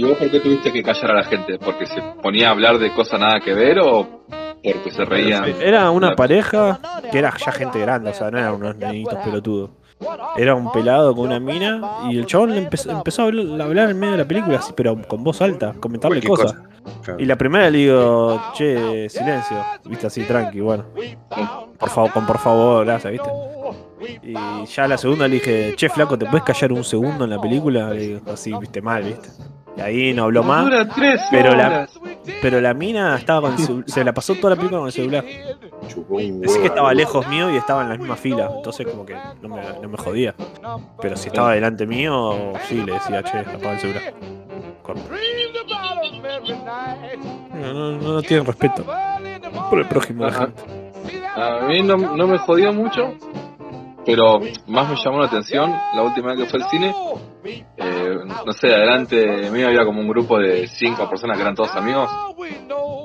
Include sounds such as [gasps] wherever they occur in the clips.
¿Y vos por qué tuviste que callar a la gente? ¿Porque se ponía a hablar de cosas nada que ver o porque se reían? Era una pareja que era ya gente grande, o sea, no eran unos nenitos pelotudos. Era un pelado con una mina y el chabón le empezó, empezó a hablar, en medio de la película, así, pero con voz alta, comentarle cosas. cosa. Claro. Y la primera le digo, che, silencio, viste así, tranqui, bueno. Por favor, con por favor, gracias, viste. Y ya la segunda le dije, che, flaco, ¿te puedes callar un segundo en la película? Digo, así, viste, mal, viste. Y ahí no habló más. Dura tres pero la-. Pero la mina estaba con el celu- se la pasó toda la película con el celular. Decí que estaba lejos mío y estaba en la misma fila, entonces como que no me, no me jodía. Pero si estaba delante mío, sí le decía, che, apaga el celular. Corta. No, no, no, no tienen respeto por el prójimo de la gente. A mí no, no me jodió mucho, pero más me llamó la atención la última vez que fue al cine. eh, no sé, adelante mío había como un grupo de cinco personas que eran todos amigos.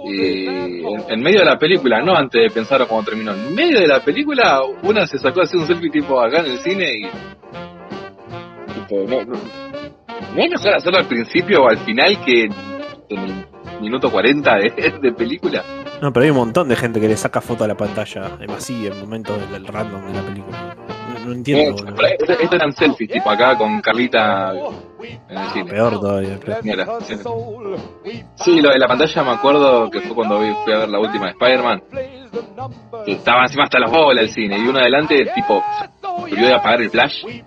Y en, medio de la película, no antes de pensar cuando terminó, en medio de la película, una se sacó así un selfie tipo acá en el cine y. Tipo, no, no, ¿no es mejor hacerlo al principio o al final que en el minuto 40 de, de película? No, pero hay un montón de gente que le saca foto a la pantalla, además sí, en momentos del, del random de la película. No, no entiendo. No, ahí, Estos eran selfies, tipo acá con Carlita en el cine. Peor todavía. Mira, sí. Sí, lo de la pantalla me acuerdo que fue cuando fui a ver la última de Spider-Man. Estaba encima hasta las bolas el cine. Y uno adelante, tipo, volvió de apagar el flash. Y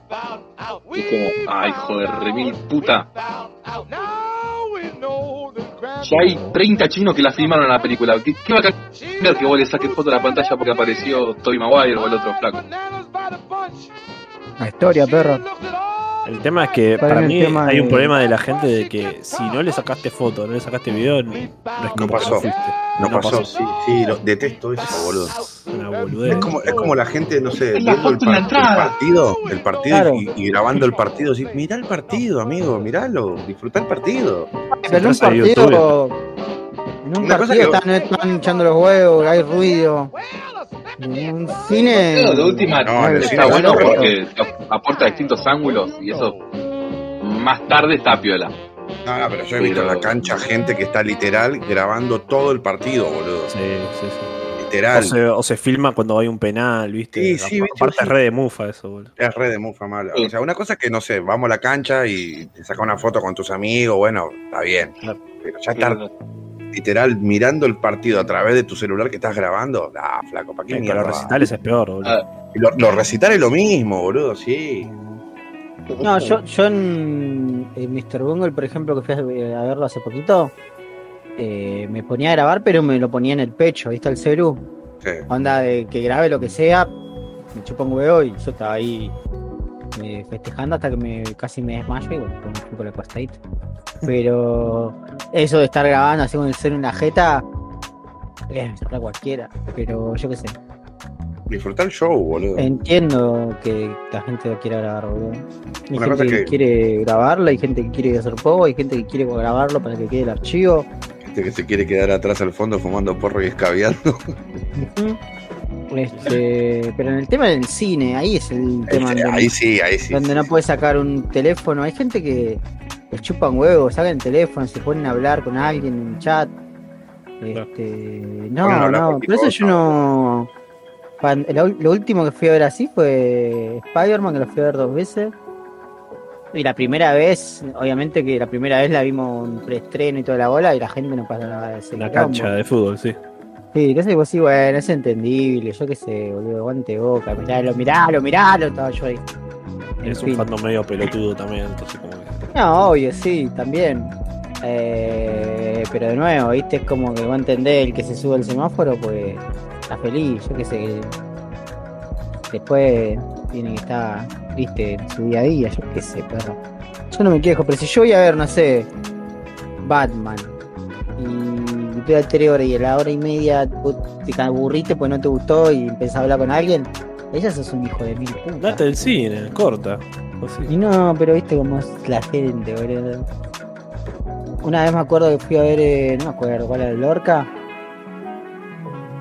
es como, ay, joder, remil puta. Ya hay 30 chinos que la filmaron en la película. ¿Qué, va a cambiar que vos le saques foto a la pantalla porque apareció Tobey Maguire o el otro flaco? La historia, perro. El tema es que Para para mí hay un problema de la gente de que si no le sacaste foto, no le sacaste video, no, no es como que pasó. fuiste. No, pasó, sí, sí, lo, detesto eso, boludo. Es una boludez. Es como, es como la gente, no sé, viendo el, par- el partido, el partido Claro. y, y grabando el partido, así, mirá el partido, amigo, miralo, disfruta el partido. Pero un partido. En un Una cosa partido que- están, están echando los huevos, hay ruido. En un cine. Pero de última, No, está cine bueno no, porque aporta distintos ángulos y eso más tarde está piola. No, no, pero yo he visto en la cancha gente que está literal grabando todo el partido, boludo. Sí, sí, sí. Literal. O se, o se filma cuando hay un penal, ¿viste? Sí, sí, Aparte es re de mufa eso, boludo. Es re de mufa mala. Sí. O sea, una cosa es que, no sé, vamos a la cancha y te sacas una foto con tus amigos, bueno, está bien. Claro. Pero ya estar literal mirando el partido a través de tu celular que estás grabando, ah, flaco, ¿para qué Eh, mierda? Pero los recitales es peor, boludo. Ah, Y Lo, lo recitar es lo mismo, boludo, sí. No, yo, yo en, en Mr. Bungle, por ejemplo, que fui a, a verlo hace poquito, eh, me ponía a grabar, pero me lo ponía en el pecho, ¿viste? El celu. Sí. Onda de que grabe lo que sea, me chupa un huevo y yo estaba ahí festejando hasta que me casi me desmayo y bueno, me fui por el costadito. Pero eso de estar grabando así con el celu en la jeta, eh, para cualquiera. Pero yo qué sé, Disfrutar el show, boludo. entiendo que la gente lo quiera grabar, boludo. Hay Una gente que- quiere grabarlo, hay gente que quiere hacer poco, hay gente que quiere grabarlo para que quede el archivo. Gente que se quiere quedar atrás al fondo fumando porro y escabeando. Este, pero en el tema del cine, ahí es el tema donde, ahí sí, ahí sí. donde sí, no sí. puedes sacar un teléfono. Hay gente que les chupan huevos, sacan el teléfono, se ponen a hablar con alguien en un chat. Este, no, no, cualquier por eso yo no. Lo, lo último que fui a ver así fue Spider-Man, que lo fui a ver dos veces. Y la primera vez, obviamente que la primera vez la vimos en preestreno y toda la bola, y la gente no pasa nada de ese quilombo. cancha de fútbol, sí. Sí, sé vos, sí, bueno, es entendible, yo qué sé, boludo, aguante boca, miralo, miralo, miralo, estaba yo ahí. En Es un fandom medio pelotudo también, entonces como que. No, obvio, sí, también. Eh, pero de nuevo, viste, es como que va a entender el que se sube al semáforo, pues está feliz, yo qué sé. Después tiene que estar, viste, en su día a día, yo qué sé, perro. Yo no me quejo, pero si yo voy a ver, no sé, Batman, y dura tres horas y a la hora y media vos te aburriste pues no te gustó y empezás a hablar con alguien, ella sos un hijo de mil putas. Date del cine, corta. Sí. Y no, pero viste cómo es la gente, boludo. Una vez me acuerdo que fui a ver, eh, no me acuerdo cuál era el Lorca.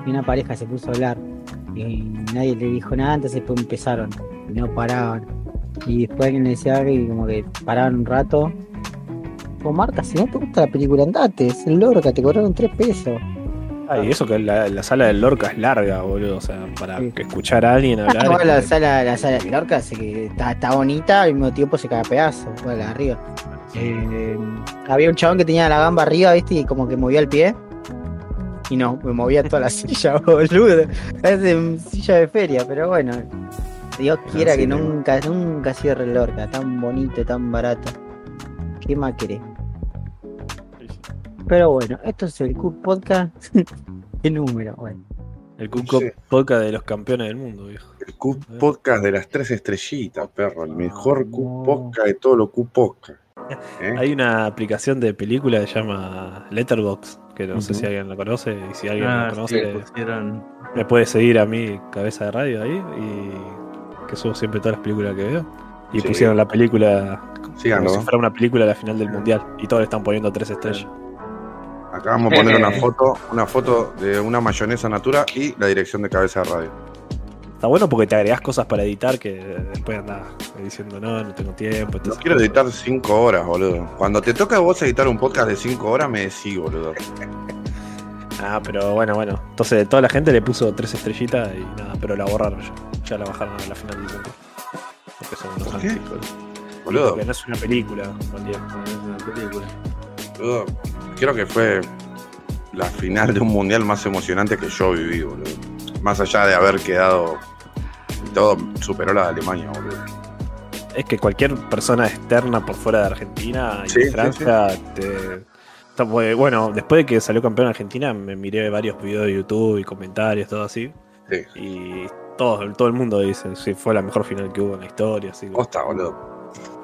Y una pareja se puso a hablar. Y nadie le dijo nada, entonces después empezaron. Y no paraban. Y después alguien le decía algo y como que paraban un rato. O marca, si no te gusta la película, andate. Es el que te cobraron 3 pesos. Ah, y eso que la, la sala del Lorca es larga, boludo. O sea, para Sí. escuchar a alguien hablar. La sala, la sala de Lorca sí que está, está bonita, al mismo tiempo se cae a pedazos. La de arriba. Eh, había un chabón que tenía la gamba arriba, viste, y como que movía el pie. Y no, me movía toda la [laughs] silla, boludo. Es de silla de feria, pero bueno. Dios quiera sí, que nunca, nunca cierre el Lorca, tan bonito, tan barato. ¿Qué más querés? Pero bueno, esto es el Cook Podcast. [laughs] ¿Qué número? Bueno. El Cuco Sí. Podcast de los campeones del mundo, viejo. El Q Podcast de las tres estrellitas, perro. El mejor No. Q Podcast de todos los Q Podcast. ¿Eh? Hay una aplicación de película que se llama Letterboxd, que no sé si alguien la conoce, y si alguien Ah, la sí, conoce, pusieron. me puede seguir a mi cabeza de radio ahí, y que subo siempre todas las películas que veo. Y Sí. pusieron la película Síganlo. como si fuera una película a la final del mundial, y todos le están poniendo tres estrellas. Acá vamos a poner una [laughs] foto, una foto de una mayonesa natura y la dirección de cabeza de radio. Está bueno porque te agregás cosas para editar que después andás diciendo no, no tengo tiempo. No quiero editar cinco horas, boludo. Cuando te toca a vos editar un podcast de cinco horas, me decís, boludo. [laughs] Ah, pero bueno, bueno. Entonces toda la gente le puso tres estrellitas y nada, pero la borraron ya. Ya la bajaron a la final del mundial. Porque son unos ¿Por qué? Boludo, Porque no es una película, Juan No es una película. boludo, creo que fue la final de un mundial más emocionante que yo viví, boludo. Más allá de haber quedado y todo, superó la de Alemania, boludo. Es que cualquier persona externa por fuera de Argentina y Sí, Francia te. Bueno, después de que salió campeón Argentina, me miré varios videos de YouTube y comentarios, todo así. Sí. Y todo, todo el mundo dice, sí, fue la mejor final que hubo en la historia. Así que, Costa, boludo.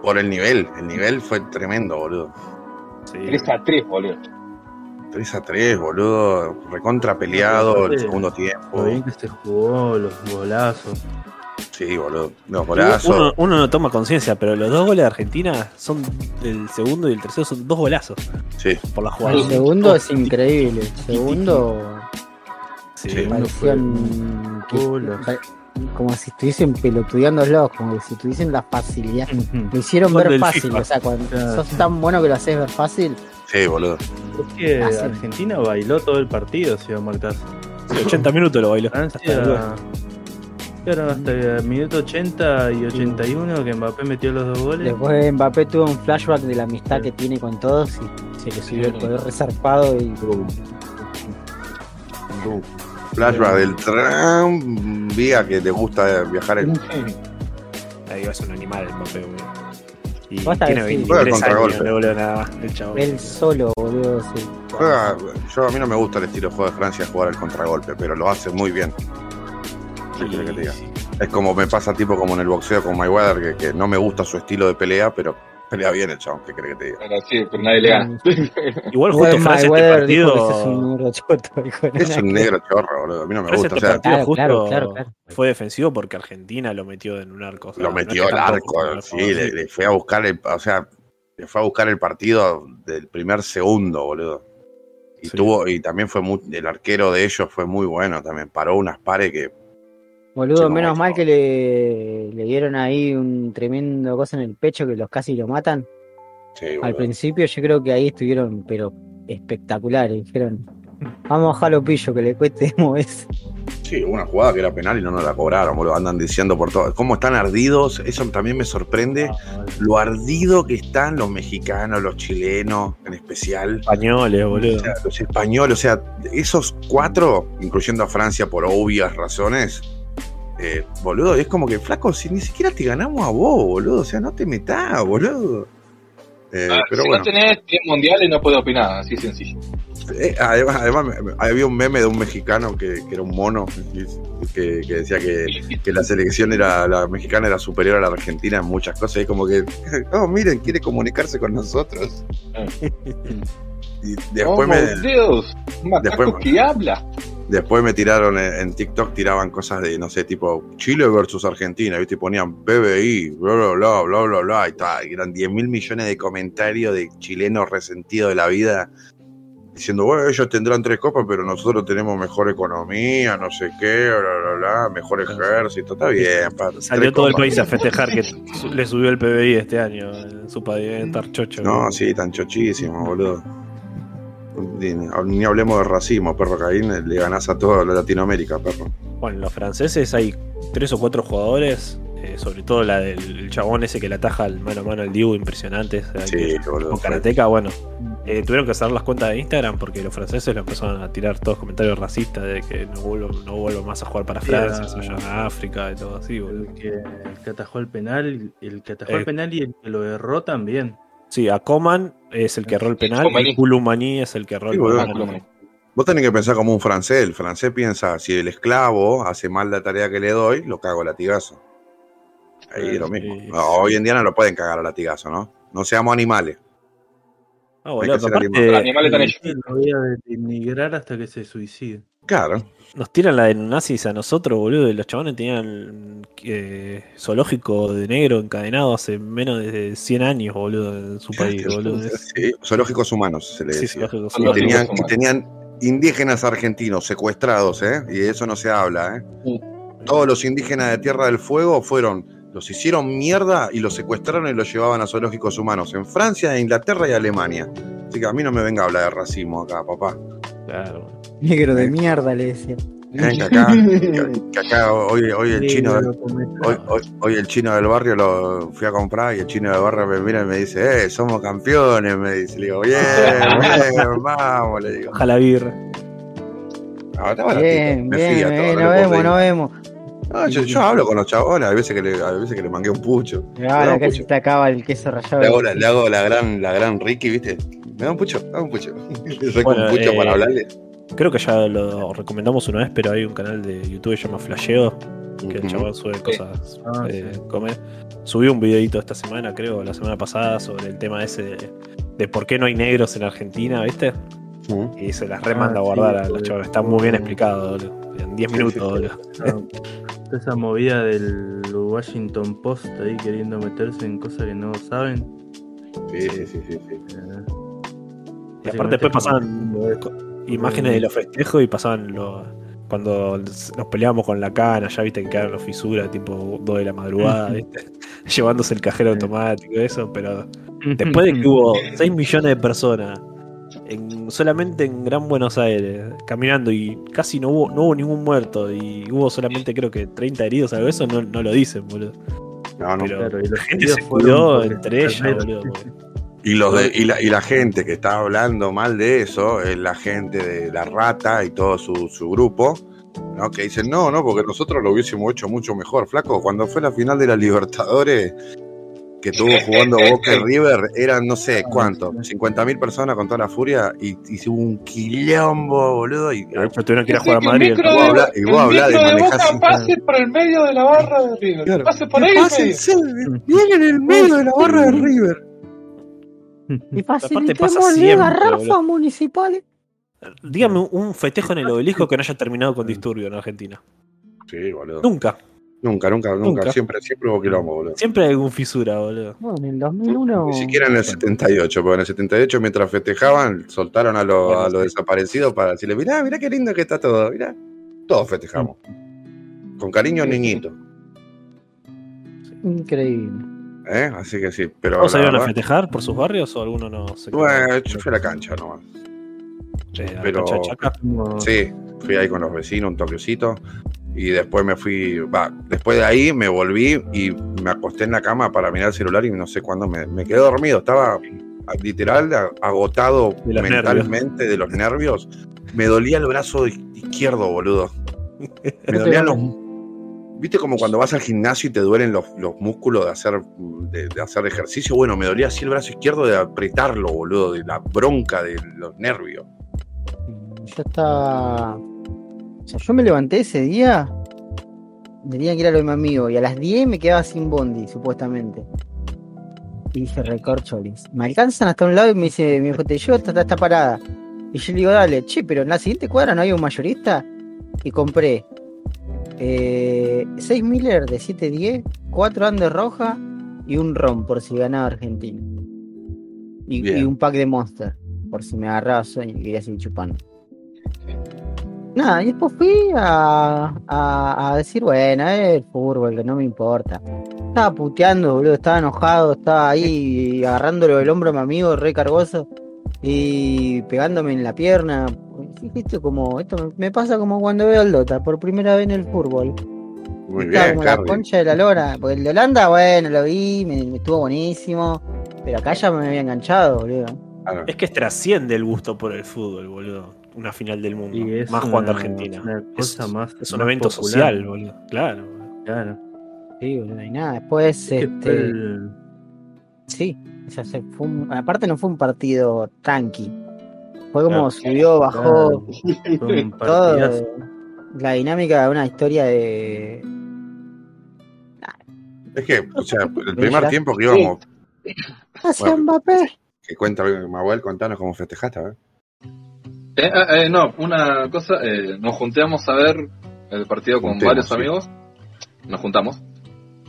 Por el nivel, el nivel fue tremendo, boludo. sí. 3 a 3, boludo. 3 a 3, boludo. Recontra peleado el segundo Lo tiempo. bien que se jugó, los golazos. Sí, boludo. Los Uno, golazos. uno no toma conciencia, pero los dos goles de Argentina son el segundo y el tercero son dos golazos Sí, por la jugada. El segundo es increíble. El segundo Sí, parecían que- como si estuviesen pelotudeándolos, como si tuviesen la facilidad. Lo hicieron Son ver fácil, FIFA. o sea, cuando Claro. sos tan bueno que lo haces ver fácil, sí, boludo. Es que. Argentina bailó todo el partido, si marcar. Sí, 80 minutos lo bailó. Francia. Claro, hasta el minuto 80 y 81 que Mbappé metió los dos goles. después Mbappé tuvo un flashback de la amistad que tiene con todos y se le subió el poder resarpado y Flashback del tram. Vía que le gusta viajar en. Ahí es un animal el Mbappé, boludo. Y Basta tiene decir. 23 Juega años, contragolpe. boludo, nada más. El chavo. él solo, boludo. sí. Juega- yo a mí no me gusta el estilo de juego de Francia jugar el contragolpe, pero lo hace muy bien. ¿Qué querés que te diga? Sí. Es como me pasa tipo como en el boxeo con Mayweather, que, que no me gusta su estilo de pelea, pero pelea bien el chabón, ¿qué crees que te diga? Pero sí, pero nadie le gana. Igual justo Francia este partido. un negro dijo, Es un negro chorro, boludo. A mí no me gusta. O este sea, partido Claro, justo claro, claro, claro. fue defensivo porque Argentina lo metió en un arco. o sea, lo es metió al arco, sí, le, le fue a buscar el, o sea, le fue a buscar el partido del primer segundo, boludo. Y Sí. tuvo, y también fue muy, el arquero de ellos fue muy bueno también, paró unas pares que, Boludo, menos mal que le, le dieron ahí un tremendo cosa en el pecho que los casi lo matan. sí, Al boludo. principio yo creo que ahí estuvieron, pero espectaculares. Dijeron, vamos a bajarlo pillo, que le cueste [laughs] moverse. Sí, hubo una jugada que era penal y no nos la cobraron, boludo. Andan diciendo por todo. ¿Cómo están ardidos? Eso también me sorprende. Ah, Lo ardido que están los mexicanos, los chilenos en especial. Españoles, boludo. O sea, los españoles, o sea, esos cuatro, incluyendo a Francia por obvias razones, eh, boludo, es como que, flaco, si ni siquiera te ganamos a vos, boludo, o sea, no te metás, boludo. Eh, Ah, pero si bueno, no tenés 10 mundiales no puedo opinar, así sencillo. eh, además, además había un meme de un mexicano que, que era un mono, que, que decía que, que la selección era, la mexicana era superior a la argentina en muchas cosas, y como que, [laughs] oh, miren, quiere comunicarse con nosotros. Y después oh, me, Dios, después- que habla. Después me tiraron en, en TikTok, tiraban cosas de, no sé, tipo Chile versus Argentina, ¿viste? Y ponían BBI, bla, bla, bla, bla, bla, bla, y tal. Y eran 10 mil millones de comentarios de chilenos resentidos de la vida. diciendo, bueno, ellos tendrán tres copas, pero nosotros tenemos mejor economía, no sé qué, bla, bla, bla, mejor ejército, está bien. pato, Salió tres todo el país a festejar que su- le subió el PBI este año. En su país deben estar chocho. No, sí, tan chochísimo, boludo. Ni, hablemos de racismo, perro, que ahí le ganás a toda la Latinoamérica, perro. Bueno, los franceses hay tres o cuatro jugadores, eh, sobre todo la del el chabón ese que le ataja al mano a mano al Dibu, impresionante. Sí, boludo. Con Karateka, bueno, eh, tuvieron que cerrar las cuentas de Instagram porque los franceses le empezaron a tirar todos comentarios racistas de que no vuelvo, no vuelvo más a jugar para Francia, se vayan a África y todo así, boludo. El que, el que atajó el penal, el que atajó Eh. el penal y el que lo erró también. Sí, a Coman es el que erró el penal y es el que erró el penal. Vos tenés que pensar como un francés. El francés piensa, si el esclavo hace mal la tarea que le doy, lo cago a latigazo. Ahí es lo mismo. No, hoy en día no lo pueden cagar a latigazo, ¿no? No seamos animales. Ah, boludo, aparte, animal. Los animales voy a denigrar hasta que se suicide. Claro. Nos tiran la de nazis a nosotros, boludo. Y los chabones tenían eh, zoológico de negro encadenado hace menos de 100 años, boludo, en su país, boludo. [laughs] Sí, zoológicos humanos se le sí, decía. zoológico, y, Zoológicos tenían, y humanos. tenían indígenas argentinos secuestrados, ¿eh? Y de eso no se habla, ¿eh? Todos los indígenas de Tierra del Fuego fueron, los hicieron mierda y los secuestraron y los llevaban a zoológicos humanos en Francia, Inglaterra y Alemania. Así que a mí no me venga a hablar de racismo acá, papá. Claro. Negro de mierda, le decía. ¿Eh? Que acá, que, que acá hoy, hoy el chino, comentaba. hoy, hoy- hoy el chino del barrio lo fui a comprar y el chino del barrio me mira y me dice, eh, somos campeones, me dice. Le digo, bien, [laughs] bien, vamos, le digo. Ojalá birra. Ah, está baratito, Bien, me bien, fía bien, no vemos, nos vemos. No, yo, yo hablo con los chabones, hay veces que le, hay veces que le mangué un pucho. Ahora No, casi pucho. te acaba el queso rallado. Le hago, la, le hago la gran, la gran Ricky, ¿viste? Me da un pucho, dame un pucho. [laughs] Le saco Bueno, un pucho eh, para hablarle. Creo que ya lo recomendamos una vez, pero hay un canal de YouTube que se llama Flasheo, que el Ujú. chaval sube cosas, Ah, eh, sí. come. Subió un videito esta semana, creo, la semana pasada, sobre el tema ese de, de por qué no hay negros en Argentina, ¿viste? Y se las remanda Ah, a guardar sí, a los chavales. Está muy bien explicado, boludo. En 10 Sí, minutos, sí, sí. boludo. Toda esa movida del Washington Post ahí queriendo meterse en cosas que no saben. Sí, sí, sí, sí, sí. Y aparte después pasaban imágenes de los festejos y pasaban los cuando nos peleábamos con la cana, ya viste que quedaron los fisuras tipo 2 de la madrugada, [laughs] ¿viste? [laughs] llevándose el cajero automático y eso, pero [laughs] después de que hubo 6 millones de personas en, solamente en Gran Buenos Aires caminando y casi no hubo, no hubo ningún muerto y hubo solamente creo que 30 heridos, algo de eso no, no lo dicen, boludo. No, no. Pero Claro, y la gente se cuidó entre ellas, perdieron. boludo. porque- Y, los de, y, la, y la gente que está hablando mal de eso es la gente de La Rata y todo su, su grupo, ¿no? que dicen, no, no, porque nosotros lo hubiésemos hecho mucho mejor. Flaco, cuando fue la final de la Libertadores, que estuvo jugando [laughs] Boca y River, eran no sé cuánto, 50.000 personas con toda la furia y, y hubo un quilombo, boludo. Y, tuvieron que ir a jugar a Madrid. y vos el hablá de manejar Boca sin- pase por el medio de la barra de River. Claro. Pase por ahí. bien en el medio de la barra de River. [laughs] Y pasa facilitemos garrafas boludo. municipales. Dígame un- un festejo en el obelisco que no haya terminado con disturbio en Argentina. Sí, boludo. Nunca. Nunca, nunca, nunca. Nunca. Siempre, siempre hubo quilombo, boludo. Siempre hay algún fisura, boludo. Bueno, en el 2001. Ni siquiera en el 78, porque en el 78 mientras festejaban, soltaron a los, Bueno, a los sí. desaparecidos para decirle, mirá, mirá qué lindo que está todo, mirá. Todos festejamos. Con cariño, niñito. Increíble. ¿eh? Así que sí, pero... ¿Todos la salieron a festejar por sus barrios o alguno no se quedó? Bueno, yo fui a la cancha nomás. Eh, a la pero- cancha de Chaca. Sí, fui ahí con los vecinos, un toquecito. Y después me fui, va, después de ahí me volví y me acosté en la cama para mirar el celular y no sé cuándo me, me quedé dormido. Estaba literal agotado De mentalmente de los nervios. Me dolía el brazo izquierdo, boludo. Me dolían los. ¿Viste como cuando vas al gimnasio y te duelen los, los músculos de hacer, de, de hacer ejercicio? Bueno, me dolía así el brazo izquierdo de apretarlo, boludo, de la bronca de los nervios. Yo estaba. O sea, yo me levanté ese día. Tenía que ir a lo de mi amigo. Y a las 10 me quedaba sin bondi, supuestamente. Y dije, recorcholis. Me alcanzan hasta un lado y me dice, mi hijo, te llevo hasta esta parada. Y yo le digo, dale, che, pero en la siguiente cuadra no hay un mayorista. Y compré 6 Miller de 710, 4 Andes roja y un ron por si ganaba Argentina. Y un pack de Monster. por si me agarraba sueño y quería seguir chupando. Nada, y después fui a, a, a decir, bueno, es el fútbol, que no me importa. Estaba puteando, boludo, estaba enojado, estaba ahí agarrándolo del hombro a mi amigo, re cargoso, y pegándome en la pierna. Esto, como, esto me- pasa como cuando veo al Dota, por primera vez en el fútbol. Muy Estaba bien, como la concha de la lora. Porque el de Holanda, bueno, lo vi, me, me estuvo buenísimo. Pero acá ya me había enganchado, boludo. Es que trasciende el gusto por el fútbol, boludo. Una final del mundo. Y es más jugando una- Argentina. una es, cosa más- es un más evento popular. social, boludo. Claro. boludo. Claro. Sí, boludo, y nada. Después, Es este. el- Sí, o sea, se fue un- aparte no fue un partido tranqui. Fue como Claro. subió, bajó, fue un [laughs] todo. La dinámica de una historia de. Es que, o sea, el [laughs] primer ya. tiempo que íbamos, Hacia Bueno. Mbappé. que cuenta Manuel, contanos cómo festejaste, a. Eh, eh, eh, no, una cosa, eh, nos juntamos a ver el partido con Juntemos, varios sí. amigos, nos juntamos,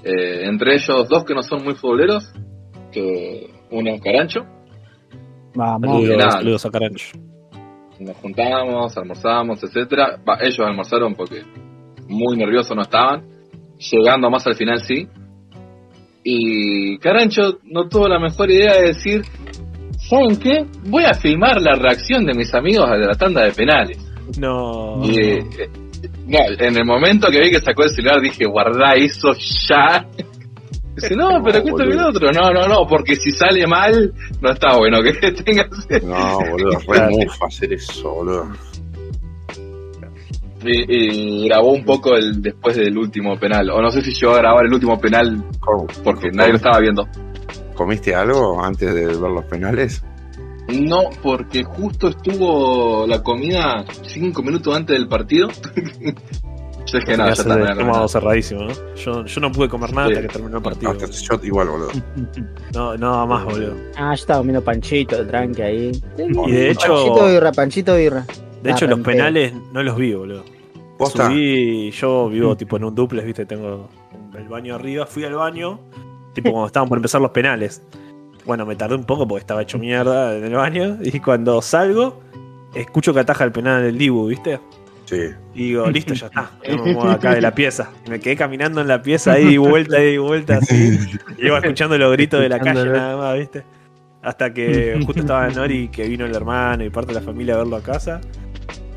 Eh, entre ellos dos que no son muy futboleros, que uno es Carancho, Vamos. Saludos. A Carancho. nos juntamos, almorzamos, etcétera. Ellos almorzaron porque muy nerviosos no estaban, llegando más al final sí. Y Carancho no tuvo la mejor idea de decir, ¿saben qué? Voy a filmar la reacción de mis amigos de la tanda de penales. No. Y eh, no, en el momento que vi que sacó el celular dije, guardá eso ya. [laughs] Dice, no, No, pero que esto el otro. No, no, no, porque si sale mal, no está bueno que [laughs] tengas. No, boludo, re mufa hacer eso, boludo. Y, y grabó un poco el después del último penal. O no sé si llegó a grabar el último penal porque nadie lo estaba viendo. ¿Comiste algo antes de ver los penales? No, porque justo estuvo la comida cinco minutos antes del partido. [laughs] Yo dije, no, ya está. estómago cerradísimo, ¿no? Yo, yo no pude comer nada Sí. hasta que terminó el partido. Hasta shot igual, boludo. No, nada más, boludo. Ah, yo estaba comiendo panchito, tranqui ahí. Y de hecho, Panchito birra, panchito birra. de hecho Ah, los penales no los vi, boludo. ¿Posta? Subí, yo vivo tipo en un duplex, viste, tengo el baño arriba, fui al baño, tipo cuando estaban por empezar los penales. Bueno, me tardé un poco porque estaba hecho mierda en el baño, y cuando salgo, escucho que ataja el penal del Dibu, viste. Sí. Y digo, listo, ya está. No me muevo acá de la pieza. Y me quedé caminando en la pieza ahí, y vuelta, ahí, y vuelta, así. Y iba escuchando los gritos de la calle nada más, ¿viste? Hasta que justo estaba Nori, que vino el hermano y parte de la familia a verlo a casa.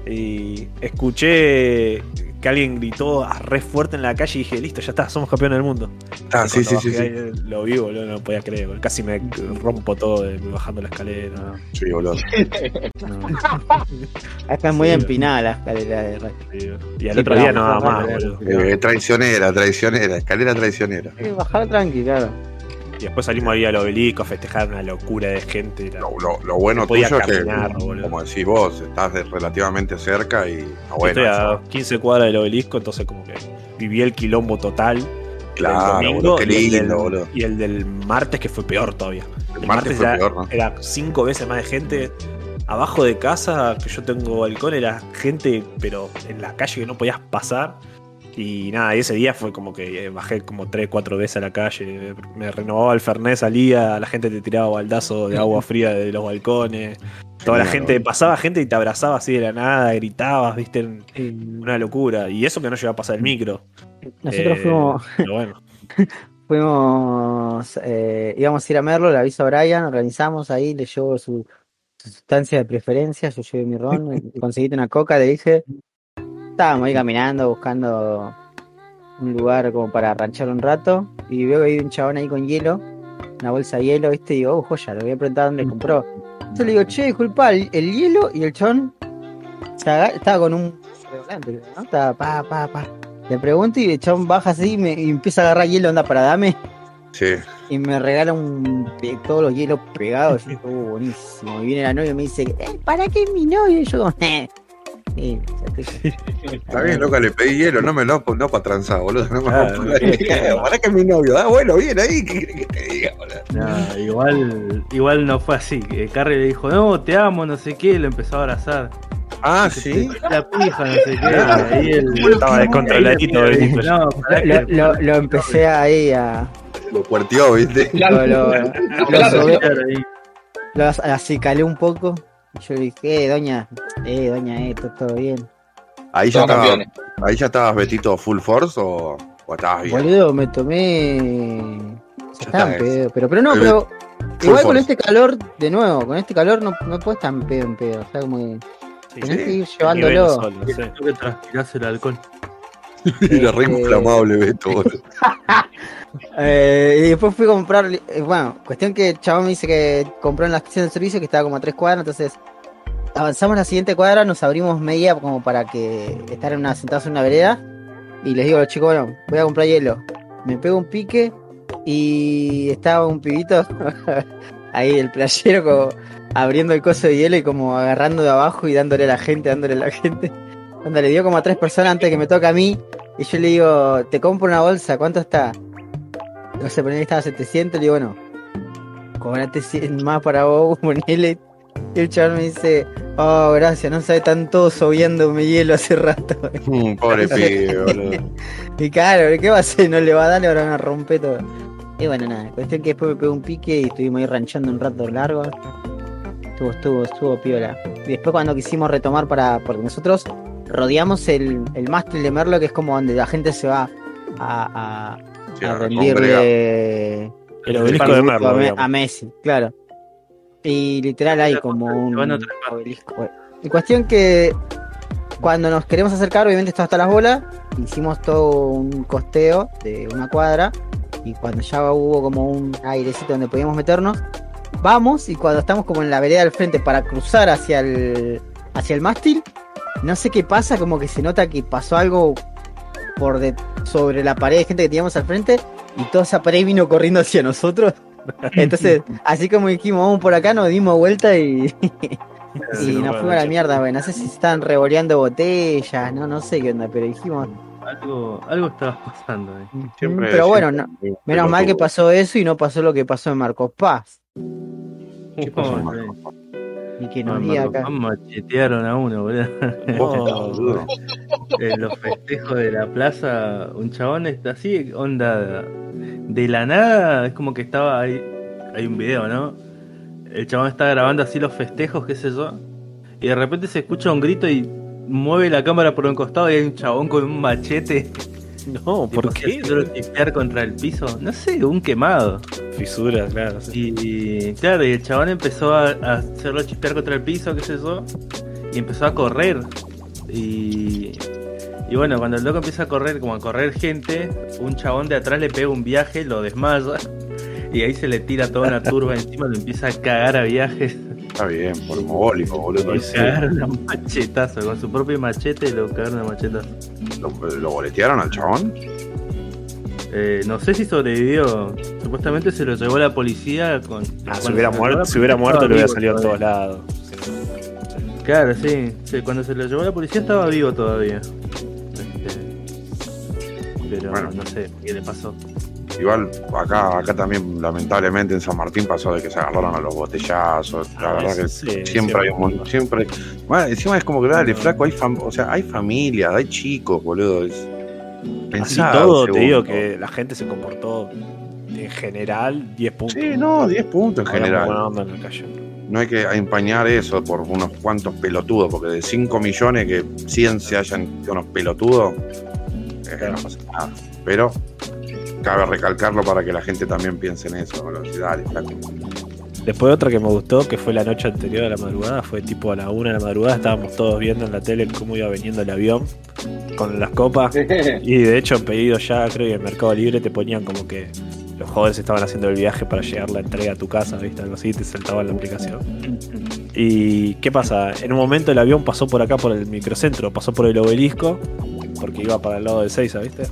Y escuché que alguien gritó a re fuerte en la calle y dije, listo, ya está, somos campeones del mundo. Ah, Y sí, sí, sí, sí. Lo vi, boludo, no podía creer. boludo. Casi me rompo todo de- bajando la escalera. Sí, boludo. [laughs] Acá es muy Sí. empinada la escalera de Ray. Y, y al Sí, otro día vamos nada más, boludo. Eh, traicionera, traicionera, escalera traicionera. Bajar tranqui, claro. Y después salimos ahí al obelisco a festejar una locura de gente. Lo, lo- lo bueno podía tuyo es que, caminar, boludo. como decís vos, estás relativamente cerca y bueno. Estoy a eso. 15 cuadras del obelisco, entonces como que viví el quilombo total. Claro, boludo, qué y el lindo, del- boludo. Y el del martes que fue peor todavía. El martes fue era, peor, ¿no? era cinco veces más de gente. Abajo de casa, que yo tengo balcón, era gente, pero en la calle que no podías pasar. Y nada, y ese día fue como que eh, bajé como tres, cuatro veces a la calle. Me renovaba el Fernet, salía, la gente te tiraba baldazo de agua fría de los balcones. Toda la gente, pasaba gente y te abrazaba así de la nada, gritabas, viste, una locura. Y eso que no llegaba a pasar el micro. Nosotros Eh, fuimos, Pero bueno. [laughs] fuimos eh, íbamos a ir a Merlo, le aviso a Brian, organizamos ahí, le llevo su, su sustancia de preferencia, yo llevé mi ron, [laughs] conseguiste una coca, le dije. Estábamos ahí caminando, buscando un lugar como para ranchar un rato, y veo que hay un chabón ahí con hielo, una bolsa de hielo, viste, y digo, oh, joya, le voy a preguntar dónde compró. Yo le digo, che, disculpa, el, el hielo y el chabón estaba con un redoblante, ¿no? Estaba pa, pa, pa. Le pregunto y el chabón baja así y, me, y empieza a agarrar hielo, onda para dame. Sí. Y me regala un, todos los hielos pegados. Yo, oh, buenísimo. Y viene la novia y me dice, "Eh, ¿para qué es mi novio? Y yo, eh. Sí, Está bien, loca, le pedí hielo, no me lo no para transar, boludo. No me Claro. para [laughs] que es mi novio. Ah, bueno, bien ahí, ¿qué querés que te diga, boludo? No, igual, igual no fue así. que Carrie le dijo, no, te amo, no sé qué, y lo empezó a abrazar. Ah, sí. La pija, no sé qué. ahí el- Estaba descontroladito. [laughs] No, lo, lo- lo empecé ahí a. Lo cuarteó, ¿viste? Lo, lo, [laughs] lo, ahí. lo acicalé un poco. Y yo le dije, eh, doña, eh, doña, eh, todo, todo bien. Ahí ya, estaba, ahí ya estabas Betito full force o, o estabas bien. Boludo, me tomé. Ya Estaba en está, pedo, pero, pero no, pero. full Igual con este calor, de nuevo, con este calor no, no puedes estar en pedo en pedo. O sea, como que Sí, tenés sí. que ir llevándolo. solo, sí. Tú que transpirás el alcohol. [laughs] Era re Este- inflamable, Beto. [laughs] Eh, y después fui a comprar. eh, bueno, cuestión que el chabón me dice que compró en la estación de servicio que estaba como a tres cuadras. Entonces avanzamos la siguiente cuadra, nos abrimos media como para que estar en una, sentados en una vereda. Y les digo a los chicos, bueno, voy a comprar hielo. Me pego un pique y estaba un pibito [laughs] ahí, el playero, como abriendo el coso de hielo y como agarrando de abajo y dándole a la gente, dándole a la gente. Cuando le dio como a tres personas antes que me toca a mí. Y yo le digo, te compro una bolsa, ¿cuánto está? No sé, ponele estaba a 700, le digo, bueno, cobrate 100 más para vos, [laughs] ponele. Y el chaval me dice, oh, gracias, no sabe, están todos sobiándome hielo hace rato. [laughs] Mm, Pobre pibe, boludo. [laughs] Y claro, ¿qué va a hacer? No le va a dar, le van a romper todo. Y bueno, nada, cuestión que después me pegó un pique y estuvimos ahí ranchando un rato largo. Estuvo, estuvo, estuvo piola. Y después cuando quisimos retomar para. Porque nosotros rodeamos el, el mástil de Merlo, que es como donde la gente se va a, a, Sí, a rendirle El obelisco de Merlo, a, Me- digamos. a Messi, claro. Y literal hay como un obelisco. bueno. Y cuestión que cuando nos queremos acercar, obviamente está hasta las bolas, hicimos todo un costeo de una cuadra y cuando ya hubo como un airecito donde podíamos meternos, vamos y cuando estamos como en la vereda al frente para cruzar hacia el hacia el mástil, no sé qué pasa, como que se nota que pasó algo por de, sobre la pared de gente que teníamos al frente y toda esa pared vino corriendo hacia nosotros. [laughs] Entonces, así como dijimos, vamos por acá, nos dimos vuelta y, [laughs] y nos fuimos a la mierda, güey. No sé si se estaban revoleando botellas, no, no sé qué onda, pero dijimos. Algo, algo estaba pasando. Siempre- pero bueno, no- menos mal que pasó eso y no pasó lo que pasó en Marcos Paz. ¿Qué pasó, Oh, Marco? sí. Y que No, nos en diga acá. Machetearon a uno, boludo. [laughs] [laughs] En los festejos de la plaza, un chabón está así, onda de la nada, es como que estaba ahí, hay un video, ¿no? El chabón está grabando así los festejos, qué sé yo, y de repente se escucha un grito y mueve la cámara por un costado y hay un chabón con un machete. [laughs] No, ¿por qué? tipear contra el piso, no sé, un quemado. Fisura, claro. sí. Y claro, y el chabón empezó a, a hacerlo chispear contra el piso, qué sé yo, y empezó a correr. Y, y bueno, cuando el loco empieza a correr, como a correr gente, un chabón de atrás le pega un viaje, lo desmaya, [laughs] y ahí se le tira toda una turba [laughs] encima, lo empieza a cagar a viajes, Está bien, por mogólico, boludo. lo cagaron a machetazo, con su propio machete lo cagaron a machetazo. ¿Lo, lo boletearon al chabón? Eh, no sé si sobrevivió, supuestamente se lo llevó la policía con... Ah, si hubiera muerto, si hubiera muerto le hubiera salido en todavía. todos lados. Claro, sí, sí, Cuando se lo llevó la policía estaba vivo todavía. Este, pero Bueno. no sé qué le pasó. Igual acá, acá también lamentablemente en San Martín pasó de que se agarraron a los botellazos. La Ah, verdad que sí, siempre, siempre. hay un montón, siempre. Bueno, encima es como que dale, flaco, hay fam- o sea, hay familias, hay chicos, boludo. Es... Así todo, te digo que la gente se comportó en general 10 puntos. Sí, no, 10 puntos en general. buena onda en la calle. No hay que empañar eso por unos cuantos pelotudos, porque de 5 millones que 100 se hayan unos pelotudos, eh, no pasa nada. Pero cabe recalcarlo para que la gente también piense en eso. Sí, Dale, flaco. Después otra que me gustó, que fue la noche anterior a la madrugada, fue tipo a la una de la madrugada, estábamos todos viendo en la tele cómo iba viniendo el avión con las copas. Y de hecho en pedido ya, creo que en Mercado Libre te ponían como que los jóvenes estaban haciendo el viaje para llegar la entrega a tu casa, ¿viste? Algo así, te saltaba la aplicación. ¿Y qué pasa? En un momento el avión pasó por acá, por el microcentro, pasó por el obelisco, porque iba para el lado de Seiza, ¿viste?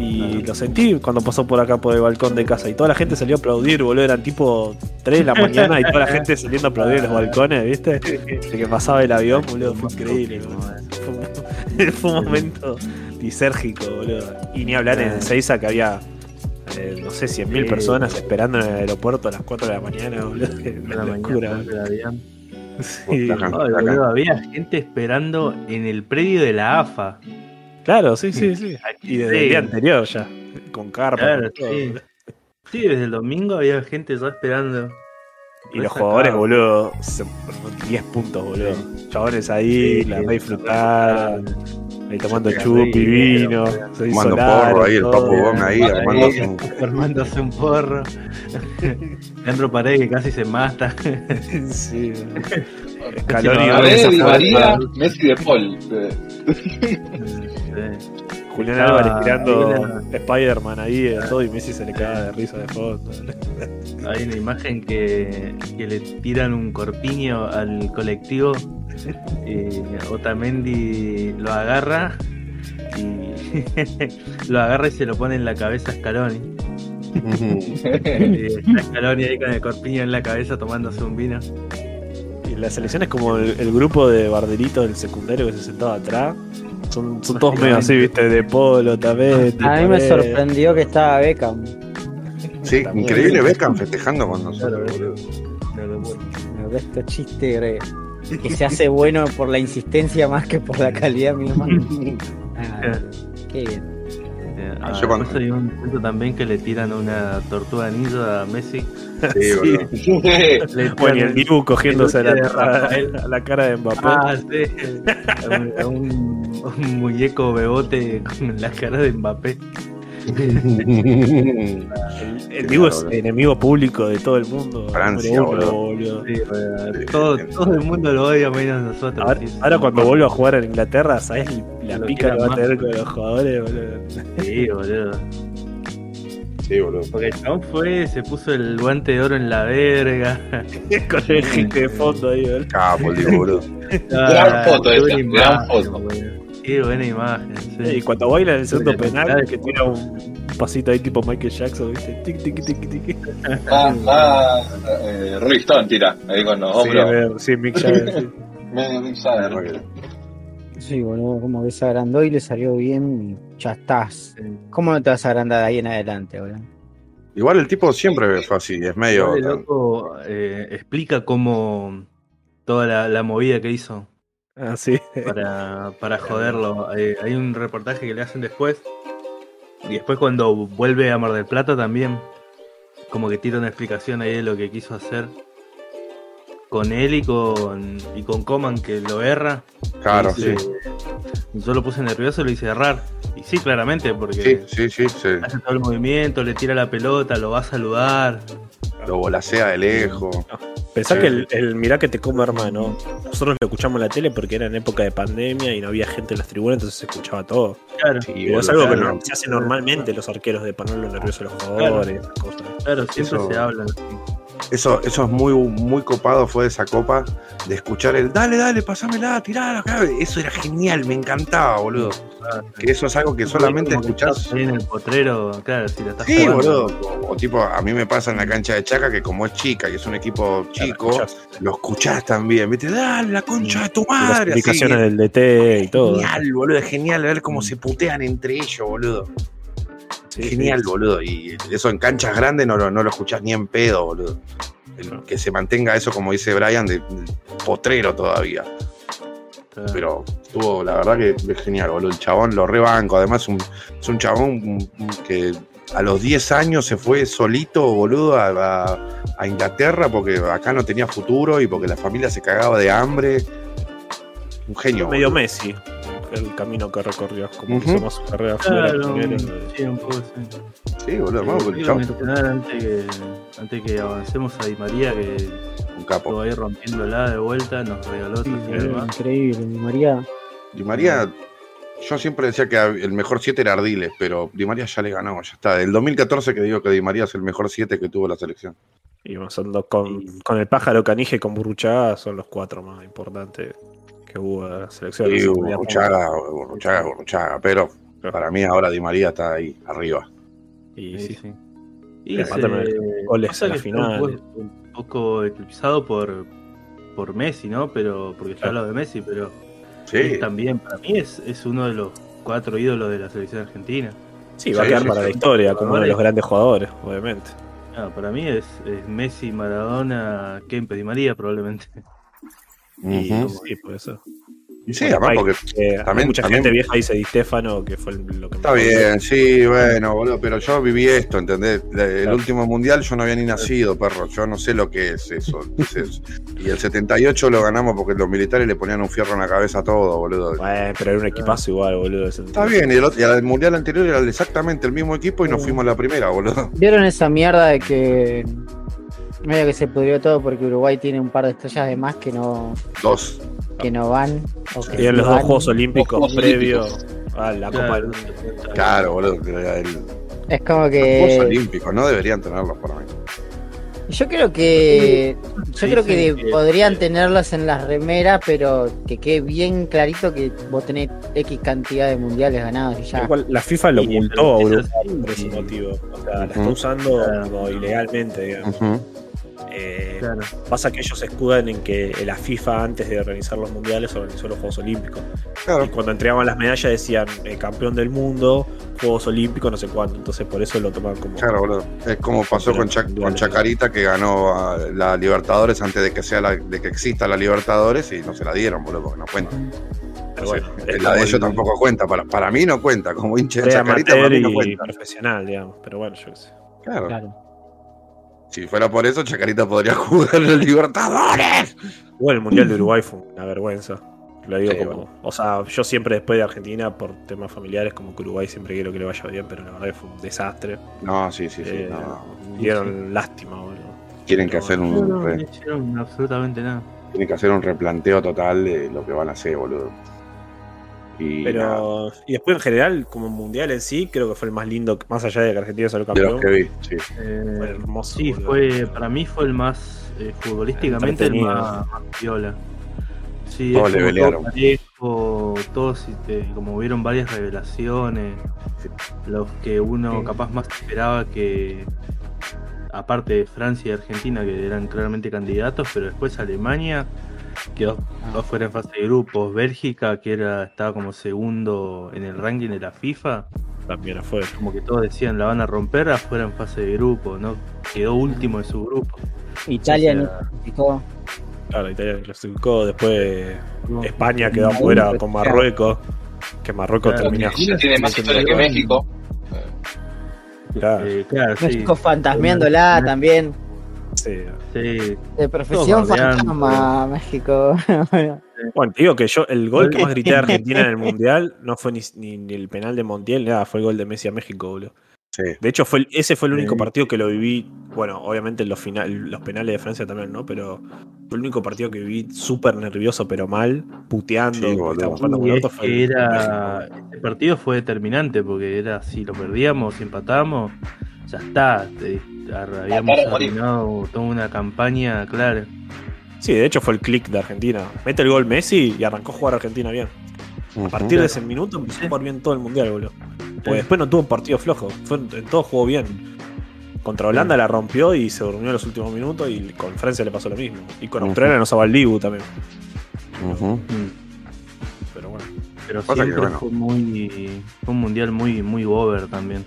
Y lo sentí cuando pasó por acá por el balcón de casa. Y toda la gente salió a aplaudir, boludo. Eran tipo 3 de la mañana y toda la gente saliendo a aplaudir en los balcones, ¿viste? De que pasaba el avión, boludo. Fue increíble, boludo. Fue un, momento [laughs] disérgico, boludo. Y ni hablar en Seiza que había, eh, no sé, 100.000 Sí. personas esperando en el aeropuerto a las 4 de la mañana, boludo. Una locura. Sí. Ay, boludo, había gente esperando en el predio de la AFA. Claro, sí, sí, sí. Y desde el día anterior ya. Con carpa. Claro, con sí. Sí, desde el domingo había gente ya esperando. Y los jugadores, boludo, se- 10 puntos, boludo. Chabones ahí, la va a disfrutar. Ahí tomando chupi, vino. Tomando porro ahí, el. Papu Gon ahí, armándose un- Armándose un porro. [laughs] Leandro Paredes que casi se mata. [laughs] Sí. [laughs] Fue- María, Messi de Paul. Eh, Julián Estaba- Álvarez tirando Spider-Man ahí de todo y Messi se le caga de risa de fondo. Hay una imagen que, que le tiran un corpiño al colectivo. Y Otamendi lo agarra y [laughs] lo agarra y se lo pone en la cabeza a Scaloni. [laughs] Está Scaloni ahí con el corpiño en la cabeza tomándose un vino. Y la selección es como el, el grupo de barderitos del secundario que se sentaba atrás. Son, son todos medio así, viste, de polo también. A mí me sorprendió que estaba Beckham. Sí, También. increíble Beckham festejando con nosotros, Claro, boludo. Este chiste eh, que se hace bueno por la insistencia más que por la calidad misma. [laughs] Ah, qué bien. Eh, Ah, ah, yo cuando- hay un punto también que le tiran una tortuga ninja a Messi. Sí, Bueno, y [laughs] el Dibu cogiéndose a la, a la cara de Mbappé. Ah, sí. A [laughs] un, un- un muñeco bebote con la cara de Mbappé. [laughs] el el Dibu es enemigo público de todo el mundo. Francia, boludo. boludo. Sí, todo, todo el mundo lo odia menos nosotros. Ahora, sí, sí. ahora cuando vuelva a jugar en Inglaterra, ¿sabes la Lo pica que va a tener con los jugadores, boludo? Sí, boludo. Sí, boludo. Porque el chabón fue, se puso el guante de oro en la verga. [laughs] con el jique de fondo ahí, boludo. Capo, Dibu, boludo. [laughs] Ah, foto qué esa, buena gran imagen, foto. boludo. Qué buena imagen. sí. Y cuando baila en el segundo Sí, penal, que tira un pasito ahí tipo Michael Jackson, ¿viste? Tic, tic, tic, tic. Ah, ah, eh, Rolling Stone tira, ahí con los Sí, hombros. ver, sí, Mick Jagger, sí. [laughs] Mick Jagger. Sí, boludo, como que se agrandó y le salió bien y ya estás. ¿Cómo no te vas a agrandar de ahí en adelante, boludo? Igual el tipo siempre fue así, es medio. El loco eh, explica cómo toda la, la movida que hizo Ah, sí. para, [laughs] para joderlo. Eh, hay un reportaje que le hacen después. Y después cuando vuelve a Mar del Plata también. Como que tira una explicación ahí de lo que quiso hacer. Con él y con, y con Coman que lo erra. Claro, Y sí. dice, Yo lo puse nervioso y lo hice errar. Y sí, claramente, porque Sí, sí, sí, sí. hace todo el movimiento, le tira la pelota, lo va a saludar. Lo volasea de lejos. Pensá Sí. que el, el mirá que te come hermano, nosotros lo escuchamos en la tele porque era en época de pandemia y no había gente en las tribunas, entonces se escuchaba todo. Claro, Sí, Pero es algo que claro. no- se hace normalmente los arqueros de ponerlo nervioso a los jugadores, esas cosas. claro, siempre Eso- se habla. así. Eso, eso es muy, muy copado, fue de esa copa, de escuchar el dale, dale, pasámela, tirala acá. Eso era genial, me encantaba, boludo. Que eso es algo que solamente escuchás. en el potrero, claro, si la estás Sí, jugando. boludo. O, o tipo, a mí me pasa en la cancha de Chaca que como es chica y es un equipo chico, Escuchás lo escuchás también, ¿viste? Dale, la concha de tu las madre. así. explicaciones del DT y todo. Genial, boludo, es genial ver cómo se putean entre ellos, boludo. Sí, Genial, sí. boludo. Y eso en canchas grandes no, lo- no lo escuchás ni en pedo, boludo. El- que se mantenga eso, como dice Brian, de, de potrero todavía. Pero estuvo, la verdad que es genial, boludo. El chabón lo rebanco. Además, un- es un chabón que a los 10 años se fue solito, boludo, a, a- a Inglaterra porque acá no tenía futuro y porque la familia se cagaba de hambre. Un genio. Medio boludo. Messi, el camino que recorrió, como hizo más su carrera Claro, primero. sí, un poco sí. Sí, boludo, hermano, porque el antes que, antes que avancemos a Di María, que un capo. estuvo ahí rompiéndola de vuelta, nos regaló otro más. Increíble, Di María. Di María, yo siempre decía que el mejor 7 era Ardiles, pero Di María ya le ganó, ya está. Del 2014 que digo que Di María es el mejor 7 que tuvo la selección. Y con, con el pájaro canije y con Burruchaga son los cuatro más importantes que hubo selección. Sí, Burruchaga, Burruchaga, Burruchaga, pero para mí ahora Di María está ahí, arriba. Y Sí, sí, sí. Y se- goles a la final. Un, poco- eclipsado por, por Messi, ¿no? Pero porque ya Claro. hablo de Messi, pero Sí, él también para mí es, es uno de los cuatro ídolos de la selección argentina. Sí, va a quedar sí, para sí. la historia como uno de los grandes jugadores, obviamente. Para mí es, es Messi, Maradona, Kempe, Di María probablemente. Y Ujú. sí, puede ser. Sí, además porque Eh, hay también- mucha también- gente vieja dice Di Stefano, que fue lo que Está bien, sí, bueno, boludo, pero yo viví esto, ¿entendés? El Claro. último mundial yo no había ni nacido, perro, yo no sé lo que es eso. qué es eso. Y el 78 lo ganamos porque los militares le ponían un fierro en la cabeza a todo, boludo. Bueno, pero era un equipazo igual, boludo. Está bien, y el, otro- y el mundial anterior era exactamente el mismo equipo y nos fuimos la primera, boludo. ¿Vieron esa mierda de que medio que se pudrió todo porque Uruguay tiene un par de estrellas de más que no, Dos. que no van? O que Y en sí los dos van? Juegos Olímpicos previos a la Copa del Claro. Mundo. Claro, boludo. que el- Es como Los Juegos que Olímpicos, no deberían tenerlos para mí. yo creo que yo Sí, creo sí, que que- podrían que- tenerlos en las remeras, pero que quede bien clarito que vos tenés X cantidad de mundiales ganados y ya. Igual, la FIFA lo Sí, a Uruguay así, por ese motivo. O sea, la está usando como ilegalmente, digamos. Ujú. Eh, Claro. Pasa que ellos se escudan en que la FIFA, antes de organizar los mundiales, organizó los Juegos Olímpicos. Y cuando entregaban las medallas decían eh, campeón del mundo, Juegos Olímpicos, no sé cuánto. Entonces por eso lo toman como. claro, boludo. Es como pasó con, Cha- con Chacarita que ganó a la Libertadores antes de que sea la, de que exista la Libertadores y no se la dieron, boludo, porque no cuenta. Pero bueno, es la de ellos el- tampoco cuenta, para, para mí no cuenta, como hincha de Chacarita para mí no y cuenta. profesional, digamos. Pero bueno, yo qué sé. Claro. Claro. Si fuera por eso, Chacarita podría [laughs] jugar en el Libertadores. Igual el Mundial de Uruguay fue una vergüenza. Lo digo Sí, como. bueno. O sea, yo siempre después de Argentina, por temas familiares, como que Uruguay siempre quiero que le vaya bien, pero la verdad que fue un desastre. No, sí, sí, sí. Eh, no. Dieron lástima, boludo. Quieren que pero hacer No, un no, re- no hicieron absolutamente nada. tienen que hacer un replanteo total de lo que van a hacer, boludo. Y nada, Pero. Y después en general, como mundial en sí, creo que fue el más lindo, más allá de que Argentina salió de campeón. los que vi, sí. Eh, Fue hermoso. sí, boludo. fue, para mí fue el más eh, futbolísticamente el más, más viola. Sí, Todos le pelearon. todo parejo, todos este, como hubieron varias revelaciones, los que uno Sí. capaz más esperaba que, aparte de Francia y Argentina, que eran claramente candidatos, pero después Alemania quedó Ah. fuera en fase de grupos, Bélgica, que era estaba como segundo en el ranking de la FIFA, También afuera. como que todos decían la van a romper, afuera en fase de grupo, ¿no? Quedó último de su grupo. Italia O sea, no clasificó. Claro, Italia clasificó. Después no. España quedó afuera con Marruecos. Que Marruecos Claro. termina. Argentina tiene más historia que México. Claro, Eh, claro, sí. México fantasmeándola también. Sí. Sí, De profesión fantasma, México. [laughs] Bueno, te digo que yo, el gol que más grité de [laughs] Argentina en el Mundial no fue ni, ni- ni el penal de Montiel, nada, fue el gol de Messi a México, boludo. Sí. De hecho, fue el- ese fue el único Sí. partido que lo viví. Bueno, obviamente los, final, los penales de Francia también, ¿no? Pero fue el único partido que viví súper nervioso, pero mal, puteando. Sí, Y es el- este partido fue determinante porque era si lo perdíamos, si empatamos, ya está. te- habíamos arruinado toda una campaña, claro. Sí, de hecho fue el click de Argentina. Mete el gol Messi y arrancó a jugar Argentina bien. A partir de ese minuto empezó a jugar bien todo el mundial, boludo. Porque después no tuvo un partido flojo. Fue, en todo jugó bien. Contra Holanda la rompió y se durmió en los últimos minutos y con Francia le pasó lo mismo. Y con. Australia nos el Dibu también. Mm. Pero bueno. Pero siempre fue muy fue un mundial muy muy over también.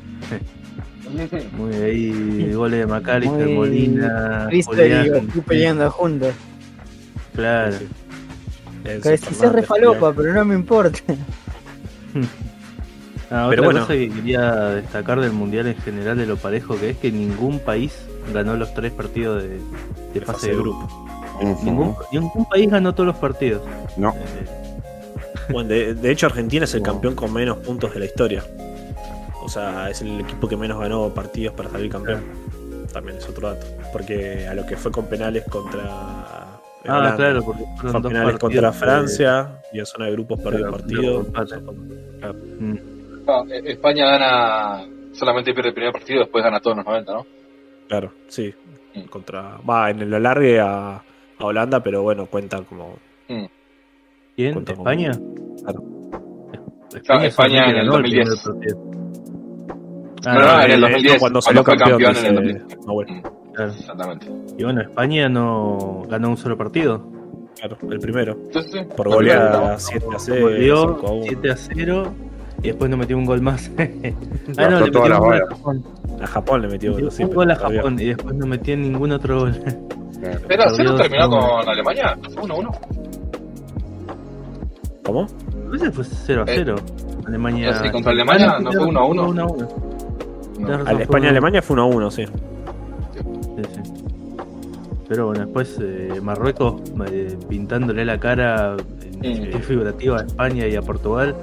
[laughs] Muy ahí goles de McAllister, Muy Molina, Cristo y peleando juntos. Claro. Que si se refalopa, pero no me importa. [laughs] Ah, Pero otra bueno. cosa que quería destacar del mundial en general de lo parejo que es que ningún país ganó los tres partidos de, de de fase de grupo. Ningún, ningún país ganó todos los partidos. No. Eh, Bueno, de, de hecho Argentina es el campeón con menos puntos de la historia. O sea, es el equipo que menos ganó partidos para salir campeón. También es otro dato. Porque a lo que fue con penales contra... ah, Holanda, claro, porque Fue penales contra partidos de- Francia y en zona de grupos perdió el Claro, partido. Mm. No, eh, España gana, solamente pierde el primer partido, después gana todos los 90, ¿no? Claro, sí. Mm. Contra, va en el alargue a, a Holanda, pero bueno, cuenta como. ¿Quién? Cuenta como- ¿España? Claro. Claro, España en el ganó 2010. Partido. No, no, en el 2010, cuando salió fue campeón, campeón en el dice 2010. Nahuel. claro. Exactamente. Y bueno, España no ganó un solo partido. Claro, el primero. Entonces, sí, Por goleada ¿no? 7 a 0. Goleó 5 a 1. 7 a 0 y después no metió un gol más. [laughs] ah, no, le metió un gol a. Japón. A Japón le metió Metió sí, un pero gol a todavía- Japón y después no metió ningún otro gol. Claro. Pero ¿cero Perdió terminó dos- con Alemania? 1-1. ¿Cómo? Ese fue 0 a 0. Alemania. Ah, sí, contra Alemania, ¿no fue 1 a 1? 1 a 1. No. Al España-Alemania fue 1 a 1, sí. Sí, sí. Pero bueno, después eh, Marruecos eh, pintándole la cara en Sí. figurativa a España y a Portugal.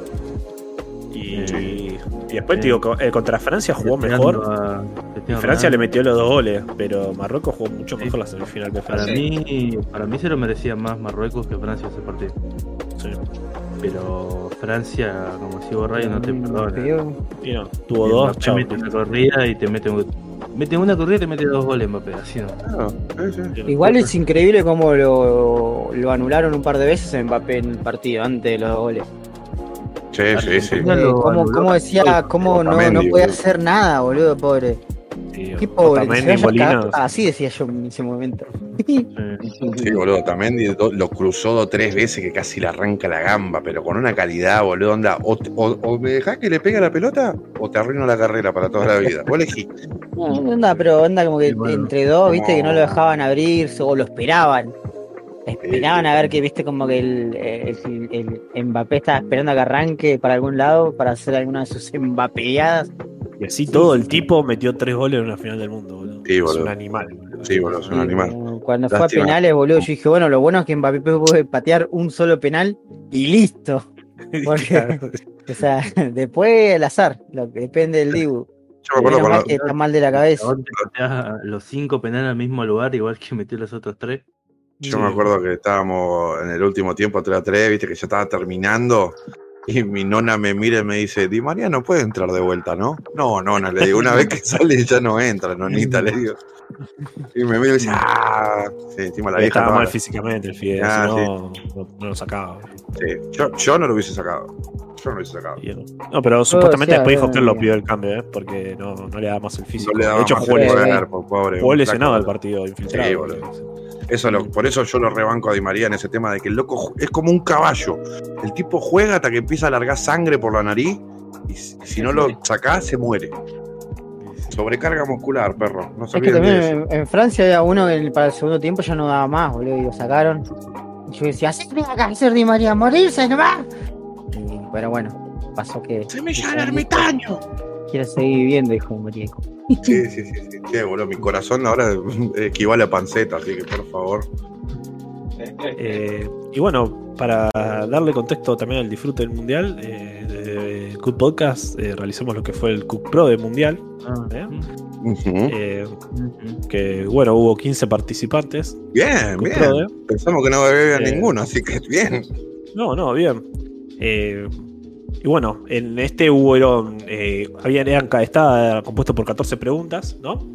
Y, Sí. y después, digo, co- eh, contra Francia jugó mejor. a- Cristiano Francia le metió los dos goles, pero Marruecos jugó mucho Sí. mejor la semifinal que Para Francia. mí, para mí se lo merecía más Marruecos que Francia ese partido. Sí. Pero Francia, como sigo Rayo, no te perdona. Pero- Y no, tuvo dos, chao. mete una corrida y te mete, un- mete una corrida y te mete dos goles Mbappé, así no. Claro, sí, sí. Igual es increíble cómo lo, lo anularon un par de veces en Mbappé en el partido antes de los goles. Sí, sí, sí. Ya Eh, cómo, cómo decía, cómo no, no puede hacer nada, boludo, pobre. Sí, Qué pobre, que se Otamendi, vaya a Molina, cagar. Ah, Así decía yo en ese momento. Sí, boludo, también di- do- lo cruzó dos tres veces que casi le arranca la gamba, pero con una calidad, boludo, onda, o, o- o me dejás que le pegue la pelota o te arruino la carrera para toda la vida. Vos elegí. [laughs] No, onda, pero onda como que Sí, bueno. entre dos, viste, que no No. lo dejaban abrirse o lo esperaban. Esperaban a ver que, viste, como que el, el, el Mbappé estaba esperando a que arranque para algún lado para hacer alguna de sus embapeadas. Y así todo el tipo metió tres goles en una final del mundo, boludo. Sí, Es boludo. un animal. boludo. Sí, boludo, es un animal. eh, Cuando fue a penales, boludo, yo dije, bueno, lo bueno es que Mbappé puede patear un solo penal y listo. [laughs] Porque- Claro. O sea, [laughs] después el azar, lo que depende del Dibu. Yo me acuerdo cuando, está mal de la cabeza. Los cinco penales al mismo lugar, igual que metió los otros tres. Yo me acuerdo que estábamos en el último tiempo 3 a 3, viste que ya estaba terminando. Y mi nona me mira y me dice, Di María no puede entrar de vuelta, ¿no? No, nona, le digo, una vez que [laughs] sale ya no entra, nonita, le digo. Y me mira y me dice, ah, sí, encima la vieja Estaba mal físicamente el Fidel, Ah, si no, no, no lo sacaba. Sí, Yo, yo no lo hubiese sacado. Yo no lo hubiese sacado. No. No, pero supuestamente o sea, después dijo no, que él lo pidió el cambio, ¿eh? Porque no, no le da más el físico. No le daba de hecho, más jugó, lesionado, jugó lesionado el partido, infiltrado. Sí, boludo. Eso lo- por eso yo lo rebanco a Di María en ese tema de que el loco es como un caballo. El tipo juega hasta que empieza a largar sangre por la nariz y si, si no lo sacás se muere. Sobrecarga muscular, perro. No se Es que de eso. en, en Francia había uno que el- para el segundo tiempo ya no daba más, boludo, y lo sacaron. Y yo decía, así tenía que hacer Di María, morirse nomás. Y, pero bueno, pasó que ¡Semilla del ermitaño! Quiere seguir viviendo, dijo Di María. Sí, sí, sí, sí. Che, boludo, mi corazón ahora [laughs] equivale a panceta, así que por favor. Eh, y bueno, para darle contexto también al disfrute del mundial, eh, desde Podcast eh, realizamos lo que fue el Cook Pro del mundial. Ah, ¿Eh? Eh, que bueno, hubo 15 participantes. Bien, bien. Pro, ¿eh? Pensamos que no había Eh. ninguno, así que bien. No, no, bien. Eh, y bueno, en este hubo, eh, habían, eran, estaba compuesto por 14 preguntas, ¿no?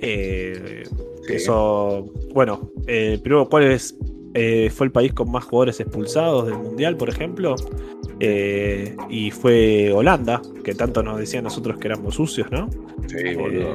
Eh, Sí. son, bueno, eh, primero, ¿cuál es, eh, fue el país con más jugadores expulsados del Mundial, por ejemplo? Y fue Holanda, que tanto nos decían nosotros que éramos sucios, ¿no? Sí, boludo.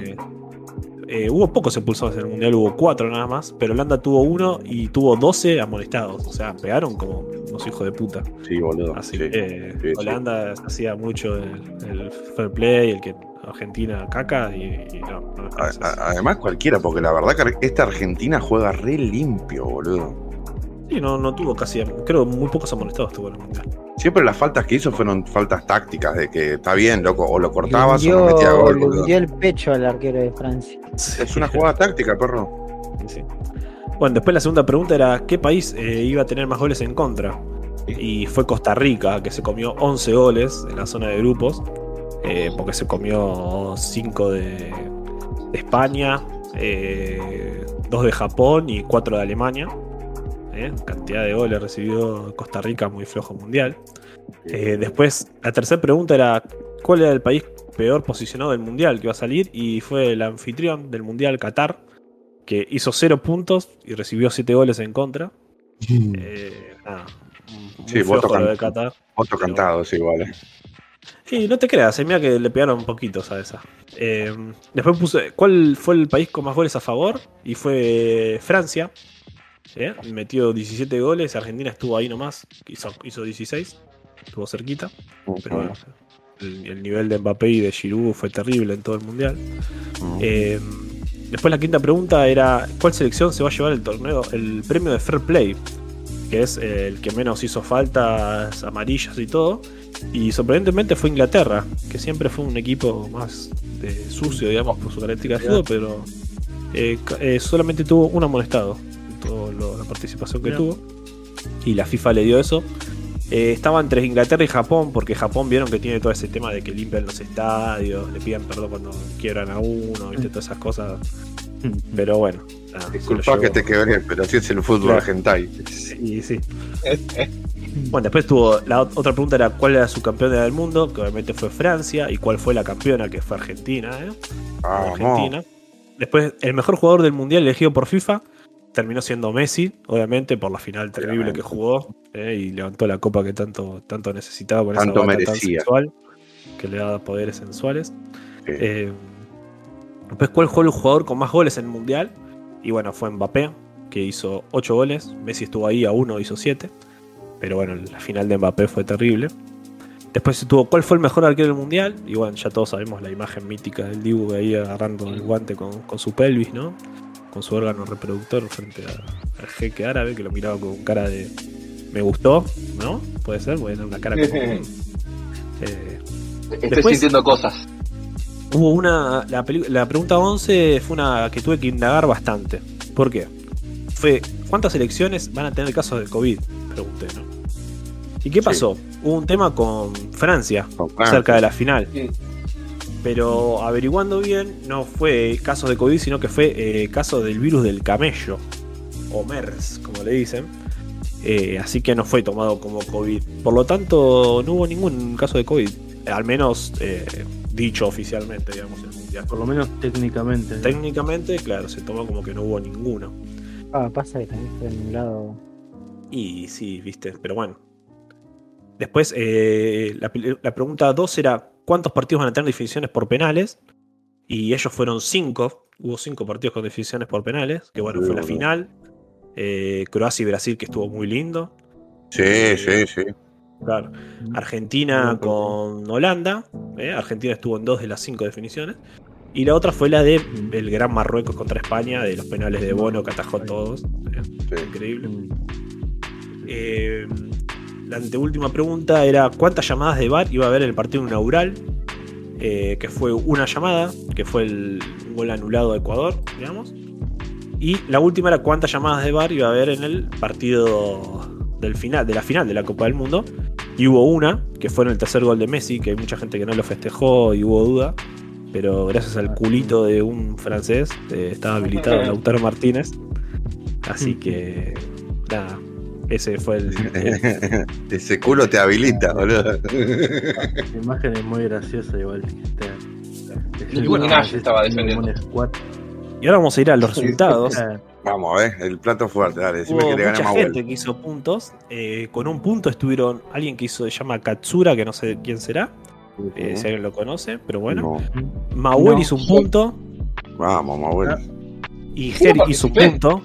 Eh, hubo pocos expulsados en el mundial, hubo cuatro nada más, pero Holanda tuvo uno y tuvo 12 amonestados. O sea, pegaron como unos hijos de puta. Sí, boludo. Así sí. que sí. Holanda hacía mucho el, el fair play, el que Argentina caca y, y no, además cualquiera, porque la verdad que esta Argentina juega re limpio, boludo. Sí, no, no tuvo casi, creo muy pocos amonestados tuvo en el mundial. Siempre las faltas que hizo fueron faltas tácticas, de que está bien, loco, o lo cortabas o no hundió, metía gol, le hundió el pecho al arquero de Francia. [laughs] Es una jugada táctica, perro. Sí. Bueno, después la segunda pregunta era: ¿qué país eh, iba a tener más goles en contra? Y fue Costa Rica, que se comió 11 goles en la zona de grupos, eh, porque se comió 5 de, de España, 2 de Japón y 4 de Alemania. Eh, Cantidad de goles recibió Costa Rica, muy flojo mundial. Eh, después, la tercera pregunta era: ¿cuál era el país peor posicionado del mundial que iba a salir? Y fue el anfitrión del mundial, Qatar que hizo 0 puntos y recibió 7 goles en contra. Eh, nada, muy Sí, voto can- de Qatar. Otro cantado, sí, vale. Y no te creas, eh, mira que le pegaron poquitos a esa. Eh, después puse, ¿cuál fue el país con más goles a favor? Y fue Francia. Eh, Metió 17 goles, Argentina estuvo ahí nomás, hizo, hizo 16, estuvo cerquita. Pero bueno, el, el nivel de Mbappé y de Giroud fue terrible en todo el mundial. Eh, después la quinta pregunta era ¿cuál selección se va a llevar el torneo, el premio de Fair Play? que es eh, el que menos hizo faltas amarillas y todo. Y sorprendentemente fue Inglaterra, que siempre fue un equipo más de sucio, digamos, por su característica de fútbol, pero eh, eh, solamente tuvo un amonestado toda la participación que tuvo. Y la FIFA le dio eso. Eh, estaba entre Inglaterra y Japón, porque Japón vieron que tiene todo ese tema de que limpian los estadios, le piden perdón cuando quiebran a uno, ¿viste? todas esas cosas. Pero bueno, nada, Disculpa que te quebré, pero así es el fútbol Claro. argentino. Sí, sí. Bueno, después tuvo la ot- otra pregunta era cuál era su campeona del mundo, que obviamente fue Francia, y cuál fue la campeona, que fue Argentina, ¿eh? Argentina. Después, el mejor jugador del mundial elegido por FIFA terminó siendo Messi, obviamente, por la final terrible que jugó ¿eh? y levantó la copa que tanto, tanto necesitaba con Tanto esa tan sensual, que le da poderes sensuales. Sí. Eh, después, ¿cuál fue el jugador con más goles en el mundial? Y bueno, fue Mbappé, que hizo 8 goles. Messi estuvo ahí a 1, hizo 7. Pero bueno, la final de Mbappé fue terrible. Después estuvo cuál fue el mejor arquero del mundial. Y bueno, ya todos sabemos la imagen mítica del Dibu ahí agarrando el guante con, con su pelvis, ¿no? Con su órgano reproductor frente a- al jeque árabe que lo miraba con cara de me gustó, ¿no? Puede ser, bueno, una cara como. [laughs] eh, Estoy Después- sintiendo cosas. Hubo una. La, la pregunta 11 fue una que tuve que indagar bastante. ¿Por qué? Fue: ¿cuántas elecciones van a tener casos de COVID? Pregunté, ¿no? ¿Y qué Sí. pasó? Hubo un tema con Francia, Con Francia. cerca de la final. Sí. Pero averiguando bien, no fue casos de COVID, sino que fue eh, caso del virus del camello. O MERS, como le dicen. Eh, así que no fue tomado como COVID. Por lo tanto, no hubo ningún caso de COVID. Al menos eh, dicho oficialmente, digamos, en el mundial. Por lo menos técnicamente. ¿no? Técnicamente, claro, se toma como que no hubo ninguno. Ah, pasa que también fue en un lado. Y sí, viste, pero bueno. Después, eh, la, la pregunta 2 era: ¿cuántos partidos van a tener definiciones por penales? Y ellos fueron 5. Hubo 5 partidos con definiciones por penales. Que bueno, fue la final. Eh, Croacia y Brasil, que estuvo muy lindo. Sí, sí, sí. Claro. Argentina con Holanda. ¿eh? Argentina estuvo en dos de las cinco definiciones. Y la otra fue la de el Gran Marruecos contra España, de los penales de Bono, que atajó todos. ¿eh? sí. Increíble. Mm. Eh, la anteúltima pregunta era: ¿cuántas llamadas de VAR iba a haber en el partido inaugural? Eh, que fue una llamada, que fue el gol anulado de Ecuador, digamos. Y la última era: ¿cuántas llamadas de VAR iba a haber en el partido del final, de la final de la Copa del Mundo? Y hubo una, que fue en el tercer gol de Messi, que hay mucha gente que no lo festejó y hubo duda. Pero gracias al culito de un francés, eh, estaba habilitado [laughs] Lautaro Martínez. Así que, nada, ese fue el, el- [laughs] Ese culo te habilita, boludo. [laughs] La imagen es muy graciosa igual. Este, Y el- bueno, es Nash estaba como defendiendo. un squat. Y ahora vamos a ir a los resultados. Vamos, eh. El plato fuerte, dale. Decime Hubo que le gana mucha más gente vuelta. que hizo puntos. eh, con un punto estuvieron alguien que hizo, se llama Katsura, que no sé quién será, eh, si alguien lo conoce, pero bueno. No. Hizo un punto Vamos, bueno. y Geri hizo un punto.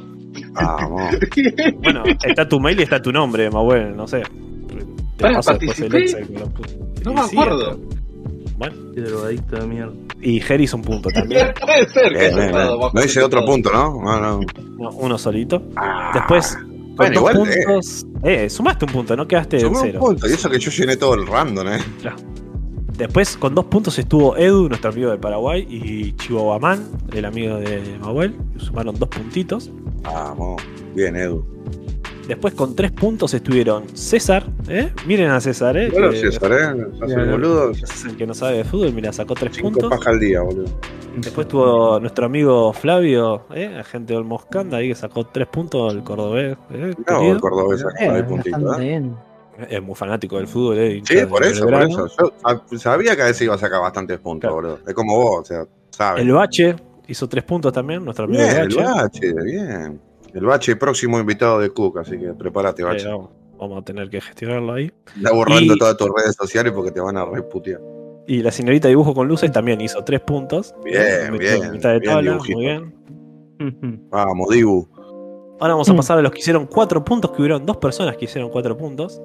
Vamos. [laughs] Bueno, está tu mail y está tu nombre, Mahuel, no sé. Te paso después el. Excel. No Y me sí, acuerdo. Bueno, qué drogadicto de mierda. y un punto también. [laughs] Puede ser que Bien, haya bien, estado bien. bajo No hice el otro punto, ¿no? No, no. No, uno solito. Ah, Después, con Bueno, dos igual, eh. puntos. Eh, sumaste un punto, no quedaste en Sumé un cero. punto. Y eso que yo llené todo el random, eh. Después, con dos puntos estuvo Edu, nuestro amigo de Paraguay, y Chivo Guamán, el amigo de Mahuel. Sumaron dos puntitos. Vamos. Bien, Edu. Después, con tres puntos estuvieron César. ¿eh? Miren a César, ¿eh? Bueno, que- César, ¿eh? Se hace el boludo. César que no sabe de fútbol, mira, sacó tres Cinco puntos. pajas al día, boludo. Después tuvo nuestro amigo Flavio, ¿eh? agente del Moscanda, ahí que sacó tres puntos, el cordobés. ¿eh? No, querido. el cordobés Eh, acá de puntito, bastante ¿eh? bien. Es muy fanático del fútbol, ¿eh? Sí, por eso, por eso. Yo sab- sabía que a veces iba a sacar bastantes puntos, Claro. boludo. Es como vos, o sea, sabes. El Bache hizo tres puntos también, nuestro amigo Bien, el el Bache. bien. El bache, próximo invitado de Cook, así que prepárate, Eh, bache. vamos, vamos a tener que gestionarlo ahí. Está borrando y- todas tus redes sociales porque te van a reputear. Y la señorita dibujo con luces también hizo tres puntos. Bien, bien, en Mitad de bien, tabla, dibujito. muy bien. Vamos, Dibu. Ahora vamos a pasar a los que hicieron cuatro puntos, que hubieron dos personas que hicieron cuatro puntos.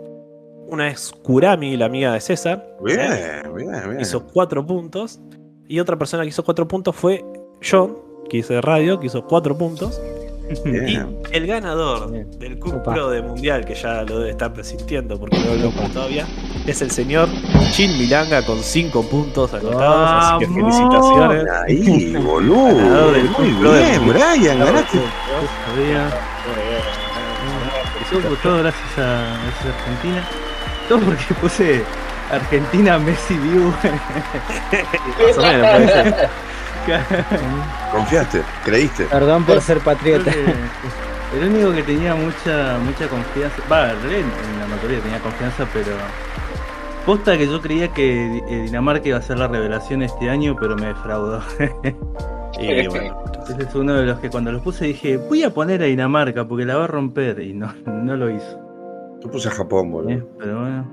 Una es Kurami, la amiga de César. Bien, bien, bien. Hizo cuatro puntos. Y otra persona que hizo cuatro puntos fue John, que hizo de radio, que hizo cuatro puntos. Y el ganador Bien. del Cup Opa. Pro de Mundial, que ya lo debe estar presintiendo porque no lo jugó todavía, es el señor Chin Milanga con 5 puntos anotados. Así que felicitaciones. Ahí, [laughs] boludo. Ganador del Muy de bien, Brian, ganaste. Yo. Todo, gracias a, gracias a Argentina. Todo porque puse Argentina Messi View. [laughs] Más o menos, puede ser. Confiaste, creíste. Perdón por ser patriota. El único que tenía mucha mucha confianza, va, en realidad en la mayoría tenía confianza, pero posta que yo creía que eh, Dinamarca iba a ser la revelación este año, pero me defraudó. [laughs] Y bueno, Ese es uno de los que cuando los puse dije, voy a poner a Dinamarca porque la va a romper y no, no lo hizo. Yo puse a Japón, boludo. ¿eh? Pero bueno,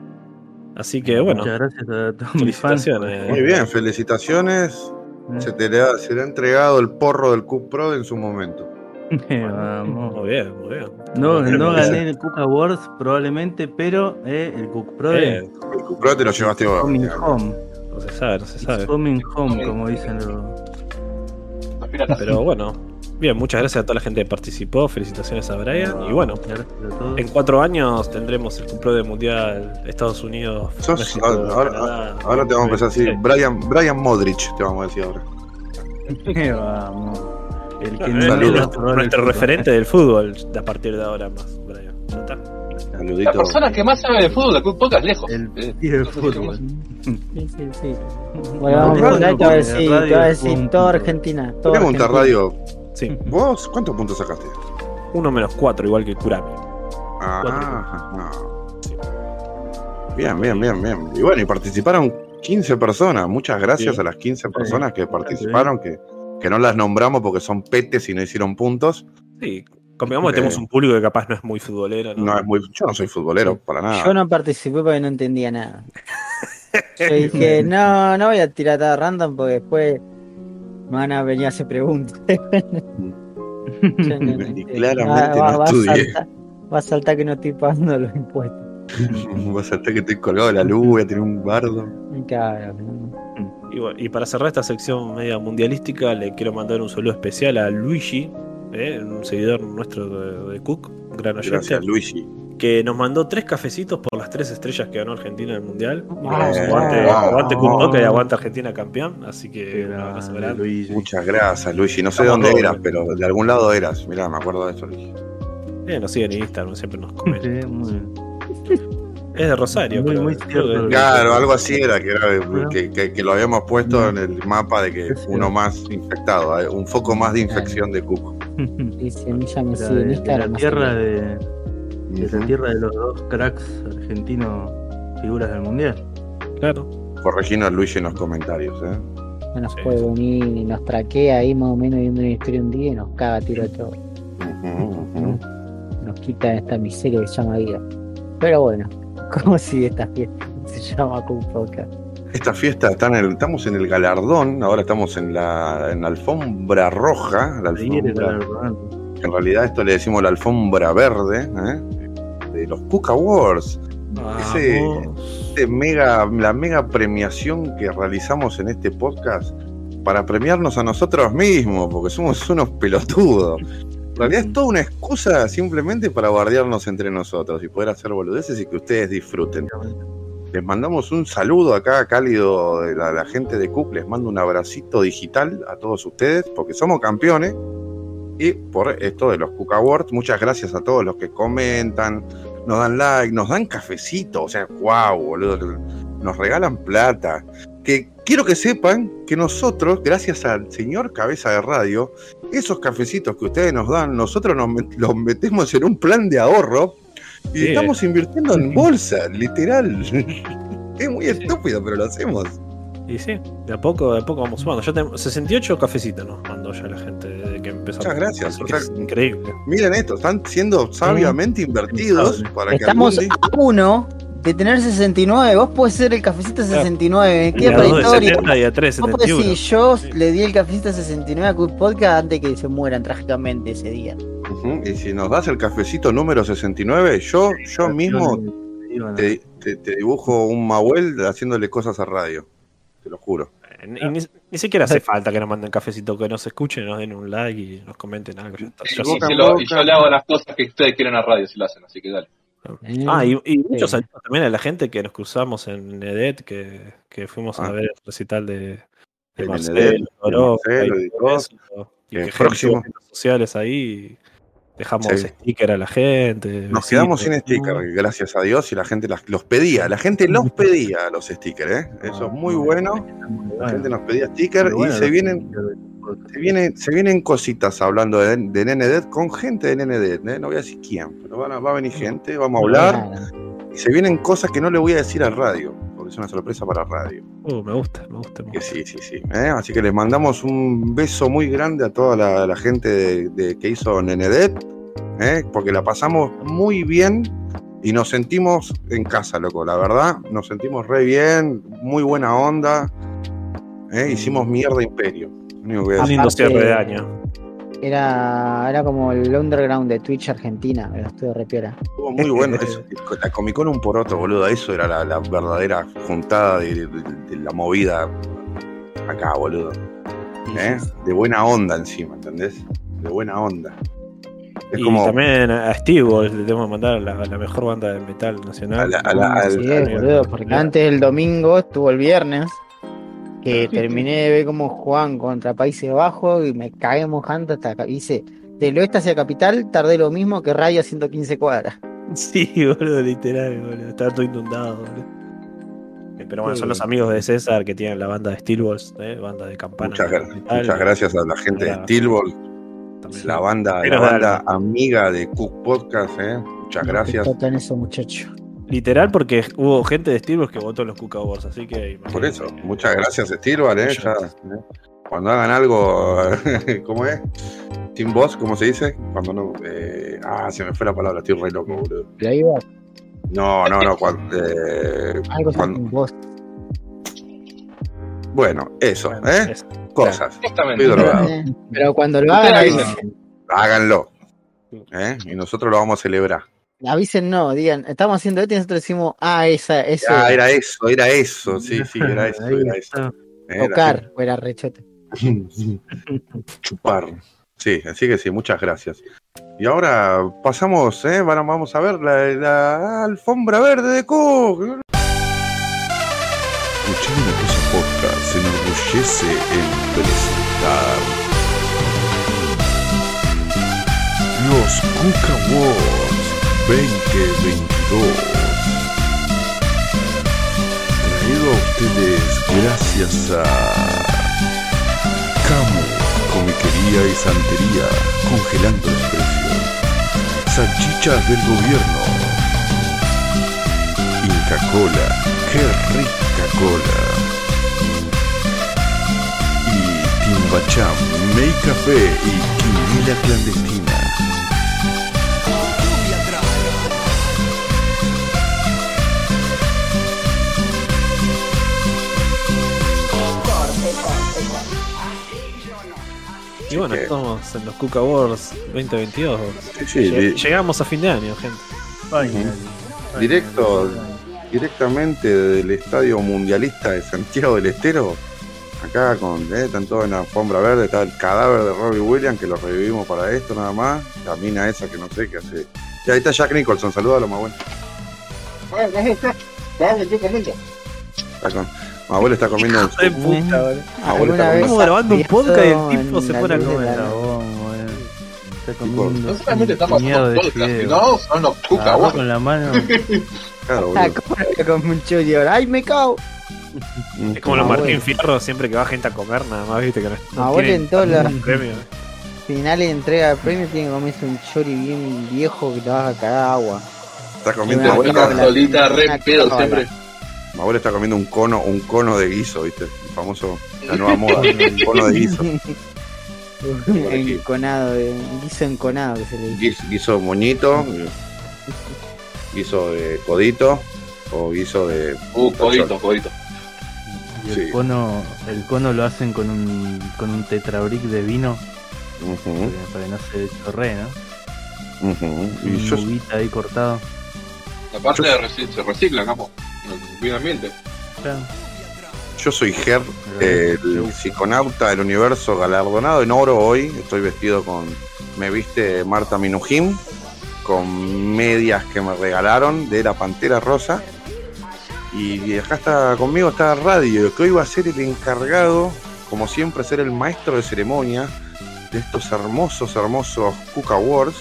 así que bueno, muchas gracias a todos mis fans. felicitaciones. Muy bien, felicitaciones. Eh, Se te le ha, se le ha entregado el porro del Cup Pro en su momento. [laughs] Vamos. Muy bien, muy bien. No, no gané el Cook Awards probablemente, pero eh, el Cook Pro Eh, El Cup Pro te lo llevaste vos. coming home. no se sabe, no se It's sabe. coming home, como dicen los. Pero bueno, bien, muchas gracias a toda la gente que participó. Felicitaciones a Brian. Y bueno, Gracias a todos. en cuatro años tendremos el Pro de Mundial Estados Unidos. Sos- México, ahora, Canadá, ahora te vamos a empezar a decir Sí. Brian, Brian Modric, te vamos a decir ahora. [laughs] Vamos. El que no nuestro, referente del fútbol de a partir de ahora más, Brian. Ya está. La Saludito. persona que más sabe de fútbol de Pocas lejos. El tío del fútbol. Sí, sí, sí. Bueno, vamos a decir, punto. Argentina. Toda Pregunta, Argentina. Radio. Sí, ¿Vos cuántos puntos sacaste? uno menos cuatro, igual que Kurami. Ah, no. Bien, bien, bien, bien. Y bueno, y participaron 15 personas. Muchas gracias Sí. a las 15 personas que participaron, que, que no las nombramos porque son petes y no hicieron puntos. Sí, convengamos que Eh. tenemos un público que capaz no es muy futbolero, ¿no? No es muy, yo no soy futbolero para nada. Yo no participé porque no entendía nada. [laughs] Yo dije, no, no voy a tirar todo random porque después me van a venir a hacer preguntas. Claramente va, no va a saltar, va a saltar que no estoy pagando los impuestos. [laughs] Vas a estar que estoy colgado de la luz, voy a tener un bardo. Claro, ¿no? Y, bueno, y para cerrar esta sección media mundialística, le quiero mandar un saludo especial a Luigi, ¿eh? un seguidor nuestro de, de Cook, gran oyente, Gracias, Luigi. que nos mandó tres cafecitos por las tres estrellas que ganó Argentina en el mundial. Ah, aguante, ah, aguante ah, y aguante Argentina campeón. Así que Qué un abrazo grande, grande. Luigi. Muchas gracias, Luigi. No sé Estamos dónde eras, pero de algún lado eras. Mirá, me acuerdo de eso, Luigi. Eh, nos siguen en Instagram, siempre nos comenta. Sí, muy bien. Es de Rosario, Muy, cierto. Claro, algo así era, que, era que, que- que lo habíamos puesto en el mapa de que uno más infectado, eh, un foco más de infección de Cook. Sigue de, en de Instagram. la tierra de, de la tierra de los dos cracks argentinos figuras del mundial. Claro. Correginos a Luigi en los comentarios. ¿eh? No nos Sí. puede venir y nos traquea ahí más o menos viendo una historia un día y nos caga tiro de todo. Ujú. Nos quita esta miseria que se llama vida. Pero bueno, [laughs] ¿cómo sigue esta fiesta? Se llama Cook Podcast. Esta fiesta está en el, estamos en el galardón, ahora estamos en la, en la alfombra roja, la alfombra, en realidad esto le decimos la alfombra verde, ¿eh? de los Cook Awards. Ese- mega, la mega premiación que realizamos en este podcast para premiarnos a nosotros mismos, porque somos unos pelotudos. En realidad es toda una excusa simplemente para guardiarnos entre nosotros y poder hacer boludeces y que ustedes disfruten. Les mandamos un saludo acá cálido de la, gente de Cook, les mando un abracito digital a todos ustedes, porque somos campeones. Y por esto de los Cook Awards, muchas gracias a todos los que comentan, nos dan like, nos dan cafecito, o sea, wow, boludo, nos regalan plata. Que quiero que sepan que nosotros, gracias al señor Cabeza de Radio, esos cafecitos que ustedes nos dan, nosotros nos los metemos en un plan de ahorro y Sí. estamos invirtiendo en bolsa, literal. [laughs] es muy estúpido, pero lo hacemos. Y sí, de a poco, de a poco vamos sumando. Ya tenemos 68 cafecitos nos mandó ya la gente desde que empezó. Muchas gracias, o sea, es increíble. Miren esto, están siendo sabiamente invertidos para que Estamos algún día- a uno de tener 69. Vos podés ser el cafecito 69. Y Queda a para dos de historia. 70 y a 3 Vos podés 71. decir, yo le di el cafecito 69 a Cook Podcast antes que se mueran trágicamente ese día. Ujú, Y si nos das el cafecito número 69, yo, yo mismo te, te- te dibujo un Mahuel haciéndole cosas a radio. Te lo juro. Y ni, ni siquiera hace falta que nos manden cafecito, que nos escuchen, nos den un like y nos comenten algo. ya está. Y, Ya y está. se lo- y yo le hago las cosas que ustedes quieren a radio si lo hacen, así que dale. Ah, y, y muchos Sí. saludos también a la gente que nos cruzamos en Nedet, que, que fuimos a Ah. ver el recital de, de En Marcelo, Marcelo y que próximo. redes sociales ahí, dejamos Sí. sticker a la gente. Nos quedamos sin ¿no? stickers, gracias a Dios, y la gente las- los pedía. La gente los pedía los stickers, ¿eh? Eso es muy bueno. La gente nos pedía stickers y se vienen, se vienen, se vienen cositas hablando de, de NNDET con gente de NNDET, ¿eh? No voy a decir quién, pero van a- va a venir gente, vamos a hablar. Y se vienen cosas que no le voy a decir a radio, porque es una sorpresa para radio. Uh, me gusta, me gusta. me Que gusta. sí, sí, sí. ¿eh? Así que les mandamos un beso muy grande a toda la, la gente de, de- que hizo Nenedet, ¿eh? porque la pasamos muy bien y nos sentimos en casa, loco. La verdad, nos sentimos re bien, muy buena onda. ¿eh? Hicimos mierda imperio. Lo a Un lindo cierre de año. Era, era como el underground de Twitch Argentina, pero estuvo re piola. Estuvo muy bueno. eso. La Comic Con un por otro, boludo. Eso era la, la verdadera juntada de, de- de la movida acá, boludo. ¿eh? De buena onda encima, ¿entendés? De buena onda. Es y como también a Steve le tenemos que mandar la, la mejor banda de metal nacional. A la- a la- al- Sí, al- boludo, porque antes el domingo estuvo el viernes, que terminé de ver cómo jugaban contra Países Bajos y me cagué mojando hasta acá. Hice del oeste hacia capital, tardé lo mismo que radio a 115 cuadras. [laughs] Sí, boludo, literal, boludo. Estaba todo inundado, boludo. Eh, Pero bueno, Sí. son los amigos de César que tienen la banda de Steelballs, ¿eh? banda de campana. muchas, gra- metal, muchas gracias a la gente de Era- Steelball, también. la banda, la banda amiga de Cook Podcast, ¿eh? Muchas gracias. Tocan eso, muchacho. Literal, porque hubo gente de Steelballs que votó en los Cuca Awards, así que. Por eso, muchas gracias Steelball, ¿eh? Ya, ¿eh? Cuando hagan algo, [laughs] ¿cómo es? Sin voz, ¿cómo se dice? Cuando no. eh, ah, se me fue la palabra, estoy re loco, boludo. Playback, No, no, no. cuando, eh, algo cuando- sin voz. bueno, eso, Bueno, ¿eh? eso. Cosas. Exactamente. Eh, Pero cuando lo hagan. Háganlo. ¿eh? Y nosotros lo vamos a celebrar. Avisen no, digan, estamos haciendo esto y nosotros decimos, ah, esa, eso. Ah, era. era eso, era eso. Sí, sí, era eso, era eso. la Tocar, o era rechote. [laughs] Chupar. Sí, así que sí, muchas gracias. Y ahora pasamos, ¿eh? Vamos a ver la, la alfombra verde de Cook. Escuchar una cosa podcast se enorgullece en presentar los Cook Awards 2022. Traído a ustedes gracias a Camu, comiquería y santería, congelando los precios. Salchichas del gobierno. Inca Cola, qué rica cola. Y Timbacham, Make Café y Quinila Clandestina. Y bueno, que- estamos en los Cuca Awards 2022. Sí, sí, Lle- di- Llegamos a fin de año, gente. Final. Directo. directamente del Estadio Mundialista de Santiago del Estero. Acá con, eh, están todos en la alfombra verde, está el cadáver de Robbie Williams, que lo revivimos para esto nada más. La mina esa que no sé qué hace. Y ahí está Jack Nicholson, salúdalo, más bueno. Está con, abuelo está comiendo un De puta, boludo. Abuelo está ¿Alguna comiendo- Estamos grabando un podcast y el tipo se pone a comer. boludo. Está comiendo No solamente estamos de podcast, no, son los Agarró Awards. con la mano. Claro, boludo. ¿cómo le come un chori ahora? ¡Ay, me cago! Es como los Martín. Fierro, siempre que va gente a comer, nada más, viste que no, tienen en todos los [laughs] premio. finales de entrega de premios tiene que comerse un chori bien viejo que te vas a cagar agua. Está comiendo, abuelo, solita re pedo siempre. Mi abuelo está comiendo un cono, un cono de guiso, ¿viste? El famoso, la nueva moda, [laughs] el cono de guiso. enconado, de, un guiso enconado que se le dice. Guiso, guiso moñito, guiso de codito o guiso de... Uh, codito, codito. Y el Sí. cono, el cono lo hacen con un, con un tetrabric de vino para que no se chorree, ¿no? Y Un yo, ahí cortado. Aparte de reci- se recicla, capo. Ambiente. Claro. Yo soy Ger, el psiconauta del universo galardonado en oro hoy. Estoy vestido con. Me viste Marta Minujín, con medias que me regalaron de la Pantera Rosa. Y acá está conmigo está Radio, que hoy va a ser el encargado, como siempre, ser el maestro de ceremonia de estos hermosos, hermosos Cook Awards.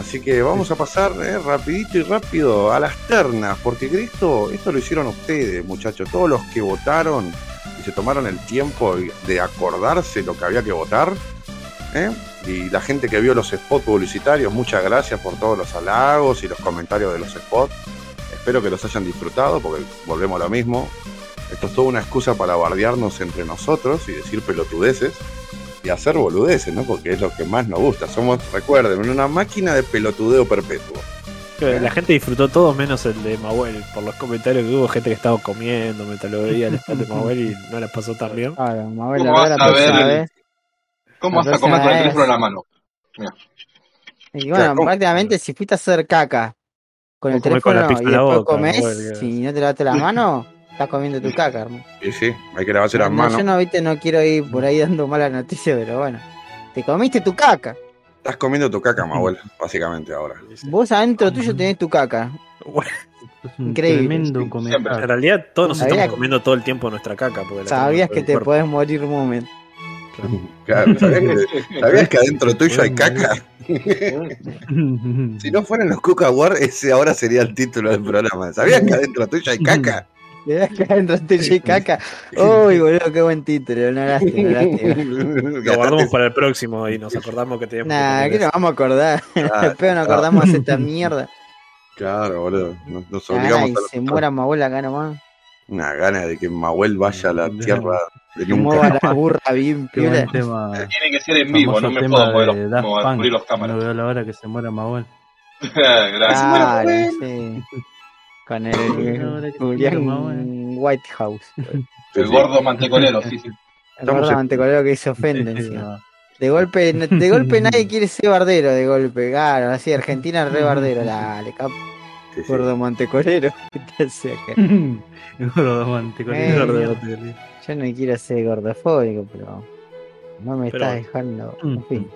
Así que vamos a pasar eh, rapidito y rápido a las ternas, porque esto, esto lo hicieron ustedes, muchachos. Todos los que votaron y se tomaron el tiempo de acordarse lo que había que votar. ¿eh? Y la gente que vio los spots publicitarios, muchas gracias por todos los halagos y los comentarios de los spots. Espero que los hayan disfrutado, porque volvemos a lo mismo. Esto es toda una excusa para bardearnos entre nosotros y decir pelotudeces y hacer boludeces, ¿no? Porque es lo que más nos gusta. Somos, recuerden, una máquina de pelotudeo perpetuo. La gente disfrutó todo menos el de Mahuel, por los comentarios que hubo gente que estaba comiendo mientras lo veía el de Mahuel y no la pasó tan bien. Claro, ¿Cómo la vas verdad, a la ver vez. ¿Cómo vas a La comer con el teléfono en la mano? Mira. Y bueno, prácticamente si fuiste a hacer caca con el con teléfono la pizza y la después boca, que- si no te lavaste las manos, [laughs] estás comiendo tu caca, hermano. Y sí, hay que lavarse las No, manos. Yo no, viste, no quiero ir por ahí dando malas noticias, pero bueno. Te comiste tu caca. Estás comiendo tu caca, Mahuel, [laughs] básicamente ahora. Vos adentro tuyo tenés tu caca. Increíble. tremendo Sí, en comentario. realidad todos nos estamos que- comiendo todo el tiempo nuestra caca. Porque la Sabías que te podés morir un momento. Claro, ¿sabías, que, sabías que adentro tuyo hay caca? [laughs] Si no fueran los Cook Awards, ese ahora sería el título del programa. ¿Sabías que adentro tuyo hay caca? [laughs] ¿Sabías que adentro tuyo hay caca? Uy, boludo, qué buen título. No lástima, lástima. [laughs] Lo guardamos para el próximo y nos acordamos que teníamos Nah, que ¿qué poner nos vamos a acordar? [laughs] Claro, [laughs] Pero nos acordamos de hacer esta mierda. Claro, boludo. Nos, nos Ah, obligamos y a se muera mi abuela acá nomás. una gana de que Mahuel vaya a la tierra de Que mueva nunca. la burra bien piola. Tiene que ser en vivo, famoso no me puedo mover de los, los No cámaras. veo la hora que se muera Mahuel. Gracias. Claro, sí. Con el se Julián Whitehouse. El gordo mantecolero, sí, sí. El gordo mantecolero que se ofende encima. De golpe, de golpe [laughs] nadie quiere ser bardero, de golpe, claro, así Argentina es re bardero, [laughs] dale, cap, Sí, sí. gordo mantecolero, [laughs] ¿qué te hace acá? El gordo mantecolero. Eh, Yo no quiero ser gordofóbico, pero no me Pero está dejando, Mm. en fin.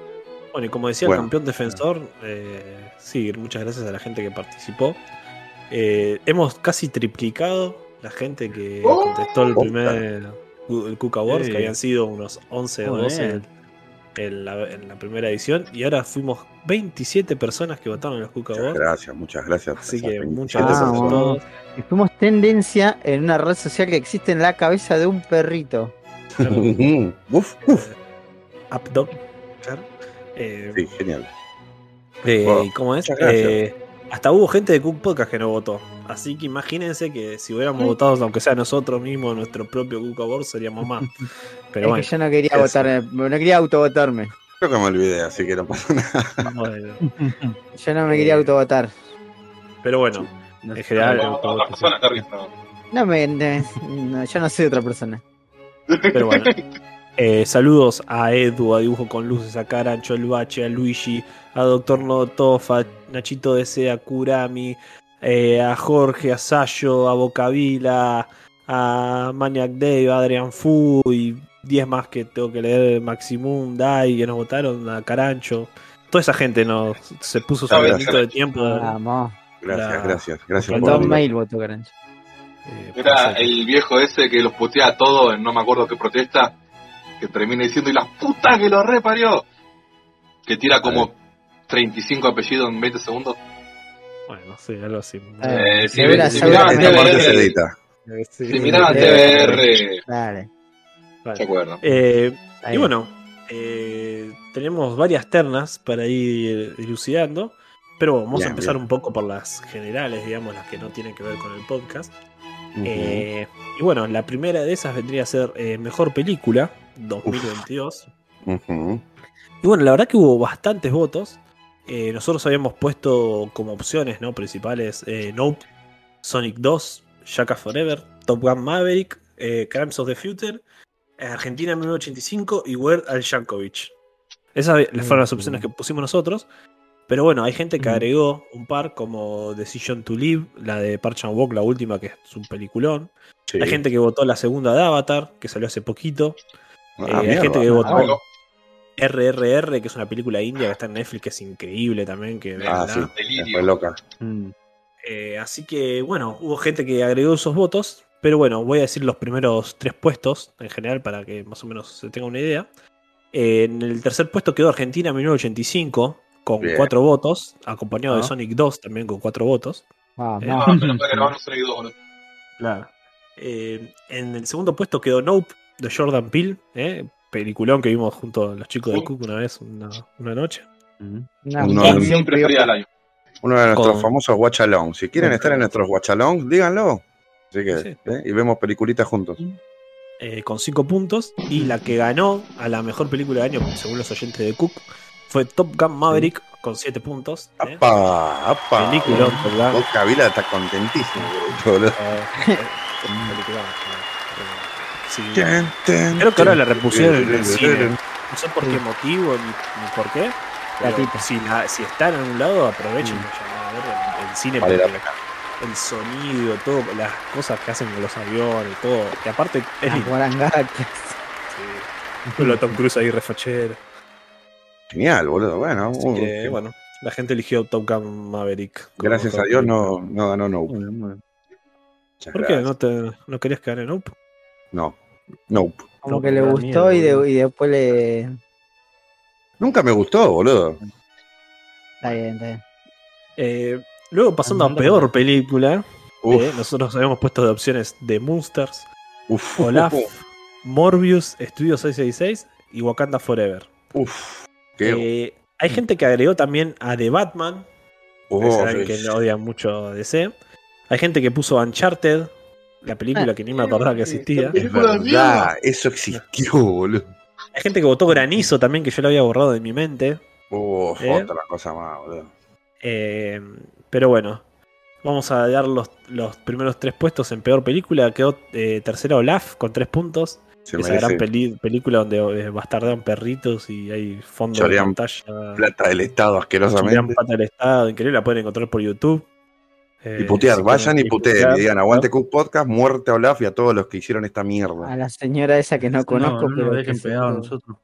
Bueno, y como decía Bueno. el campeón defensor, eh, sí, muchas gracias a la gente que participó. Eh, hemos casi triplicado la gente que contestó el primer el Cook Awards, Sí. que habían sido unos 11 o Muy 12 bien. en, en la, en la primera edición, y ahora fuimos 27 personas que votaron en los Cook Muchas Awards. gracias, muchas gracias. Así que 27 muchas gracias a todos. Y fuimos tendencia en una red social que existe en la cabeza de un perrito. [laughs] uf, uf. Updog, claro. Eh, Sí, genial. Eh, Wow, ¿y ¿Cómo es? muchas gracias. Hasta hubo gente de Cook Podcast que no votó. Así que imagínense que si hubiéramos votado, aunque sea nosotros mismos, nuestro propio Cook Award, seríamos más. Pero es bueno, que yo no quería eso. votar, eh, no quería autovotarme. Creo que me olvidé, así que no pasa nada. bueno. [laughs] Yo no me quería Eh, autovotar. Pero bueno, No En general, no, otra persona. No. No me, no, yo no soy otra persona. pero bueno. [laughs] Eh, saludos a Edu, a Dibujo con Luces, a Carancho, al Bache, a Luigi, a Doctor Notov, a Nachito DC, a Kurami, eh, a Jorge, a Sayo, a Bocavila, a Maniac Dave, a Adrian Fu y 10 más que tengo que leer, Maximum, Dai, que nos votaron, a Carancho. Toda esa gente nos se puso su ratito de tiempo. Vamos. Gracias, gracias, gracias El por dos venir. mail votó Carancho. eh, Era el viejo ese que los putea a todos en no me acuerdo qué protesta, que termina diciendo, y la puta que lo reparió, que tira como 35 apellidos en 20 segundos. Bueno, sí, algo así. Eh, Eh, si segura- si seguramente- miraba Esta parte se TVR, edita. Eh, sí. si miraba Sí. TVR, Dale. Vale. ¿se acuerdan? Eh, y bueno, eh, tenemos varias ternas para ir dilucidando, pero vamos Bien, a empezar bien. un poco por las generales, digamos, las que no tienen que ver con el podcast. Eh, y bueno, la primera de esas vendría a ser eh, Mejor Película 2022. Ujú. Y bueno, la verdad que hubo bastantes votos. Eh, nosotros habíamos puesto como opciones ¿no? principales eh, Nope, Sonic 2, Shaka Forever, Top Gun Maverick, eh, Crimes of the Future, eh, Argentina 1985 y Weird Al Yankovic. Esas fueron las opciones que pusimos nosotros. Pero bueno, hay gente que agregó un par como Decision to Live, la de Park Chan Wook, la última, que es un peliculón. Sí. Hay gente que votó la segunda de Avatar, que salió hace poquito. Ah, Eh, hay mierda. gente que votó. RRR, que es una película india que está en Netflix, que es increíble también. Que Ah, sí. Delirio. Fue loca. Mm. Eh, así que, bueno, hubo gente que agregó esos votos. Pero bueno, voy a decir los primeros tres puestos en general para que más o menos se tenga una idea. Eh, en el tercer puesto quedó Argentina en 1985 con Bien. cuatro votos, acompañado de Ah. Sonic 2 también con cuatro votos. Vamos. Eh, Ah, pero Sonic 2, boludo. Claro. Eh, en el segundo puesto quedó Nope de Jordan Peele, eh, peliculón que vimos junto a los chicos de Sí. Cook una vez, una, una noche. Una No, canción Mi preferida del año. Uno de nuestros Con- famosos watch along. Si quieren Con- estar en nuestros watch along, díganlo. Así que, Sí. ¿eh? Y vemos peliculitas juntos. eh, con cinco puntos. Y la que ganó a la mejor película del año, según los oyentes de Cook, fue Top Gun Maverick con siete puntos. eh. ¡Apa! ¡Apa! Peliculón, Top Gun. Vos, Kabila está contentísimo, boludo. Sí. Creo que ahora la repusieron en el cine. No sé por qué motivo ni, ni por qué. Pero si, la- si está en algún lado, aprovechen vayan a ver el, el cine Vale la el sonido, todo, las cosas que hacen con los aviones, todo. Que aparte es. Sí. Lo Tom Cruise ahí refachero. Genial, boludo. Bueno, Así uh, que, bueno, la gente eligió Top Gun Maverick. gracias a Dios no, no ganó Nope. Muy bien. Muchas ¿Por qué? ¿No, te, ¿No querías que gane Nope? No. Nope. Como que le gustó miedo, y, de- boludo. y después le. Nunca me gustó, boludo. Está bien, está bien. Eh, luego, pasando a peor película, eh, nosotros habíamos puesto de opciones de Monsters, uf, Olaf, Morbius, Studio 666 y Wakanda Forever. uf. Qué, Eh, hay gente que agregó también a The Batman, oh, que saben sí. que no odian mucho DC. Hay gente que puso Uncharted, la película que ni me acordaba que existía. Es verdad, eso existió, boludo. Hay gente que votó Granizo también, que yo lo había borrado de mi mente. Uf, ¿Eh? otra cosa más, boludo. Eh, pero bueno, vamos a dar los, los primeros tres puestos en peor película. Quedó eh, tercera Olaf con tres puntos. Se Esa merece gran peli- película donde eh, bastardean perritos y hay fondo Chorean de pantalla. plata del Estado asquerosamente. pata del Estado, increíble, la pueden encontrar por YouTube. Eh, Y putear, vayan y puteen. putear, Y digan, aguante Cook Podcast, muerte a Olaf y a todos los que hicieron esta A mierda. la señora esa que no conozco, no, no pero. nos que dejen pegados a nosotros.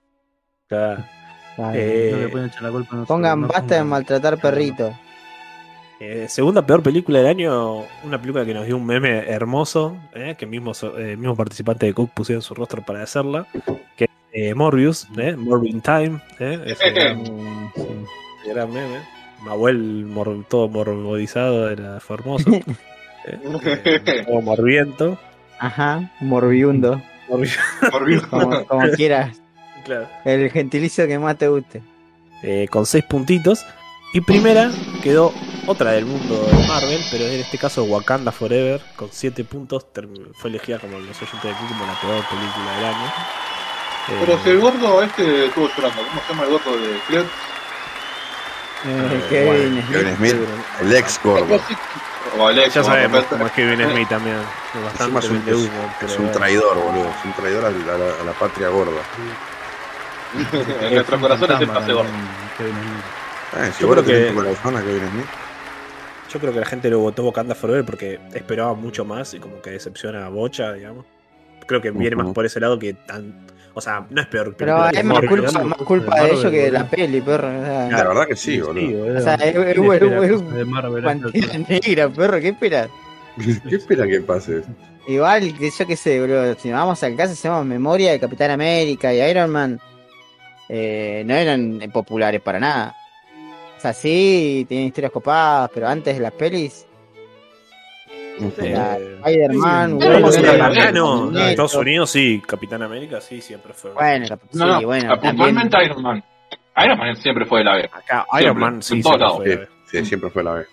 claro. Bien. Eh, no le pueden echar la culpa a nosotros. Pongan no basta de maltratar perritos. Eh, segunda peor película del año, una película que nos dio un meme hermoso, eh, que mismo, so- eh, mismo participante de Cook pusieron su rostro para hacerla, que es eh, Morbius, eh, Morbin Time, eh, [laughs] gran, sí, gran meme. Mabuel mor- todo morbidizado era fue hermoso. eh, eh, todo morbiento. Ajá, morbiundo. Morbi- Morbius. Como, como quieras. claro. El gentilicio que más te guste. Eh, con seis puntitos. Y primera quedó otra del mundo de Marvel, pero en este caso Wakanda Forever, con siete puntos. term- Fue elegida como los oyentes de aquí como la peor película del año. Eh, Pero si el gordo este estuvo llorando, ¿cómo se llama el gordo de Clear? Eh, Eh, Kevin bueno. Kevin Smith, el ex gordo. O Alex, ya sabemos cómo es Kevin [laughs] Smith también. Es bastante es un, humo, es- es un traidor, boludo. Es un traidor a la, a la- a la patria gorda. en nuestros corazones el pase gordo. Eh, si vos lo tenés que- en tu corazón a Kevin Smith. Yo creo que la gente lo votó Wakanda Forever porque esperaba mucho más y como que decepciona a Bocha, digamos. Creo que viene Ujú. más por ese lado que tan. O sea, no es peor. Pero es más culpa, más culpa de ellos que de la peli, perro. O sea, La verdad que sí, boludo. O sea, es- es- ¿Quién es- altura? [laughs] negra, perro, ¿qué esperas? [laughs] ¿Qué espera que pase? Igual que yo qué sé, boludo. Si vamos al caso, hacemos memoria de Capitán América y Iron Man. eh, no eran populares para nada. O sea, sí, tienen historias copadas, pero antes de las pelis, Eh, Spider-Man, acá sí, no. Estados Unidos sí, Capitán América sí, siempre fue. Bueno, No, sí, no, bueno, puntualmente Iron Man. Iron Man siempre fue de la B. Acá Siempre, Iron Man sí, en todos siempre lados. fue. Sí, sí, siempre fue la vez.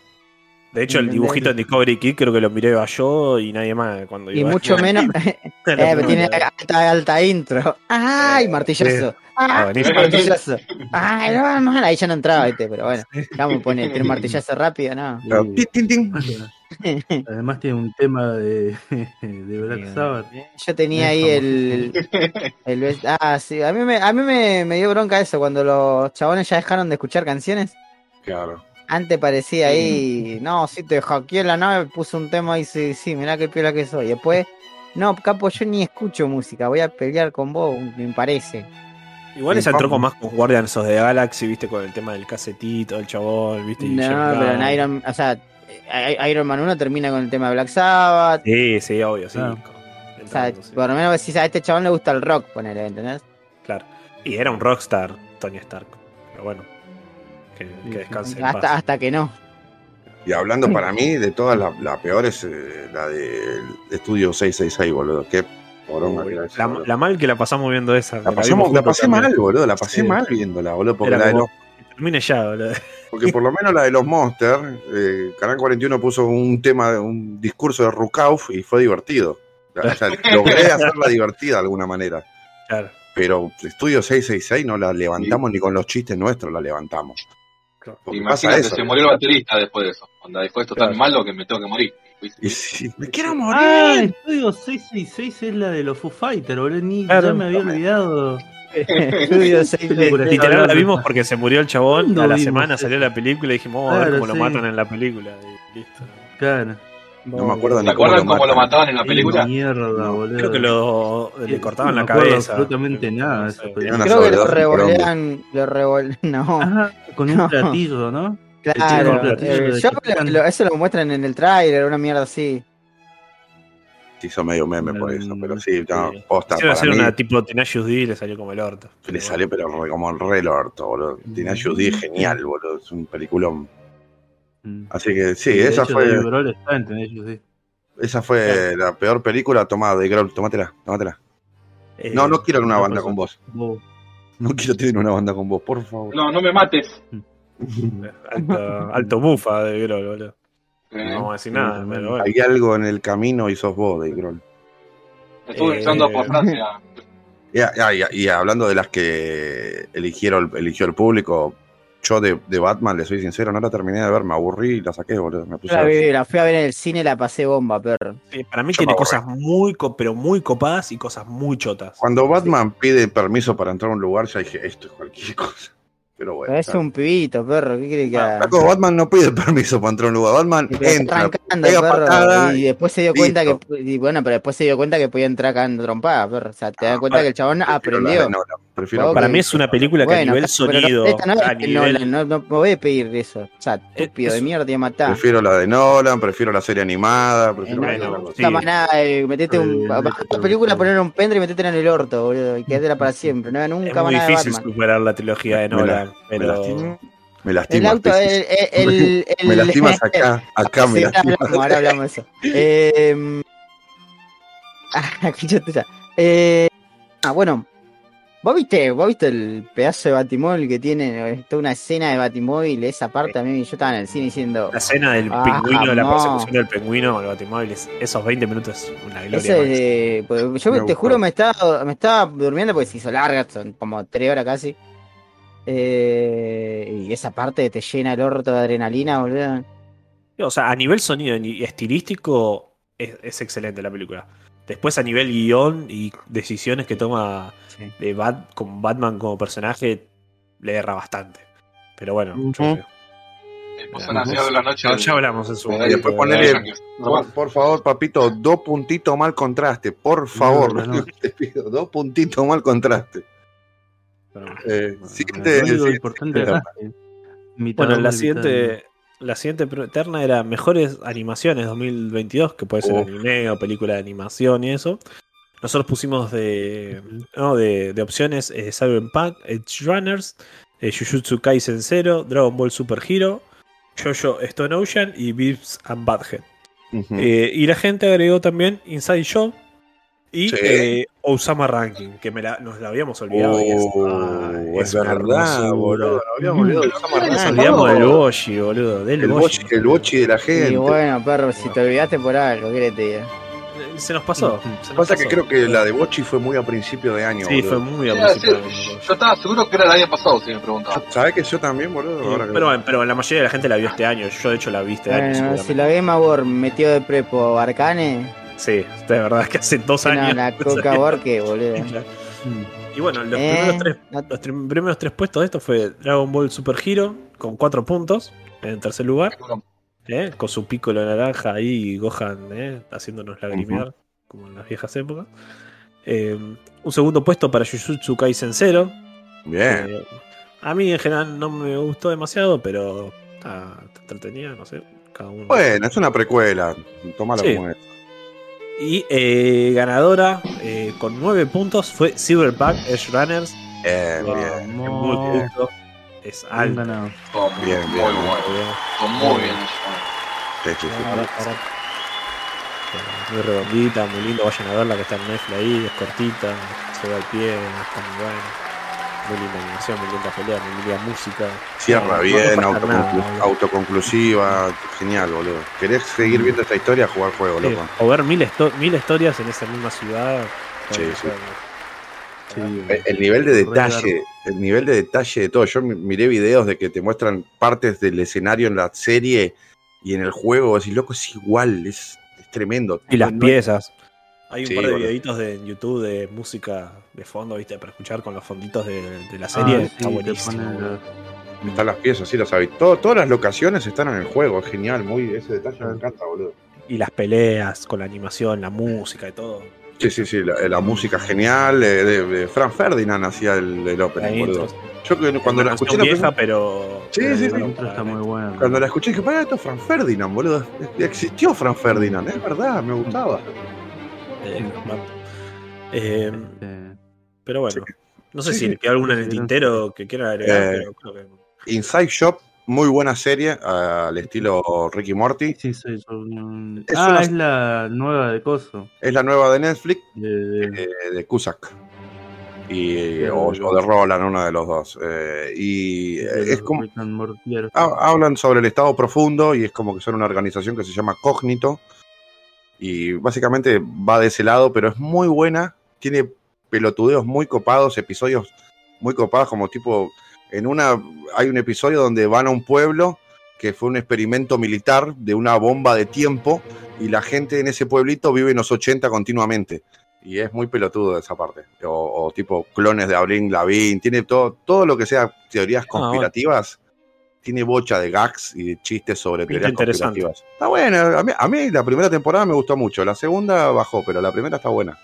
De hecho, el dibujito en Discovery Kid creo que lo miré yo y nadie más cuando Y iba. mucho menos. [laughs] [laughs] eh, pero tiene alta, alta intro. ¡Ay, martillazo! Ah, ¡Ay, buenísimo. martillazo! ¡Ay, no, mal! Ahí ya no entraba, ¿viste? Pero bueno, vamos a poner tiene un martillazo rápido, ¿no? Pero, tin, tin, tin. [laughs] Además tiene un tema de, [laughs] de Black Sabbath. Yo tenía ahí el, [laughs] Ah, sí, a mí, me, a mí me, me dio bronca eso cuando los chabones ya dejaron de escuchar canciones. Claro. Antes parecía ahí, no, sí te hackeé la nave, puse un tema y sí, sí, mirá qué piola que soy. Después No, capo, yo ni escucho música, voy a pelear con vos, me parece. Igual esa entró con más con Guardians of the Galaxy, viste, con el tema del casetito, el chabón, viste. y No, pero en. Iron, o sea, Iron Man 1 termina con el tema de Black Sabbath. Sí, sí, obvio, sí. Ah. O sea, Entrando, sí. por lo menos decís, a este chabón le gusta el rock, ponele, ¿entendés? Claro. Y era un rockstar, Tony Stark. Pero bueno, que, que descanse en Hasta, paz. hasta que no. Y hablando para [laughs] mí, de todas, la, la peor es eh, la del estudio 666, boludo. Qué poronga que La, la mal que la pasamos viendo esa. La, pasamos- la pasé también. mal, boludo. La pasé Sí. mal viéndola, boludo. Porque, Era la de los- Termine ya, boludo. porque por lo menos la de los Monsters, eh, Canal 41 puso un tema, un discurso de Rukauf y fue divertido. O sea, logré hacerla divertida de alguna manera. Claro. Pero Estudio 666 no la levantamos ni con los chistes nuestros la levantamos. Pasa Imagínate, eso. se murió el baterista después de eso. Cuando después esto Claro. tan malo que me tengo que morir. Y si me quiero Ah, morir. Estudio 666 es la de los Foo Fighters, boludo. Ni Claro. ya me había olvidado. Estudio 6 Película. Literal la vimos porque se murió el chabón. ¿Cuándo A la semana eso? salió la película y dijimos, vamos a ver cómo sí. lo matan en la película. Y listo. Claro. No me acuerdo ¿Se ni cómo acuerdan lo cómo lo mataban en la película? mierda, boludo. Creo que lo, le cortaban no la cabeza. absolutamente nada. Una Creo que lo revolean, lo revolean, no, Ajá, con un No. platillo, ¿no? claro. eh, yo lo- eso lo muestran en el tráiler, una mierda así. Se hizo medio meme por eso, pero sí, no, posta, Quisieron para hacer mí una tipo Tenacious D y le salió como el orto. le salió pero re- como el re el orto, boludo. Tenacious D es genial, boludo, es un peliculón. Mm. Así que sí, De esa hecho, fue está en D. esa fue la peor película tomada de Grohl, tómatela, tómatela. Eh, No, no quiero una no banda con vos. Vos. No quiero tener una banda con vos, por favor. No, no me mates. [laughs] Alto, alto mufa de Grol, boludo. No vamos a decir nada, pero bueno. Hay algo en el camino y sos vos, de Grohl. estuve Eh, usando por Francia. Y, y- y hablando de las que eligieron, eligió el público, yo de, de Batman, le soy sincero, no la terminé de ver, me aburrí y la saqué, boludo. Me puse la, vi- la fui a ver en el cine, la pasé bomba, perro. Eh, Para mí Yo tiene cosas muy, co- pero muy copadas y cosas muy chotas. Cuando Batman pide permiso para entrar a un lugar, ya dije, esto es cualquier cosa. Pero bueno. Pero es un pibito, perro, ¿qué crees que haga? Flaco, Batman no pide permiso para entrar a un lugar. Batman entra, pega perro, patada y después se dio cuenta que, listo. y bueno, pero después se dio cuenta que podía entrar cagando trompada, perro. O sea, te das Ah, cuenta para- que el chabón aprendió. de Nolan, prefiero. Para mí es una película que a nivel pero sonido, esta no es a de nivel... Nolan, no, no me voy a pedir eso. O sea, estúpido es- de mierda y matar. Prefiero la de Nolan, prefiero la serie animada, prefiero bueno, cualquier cosa. sí. Nunca más nada, eh, metete un, Eh, esta película, poner un pendrive y metete en el orto, boludo, y quedátela para [laughs] siempre. No, Es nunca más muy nada de difícil superar la trilogía de Me la- Nolan, Me pero... lastima. Me El lastimas, auto, el, Piscis. el, el, el- [laughs] Me lastimas acá, acá me Sí, ahora lastimas. hablamos, ahora hablamos de eso. [laughs] Eh, ah. Eh, ah, bueno. ¿Vos viste, ¿Vos viste el pedazo de Batimóvil que tiene? Toda una escena de Batimóvil, esa parte a mí, yo estaba en el cine diciendo... La escena del Ah, pingüino, la persecución del pingüino, el batimóvil, es- esos 20 minutos es una gloria. Ese, eh, pues, yo Me te gustó. juro me estaba, me estaba durmiendo porque se hizo larga, son como tres horas casi. Eh, y esa parte te llena el orto de adrenalina, boludo. O sea, a nivel sonido y estilístico es, es excelente la película. Después a nivel guion y decisiones que toma Sí. de Bat, con Batman como personaje, le erra bastante. Pero bueno, yo de la noche. Ya, hablamos en su después momento. ponele, por, por favor, papito, dos puntitos mal contraste, por favor. No, no. [laughs] Te pido, dos puntitos mal contraste. Pero- Eh, Lo siguiente, importante Bueno, la siguiente, la siguiente pre- terna era mejores animaciones 2022, que puede ser Uf. anime o película de animación y eso. Nosotros pusimos de, no, de, de opciones eh, Cyberpunk, Edge Runners, eh, Jujutsu Kaisen 0, Dragon Ball Super Hero, Jojo Stone Ocean y Beavis and Butthead. Ujú. Eh, y la gente agregó también Inside Show y Sí. eh, Osama Ranking, que me la- nos la habíamos olvidado. y es, Oh, ah, es una verdad, boludo. Nos olvidamos del Boshi, boludo. Del El bochi, el bochi de la gente. Y bueno, perro, si te olvidaste por algo, ¿qué te diga? Eh, Se nos pasó. se nos Pasa que pasó. creo que la de Bochi fue muy a principio de año. Sí, boludo. fue muy a decir, principio de año. Yo estaba seguro que era el año pasado, si me preguntaba. ¿Sabes que yo también, boludo? Sí, Ahora que- pero, pero la mayoría de la gente la vio este año. Yo, de hecho, la vi este año. Bueno, seguramente. si la Game Award metió de prepo Arcane, Sí, de verdad que hace dos no, años. la [laughs] Coca Award que, boludo. [laughs] Y bueno, los, Eh, primeros tres, no- los primeros tres puestos de esto fue Dragon Ball Super Hero con cuatro puntos en tercer lugar. ¿eh? Con su pico de naranja ahí y Gohan ¿eh? haciéndonos lagrimear. como en las viejas épocas. Eh, un segundo puesto para Jujutsu Kaisen 0. Bien. Eh, a mí en general no me gustó demasiado, pero está, está entretenida, no sé. Cada uno. Bueno, es una precuela. Tómalo Sí. como es. Y eh, ganadora eh, con 9 puntos fue Cyberpunk Edge Runners. Bien, bien. Es muy justo. Es Bien alto. ganado. Estuvo muy, Bien, muy bien, bueno. Muy bien. Sí, sí, sí. Muy redondita, muy lindo. Vayan a verla que está en Netflix ahí. Es cortita, se va al pie, está muy buena. Muy linda animación, muy linda pelea, muy linda música. Cierra No, bien, autoconclu- nada, autoconclusiva. Genial, boludo. ¿Querés seguir viendo esta historia? Jugar juego, Sí, loco. o ver mil, esto- mil historias en esa misma ciudad. Sí, sí. Sí, El, el nivel de detalle, el nivel de detalle de todo. Yo mi- miré videos de que te muestran partes del escenario en la serie y en el juego. Así, loco, es igual, es, es tremendo. Y las No- piezas. Hay un Sí, par de videitos de, en YouTube de música de fondo, viste, para escuchar con los fonditos de, de la serie. Ah, está sí, te buenísimo. ponen Están las piezas, sí, lo sabéis. Todo, todas las locaciones están en el juego, es genial, muy ese detalle me encanta, boludo. Y las peleas con la animación, la música y todo. Sí, sí, sí, la, la música genial, eh, de, de Frank Ferdinand hacía el, el opening, boludo. Yo que cuando la escuché la vieja, pero. Sí, pero sí, sí. Bueno, está muy buena. cuando la escuché dije, para esto es Frank Ferdinand, boludo. Existió Frank Ferdinand, es verdad, me gustaba. Eh, bueno. Eh, Este, pero bueno, no sé Sí, si sí. queda alguna en el Sí, tintero que quiera agregar, Eh, pero creo que. Inside Shop, muy buena serie, al estilo Ricky Morty. Sí, un- Es ah, una- es la nueva de Coso. Es la nueva de Netflix, De, de- eh, de Cusack. Y, Sí, o, de- o de Roland, uno de los dos. Eh, y es como, hablan sobre el estado profundo y es como que son una organización que se llama Cognito. Y básicamente va de ese lado, pero es muy buena. Tiene pelotudeos muy copados, episodios muy copados, como tipo. En una. Hay un episodio donde van a un pueblo que fue un experimento militar de una bomba de tiempo. Y la gente en ese pueblito vive en los 80 continuamente. Y es muy pelotudo esa parte. O, o tipo clones de Abril Lavín. Tiene todo, todo lo que sea teorías Ah, bueno. conspirativas. Tiene bocha de gags y de chistes sobre Pinta teorías conspirativas. Está buena. A mí, a mí la primera temporada me gustó mucho. La segunda bajó, pero la primera está buena.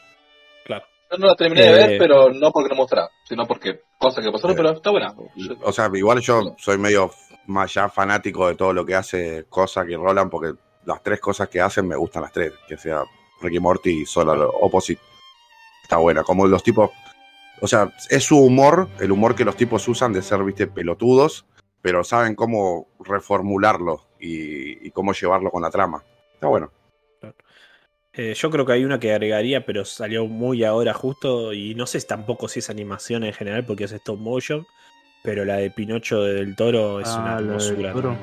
Yo no la terminé de Eh, ver, pero no porque no gustara, sino porque cosas que pasaron, Eh, pero está buena. Yo- O sea, igual yo soy medio más ya fanático de todo lo que hace Cosa que Roland, porque las tres cosas que hacen me gustan las tres. Que sea Ricky Morty y Solar Opposite. Está buena. Como los tipos. O sea, es su humor, el humor que los tipos usan de ser, viste, pelotudos, pero saben cómo reformularlo y, y cómo llevarlo con la trama. Está bueno. Eh, yo creo que hay una que agregaría, pero salió muy ahora justo. Y no sé tampoco si es animación en general, porque es stop motion. Pero la de Pinocho del Toro es una Ah, hermosura. toro.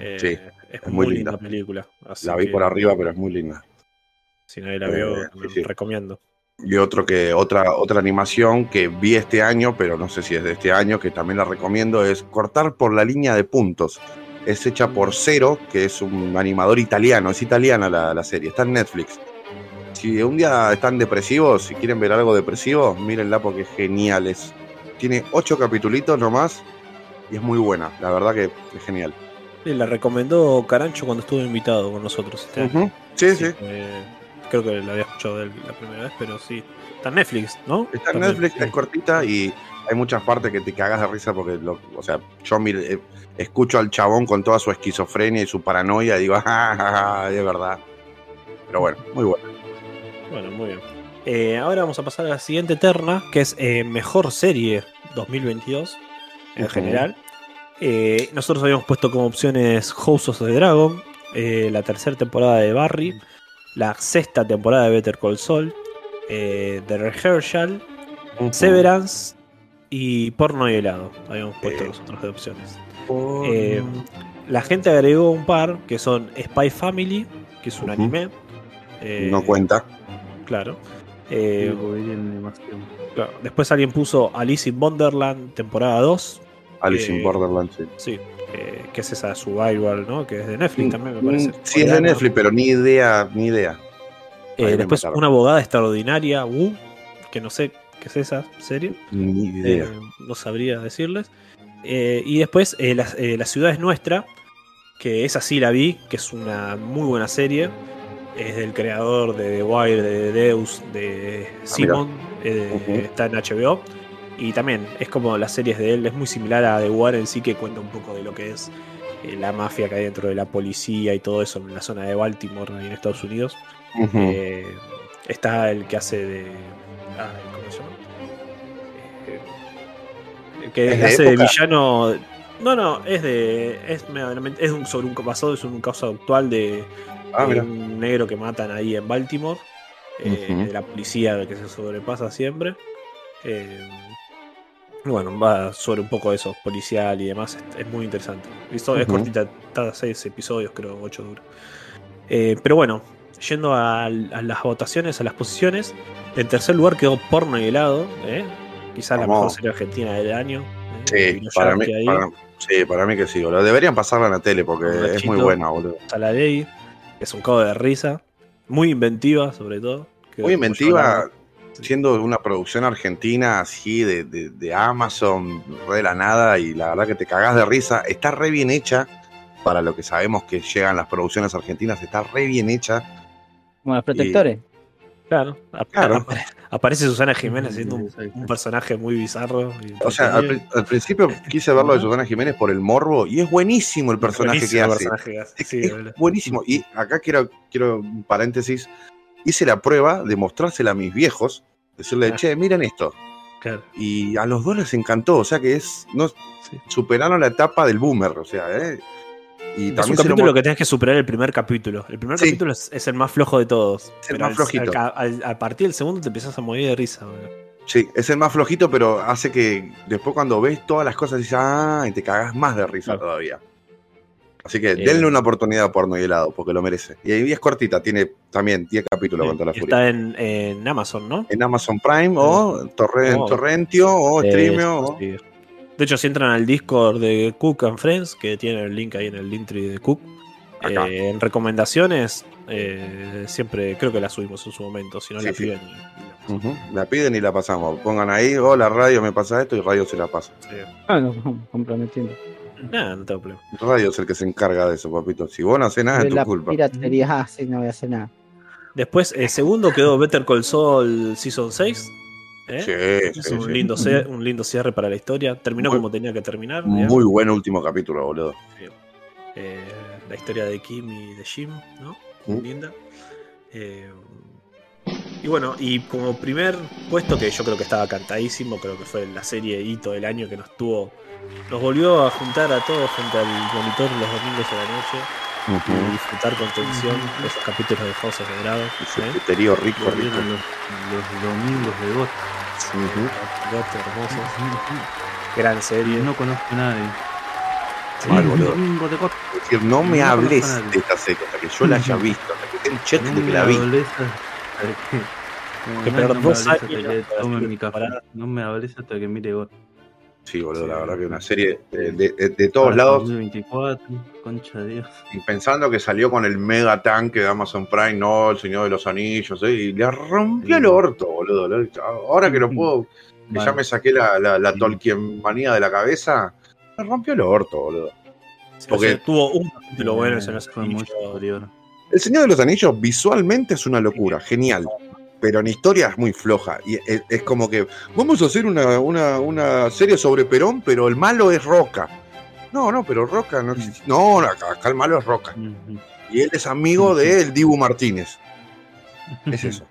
Eh, Sí, es, es muy muy linda, linda. película. así La vi que, por arriba, pero es muy linda. Si nadie la Eh, vio, sí, sí. recomiendo. Y otro que, otra, otra animación que vi este año, pero no sé si es de este año, que también la recomiendo, es Cortar por la línea de puntos. Es hecha por Cero, que es un animador italiano, es italiana la, la serie, está en Netflix. Si un día están depresivos, si quieren ver algo depresivo, mírenla porque es genial. Es, tiene ocho capitulitos nomás y es muy buena, la verdad que es genial. Sí, la recomendó Carancho cuando estuvo invitado con nosotros. Este. Sí, sí. Eh, creo que la había escuchado de él la primera vez, pero sí. Está en Netflix, ¿no? Está en Netflix, sí. es cortita y hay muchas partes que te cagas de risa porque, lo- o sea, yo mire- eh, escucho al chabón con toda su esquizofrenia y su paranoia y digo, [laughs] ah, ah, ah, es verdad. Pero bueno, muy bueno. Bueno, muy bien. Eh, ahora vamos a pasar a la siguiente terna, que es eh, Mejor Serie 2022 en general. Eh, nosotros habíamos puesto como opciones House of the Dragon, la tercera temporada de Barry, la sexta temporada de Better Call Saul, The Rehearsal, Severance y Porno y Helado. Habíamos puesto Eh. nosotros de opciones. Eh, la gente agregó un par que son Spy Family, que es un anime. eh, no cuenta. Claro. Eh, claro. Después alguien puso Alice in Wonderland, temporada 2. Alice eh, in Borderlands, sí. Sí, eh, que es esa Survival, ¿no? Que es de Netflix también, me parece. Mm, Sí, es de. Netflix, pero ni idea, ni idea. Eh, después una abogada extraordinaria, Wu, que no sé es esa serie. Ni idea. Eh, no sabría decirles. Eh, y después la, eh, La ciudad es nuestra, que esa sí la vi, que es una muy buena serie. es del creador de The Wire, de Deus, de Simon, eh, Ujú. está en HBO. Y también es como las series de él, es muy similar a The Wire en sí, que cuenta un poco de lo que es la mafia que hay dentro de la policía y todo eso en la zona de Baltimore y en Estados Unidos. Eh, está el que hace de. ay, que ¿Es hace de villano. No, no, es de. Es, es un, sobre un basado es un caso actual de, Ah, de un negro que matan ahí en Baltimore. eh. De la policía que se sobrepasa siempre. Eh, bueno, va sobre un poco eso, policial y demás. Es, es muy interesante. Es Ujú. cortita, cada seis episodios, creo, ocho dura. Eh, pero bueno, yendo a, a las votaciones, a las posiciones. En tercer lugar quedó Porno y Helado, ¿eh? Quizás la mejor serie argentina del año. ¿eh? Sí, para mí, Yankee ahí, para, sí, para mí que sí, boludo. Deberían pasarla en la tele porque es muy buena, boludo. Saladey, que es un cago de risa. Muy inventiva, sobre todo. que Muy inventiva, siendo una producción argentina así de, de- de Amazon, re de la nada, y la verdad que te cagás de risa. Está re bien hecha para lo que sabemos que llegan las producciones argentinas, está re bien hecha. Como los protectores. Claro, Claro. apare- aparece Susana Jiménez siendo un, personaje muy bizarro. y O sea, al, entretenido. pri- al principio quise verlo de Susana Jiménez por el morbo, y es buenísimo el personaje que hace. personaje que hace, Es, sí, es boludo. buenísimo. Y acá quiero, quiero un paréntesis. Hice la prueba de mostrársela a mis viejos, decirle, Ah. che, miren esto. Claro, Y a los dos les encantó, o sea que es. No, sí. superaron la etapa del boomer, o sea, ¿eh? Y Es un lo capítulo mo- que tenés que superar el primer capítulo. El primer Sí. capítulo es, es el más flojo de todos. Es el más al- flojito. al- al- a partir del segundo te empiezas a morir de risa. Sí, es el más flojito, pero hace que después cuando ves todas las cosas dices, ah, y te cagás más de risa Claro. todavía. Así que Eh. denle una oportunidad a porno y helado, porque lo merece. Y ahí es cortita, tiene también 10 capítulos Sí, con toda la y furia. está en, en Amazon, ¿no? En Amazon Prime o Oh. Torrentio o Streamio. o- sí. De hecho, si entran al Discord de Cook and Friends, que tiene el link ahí en el Linktree de Cook, eh, en recomendaciones, eh, siempre creo que la subimos en su momento. Si no, Sí, la sí. piden. y- y la pasamos. Ujú, La piden y la pasamos. Pongan ahí, hola radio, me pasa esto y radio se la pasa. Sí. Ah, no, comprometiendo. Nah, no tengo problema. Radio es el que se encarga de eso, papito. Si vos no haces nada, De es tu la culpa. piratería, ah, sí, no voy a hacer nada. Después, eh, segundo quedó Better Call Saul Season 6. ¿Eh? Sí, Es sí, un, sí. lindo cie- un lindo cierre para la historia. Terminó Muy- como tenía que terminar. digamos. Muy buen último capítulo, boludo. Eh, la historia de Kim y de Jim, ¿no? Mm. Linda. Eh, y bueno, y como primer puesto que yo creo que estaba cantadísimo, creo que fue la serie hito del año que nos tuvo, nos volvió a juntar a todos frente al monitor los domingos a la noche y disfrutar con tensión de esos capítulos de House of the Dragon. Ese ¿eh? rico, rico. Los, los domingos de GOT. Ujú. Gato hermosos. Gran serie. No conozco a nadie. Mal, boludo. Domingo de GOT. Es decir, no me No hables de esta serie hasta que yo la haya visto, hasta que tenga un check No de que la vi. que- [laughs] Que No, me hables hasta que que- tome mi café. Pará. No me hables hasta que mire GOT. Sí, boludo, la verdad que una serie de, de- de- todos Hasta lados, 2024, concha de Dios. y pensando que salió con el mega tanque de Amazon Prime, no, el Señor de los Anillos, ¿eh? y le rompió el orto, boludo. Ahora que lo puedo, que ya me saqué la, la, la Sí. Tolkien manía de la cabeza, me rompió el orto, boludo. O porque- sea, tuvo un capítulo bueno, eso no es fue superior. El Señor de los Anillos visualmente es una locura, genial. Pero en historia es muy floja. Y es, es como que vamos a hacer una, una, una serie sobre Perón, pero el malo es Roca. No, no, pero Roca no existe. No, no, acá, acá el malo es Roca. Y él es amigo de el Dibu Martínez. Es [laughs] eso.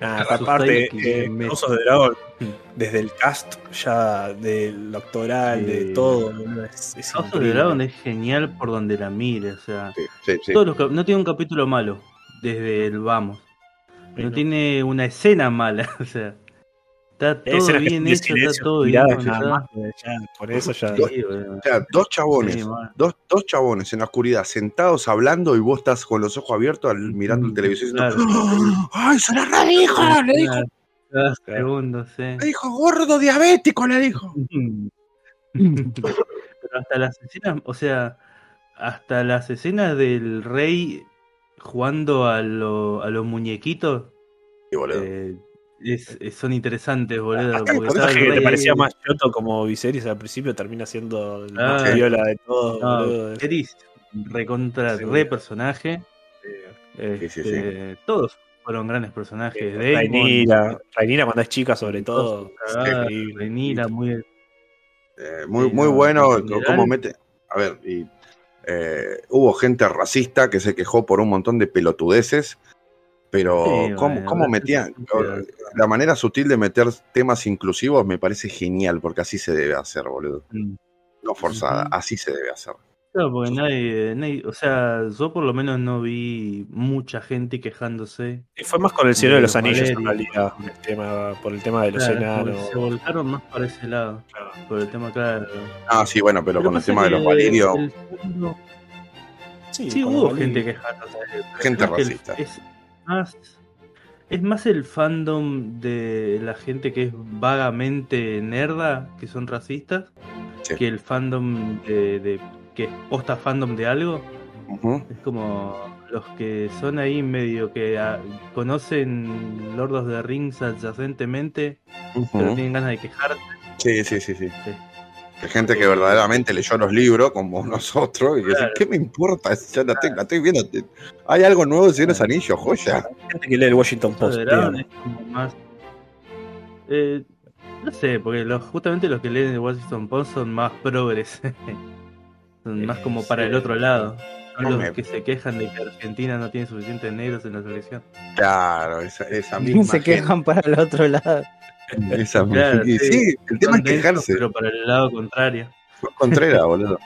Ah, aparte, eh. House of the Dragon, desde el cast ya del doctoral, de todo, es, es the increíble. Dragon es genial por donde la mire, o sea, Sí, sí, sí. todos los no tiene un capítulo malo desde el vamos. No tiene una escena mala, [laughs] o sea, está todo bien hecho, está todo bien miradas nada contado. más, ya, por eso ya. Sí. O sea, dos chabones, Sí, dos, dos chabones en la oscuridad, sentados hablando y vos estás con los ojos abiertos al- mirando el televisor Claro. diciendo. [gasps] ¡Ay, se la redijo! Le dijo, Cada- cada segundo, sí. le dijo gordo diabético, le dijo. [laughs] Pero hasta las escenas, o sea, hasta las escenas del rey jugando a, lo- a los muñequitos Y boludo. eh, es- es- son interesantes, boludo. Porque personaje que te parecía más choto como Viserys al principio termina siendo el más Ah, viola de todo, No, boludo. Viserys, recontra Sí. re personaje. Este, Sí, sí, sí. Todos fueron grandes personajes. Damon, Rainira, Rainira cuando es chica, sobre todo. increíble. Rhaenyra, muy Eh, muy, Sí, muy no, bueno cómo mete. A ver, y, eh, hubo gente racista que se quejó por un montón de pelotudeces, pero Sí, cómo, bueno, cómo metían. La manera sutil de meter temas inclusivos me parece genial, porque así se debe hacer, boludo. Mm. No forzada, así se debe hacer. Claro, porque nadie, nadie- o sea, yo por lo menos no vi mucha gente quejándose. Y fue más con el Señor de los De Anillos, en realidad. el tema, por el tema de los Claro, enanos. se volcaron más para ese lado, Claro. por el tema, claro. Ah, sí, bueno, pero con el tema de los Valirios, fondo- Sí, Sí, hubo los gente quejándose. pero Gente que racista. Es más, es más el fandom de la gente que es vagamente nerda, que son racistas, Sí. que el fandom de, de- que es posta fandom de algo. Es como los que son ahí medio que ah, conocen Lord of the Rings adyacentemente, pero tienen ganas de quejarse. Sí, sí, sí, sí. Sí. Hay gente que verdaderamente leyó los libros, como [laughs] nosotros, y que dice, Claro. ¿qué me importa? Ya la, estoy, la estoy viendo. Hay algo nuevo de los Anillos, joya. gente que lee el Washington Post. es como más. Eh, no sé, porque los, justamente los que leen el Washington Post son más progres. [laughs] son más como para el otro lado. Son No los me- que se quejan de que Argentina no tiene suficientes negros en la selección. Claro, esa, esa [laughs] misma. se quejan para el otro lado. gente, esa misma- Claro, sí. sí, el tema es quejarse. Pero para el lado contrario. Contreras, boludo.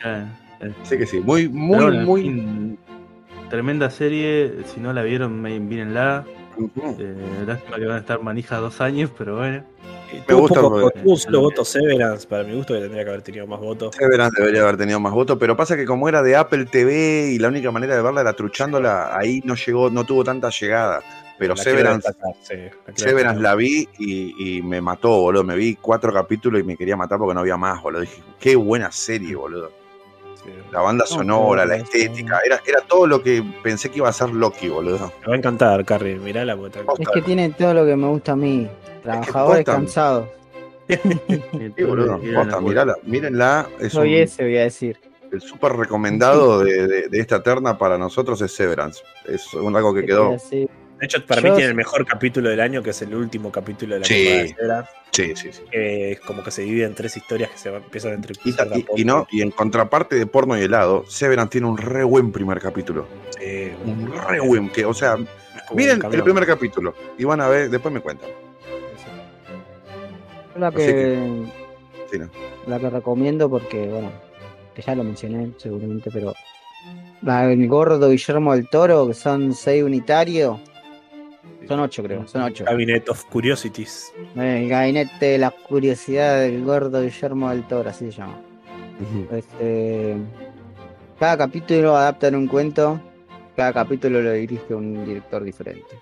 Claro. Sí que sí. Muy, muy, bueno, en muy. fin, tremenda serie. Si no la vieron, mírenla. Ujú. Eh, lástima que van a estar manijas dos años, pero bueno. Y Me tuvo gusta solo votos Severance, para mi gusto, que tendría que haber tenido más votos. Severance debería haber tenido más votos, pero pasa que como era de Apple TV y la única manera de verla era truchándola, ahí no llegó, no tuvo tanta llegada. Pero La Severance, destacar, sí, la Severance la vi y, y me mató, boludo. Me vi cuatro capítulos y me quería matar porque no había más, boludo. Dije, qué buena serie, boludo. Sí. La banda sonora, la es- estética, era, era todo lo que pensé que iba a ser Loki, boludo. Me va a encantar, Carrie, mirala porque está- Es que tiene todo lo que me gusta a mí. Trabajadores cansados. [laughs] Sí, boludo. Mirala, mírenla. Es un, Soy ese, voy a decir. el súper recomendado de, de- de esta terna para nosotros es Severance. Es un, algo que ¿Qué quedó. De hecho, para Yo- mí tiene el mejor capítulo del año, que es el último capítulo de la Sí. temporada de Severance, Sí, sí, sí. que es como que se divide en tres historias que se van- empiezan a Y, entrecruzar. y- y no, y en contraparte de porno y helado, Severance tiene un re buen primer capítulo. Sí, Un re buen, que, o sea, miren el primer capítulo y van a ver, después me cuentan. Yo la que, Sí, no. la que recomiendo porque, bueno, que ya lo mencioné seguramente, pero la, el gordo Guillermo del Toro, que son seis unitarios, son ocho creo, son ocho. Cabinet of Curiosities. El gabinete de la curiosidad del gordo Guillermo del Toro, así se llama. Este, cada capítulo adapta en un cuento, cada capítulo lo dirige un director diferente.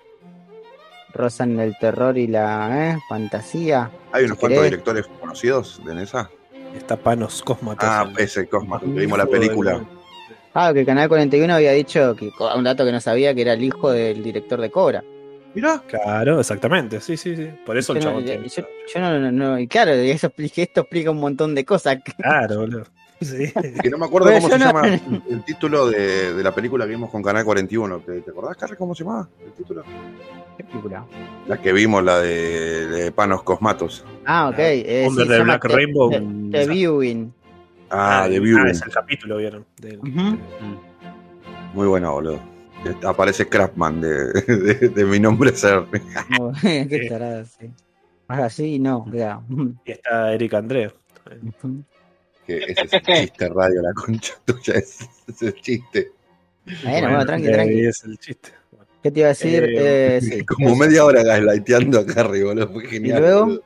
Rozan el terror y la ¿eh? fantasía. Hay unos Si cuantos querés. directores conocidos de esa. Está Panos Cosmatos. Ah, el- ese Cosma, que el vimos la película. Ah, que el Canal 41 había dicho que un dato que no sabía que era el hijo del director de Cobra. Mirá, Claro, exactamente. Sí, sí, sí. Por eso el Yo no, chabón yo, tiene- yo- yo no, no, no- y claro, eso, explica- esto explica un montón de cosas. [laughs] Claro, boludo. Sí. que no me acuerdo Pero cómo se no- llama el título de, de la película que vimos con Canal 41. ¿Te, te acordás, Carlos, cómo se llamaba el título? ¿Qué película? La que vimos, la de, de Panos Cosmatos. Ah, ok. eh, Under sí, the llama Black The- Rainbow. The, The Viewing. Ah, de Ah, Viewing. es el capítulo, ¿vieron? Del- Ujú. Muy buena, boludo. Aparece Craftsman de, de, de mi nombre. Como- [laughs] Qué tarada, sí. Más así, no, queda. Y está Eric André. Que ese es el chiste radio, la concha tuya. [laughs] Ese es el chiste. Bueno, bueno, tranqui, eh, tranqui. Es el chiste. ¿Qué te iba a decir? Eh, Eh, [laughs] sí. Como eso. media hora gaslighteando a Carrie, boludo. Fue genial. ¿Y luego? boludo.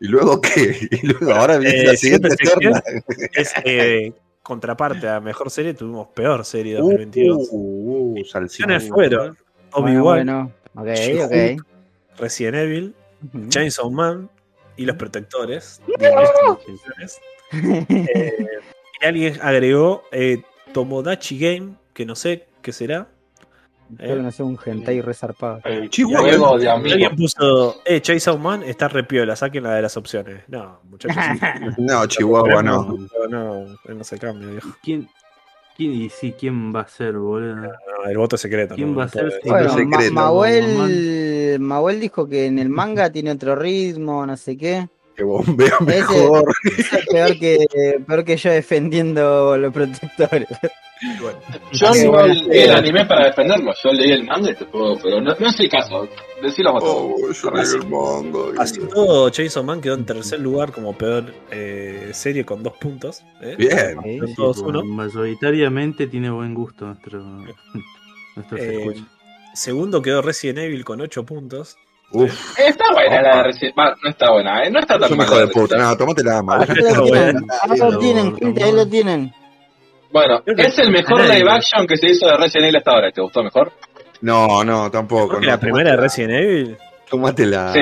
¿Y luego qué? [laughs] Y luego ahora viene Eh, la siguiente eterna. Es eh, contraparte a mejor serie, tuvimos peor serie Uh, 2022. uh, uh, salsita. Opciones fueron Bueno, Obi-Wan, bueno, ok, She-Hulk. ok. Resident Evil. Chainsaw Man y Los Protectores. [laughs] Eh, y alguien agregó eh, Tomodachi Game, que no sé qué será. Espero que no sea un hentai resarpado. El Chihuahua. amigos. alguien puso, eh, Chainsaw Man está repiola, saquen la de las opciones. No, muchachos. [laughs] No, Chihuahua no. No, no, no se cambia, viejo. ¿Quién, ¿Quién, y sí, ¿quién va a ser, boludo? No, el voto secreto. ¿Quién no, va a no ser Bueno, secreto, Ma-. Mahuel dijo que en el manga tiene otro ritmo, no sé qué. Que bombea Ese- mejor. Peor que, peor que yo defendiendo los protectores. Yo no bueno, leí el anime para defenderlo, yo leí el manga y te puedo, pero no, no es el caso. Decilo a todos. Oh, yo leí el manga. Así todo, Jason Man quedó en tercer lugar como peor eh, serie con dos puntos. ¿eh? Bien. Sí, todos uno. Mayoritariamente tiene buen gusto nuestro, [laughs] Eh, escuchas. segundo quedó Resident Evil con 8 puntos. Uf, Está buena la de Resident Va, no está buena, eh, no está tan mala. hijo de puta. No, tomate la. Ah, Ahí lo tienen, ahí lo tienen, gente, ahí lo tienen. Bueno, es el mejor live action que se hizo de Resident Evil hasta ahora. ¿Te gustó mejor? No, no, tampoco. No, la primera de. Resident Evil. Tómatela. Sí,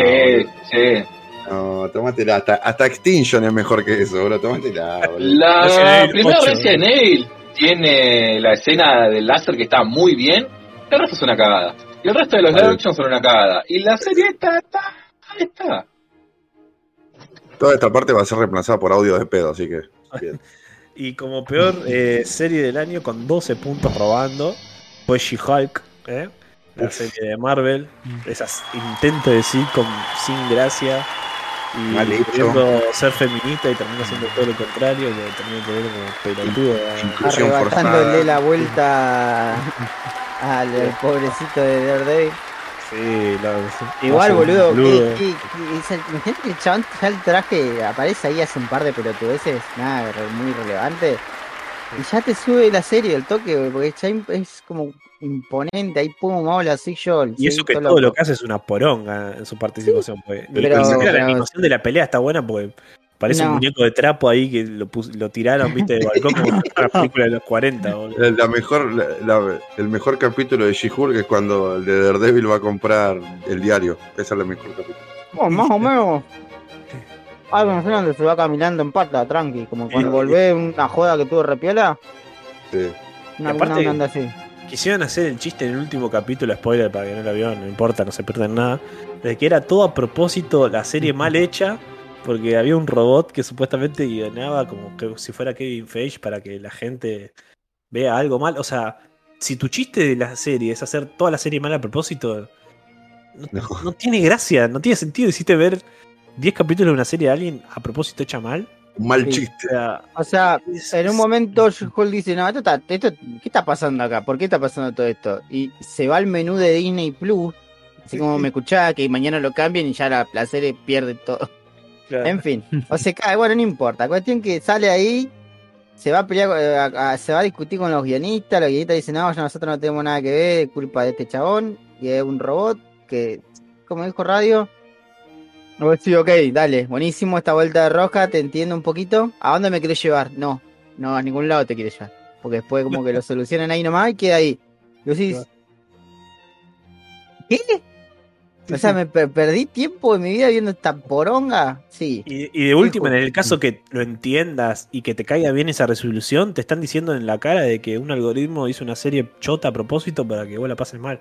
sí. No, tómatela. Hasta, hasta Extinction es mejor que eso, bro. Tómatela, boludo. La Resident Evil primera 8. Resident Evil tiene la escena del láser que está muy bien. El resto es una cagada. Y el resto de los live action son una cagada. Y la serie está, está, ahí está. Toda esta parte va a ser reemplazada por audio de pedo, así que. Bien. [laughs] Y como peor eh, serie del año con 12 puntos robando fue She-Hulk, ¿eh? la Uf. serie de Marvel. Esas intentos de sitcom sin gracia. Y queriendo ser feminista y termina siendo todo lo contrario, que termina poniendo como pelotudo. Inclusión Arrebatándole forzada. la vuelta [laughs] al pobrecito de Daredevil. Sí, la- Igual, boludo, boludo. esa- imagínate que el chabón ya el traje aparece ahí hace un par de pelotudeces, nada muy relevante. Y ya te sube la serie el toque, porque ya es como imponente, ahí pum, hola, soy yo. Y eso que todo lo que hace es una poronga en su participación. pues. Ni- pero- la animación de la pelea está buena porque parece un muñeco de trapo ahí que lo, pus- lo tiraron, viste, de balcón como una película de los 40. boludo. La, la mejor, la- la- el mejor capítulo de She-Hulk es cuando el de Daredevil va a comprar el diario. Ese es el mejor capítulo. Oh, más o menos. Algo en donde se va caminando en pata, tranqui, como cuando Y- volvé una joda que tuvo repiola, Sí. una, aparte- una onda así. Quisieron hacer el chiste en el último capítulo, spoiler para que no lo vio, no importa, no se pierden nada, de que era todo a propósito la serie mal hecha, porque había un robot que supuestamente guionaba como que si fuera Kevin Feige para que la gente vea algo mal. O sea, si tu chiste de la serie es hacer toda la serie mal a propósito, no, No. no tiene gracia, no tiene sentido. Hiciste ver 10 capítulos de una serie de alguien a propósito hecha mal. Un mal Sí. Chiste. O sea, en un momento Hulk dice, no, esto está, esto, ¿qué está pasando acá? ¿Por qué está pasando todo esto? Y se va al menú de Disney Plus, así como me escuchaba que mañana lo cambien y ya la, la serie pierde todo. Claro. En fin, o se cae, bueno, no importa. Cuestión que sale ahí, se va a pelear, eh, a- a- se va a discutir con los guionistas, los guionistas dicen, no, ya nosotros no tenemos nada que ver, es culpa de este chabón, y es un robot que, como dijo Radio, no, sí, ok, dale, buenísimo esta vuelta de roja, te entiendo un poquito. ¿A dónde me querés llevar? No, no, a ningún lado te quieres llevar. Porque después como que lo [laughs] solucionan ahí nomás y queda ahí. Y vos decís, ¿qué? O sea, me per- perdí tiempo de mi vida viendo esta poronga. Sí. Y, y de última, en el caso que lo entiendas y que te caiga bien esa resolución, te están diciendo en la cara de que un algoritmo hizo una serie chota a propósito para que vos la pases mal.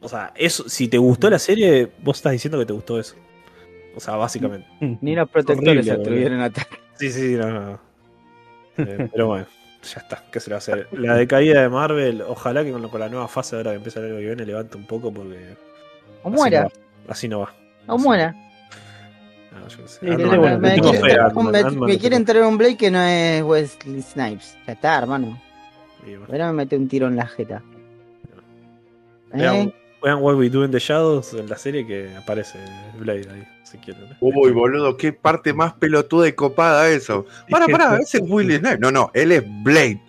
O sea, eso, si te gustó la serie, vos estás diciendo que te gustó eso. O sea, básicamente. Ni los protectores Horrible, se atrevieron a tal. Sí, sí, no, no. no. [laughs] Eh, pero bueno, ya está. ¿Qué se le va a hacer? La decaída de Marvel, ojalá que con, con la nueva fase ahora que empieza el año que viene levante un poco porque. O así muera, no va. Así no va. o Así muera. no. Yo sé. Me, le tengo quiere, fe a me- Ant-Man, me- Ant-Man me le quiere tengo entrar un Blake que no es Wesley Snipes. Ya está, hermano. Ahora me mete un tiro en la jeta. Vean, ¿Eh? vean What We Do in the Shadows en la serie que aparece Blade ahí, si quieren. ¿eh? Uy, boludo, qué parte más pelotuda y copada eso. Para, para, ese es Willy Snipes. No, no, él es Blade.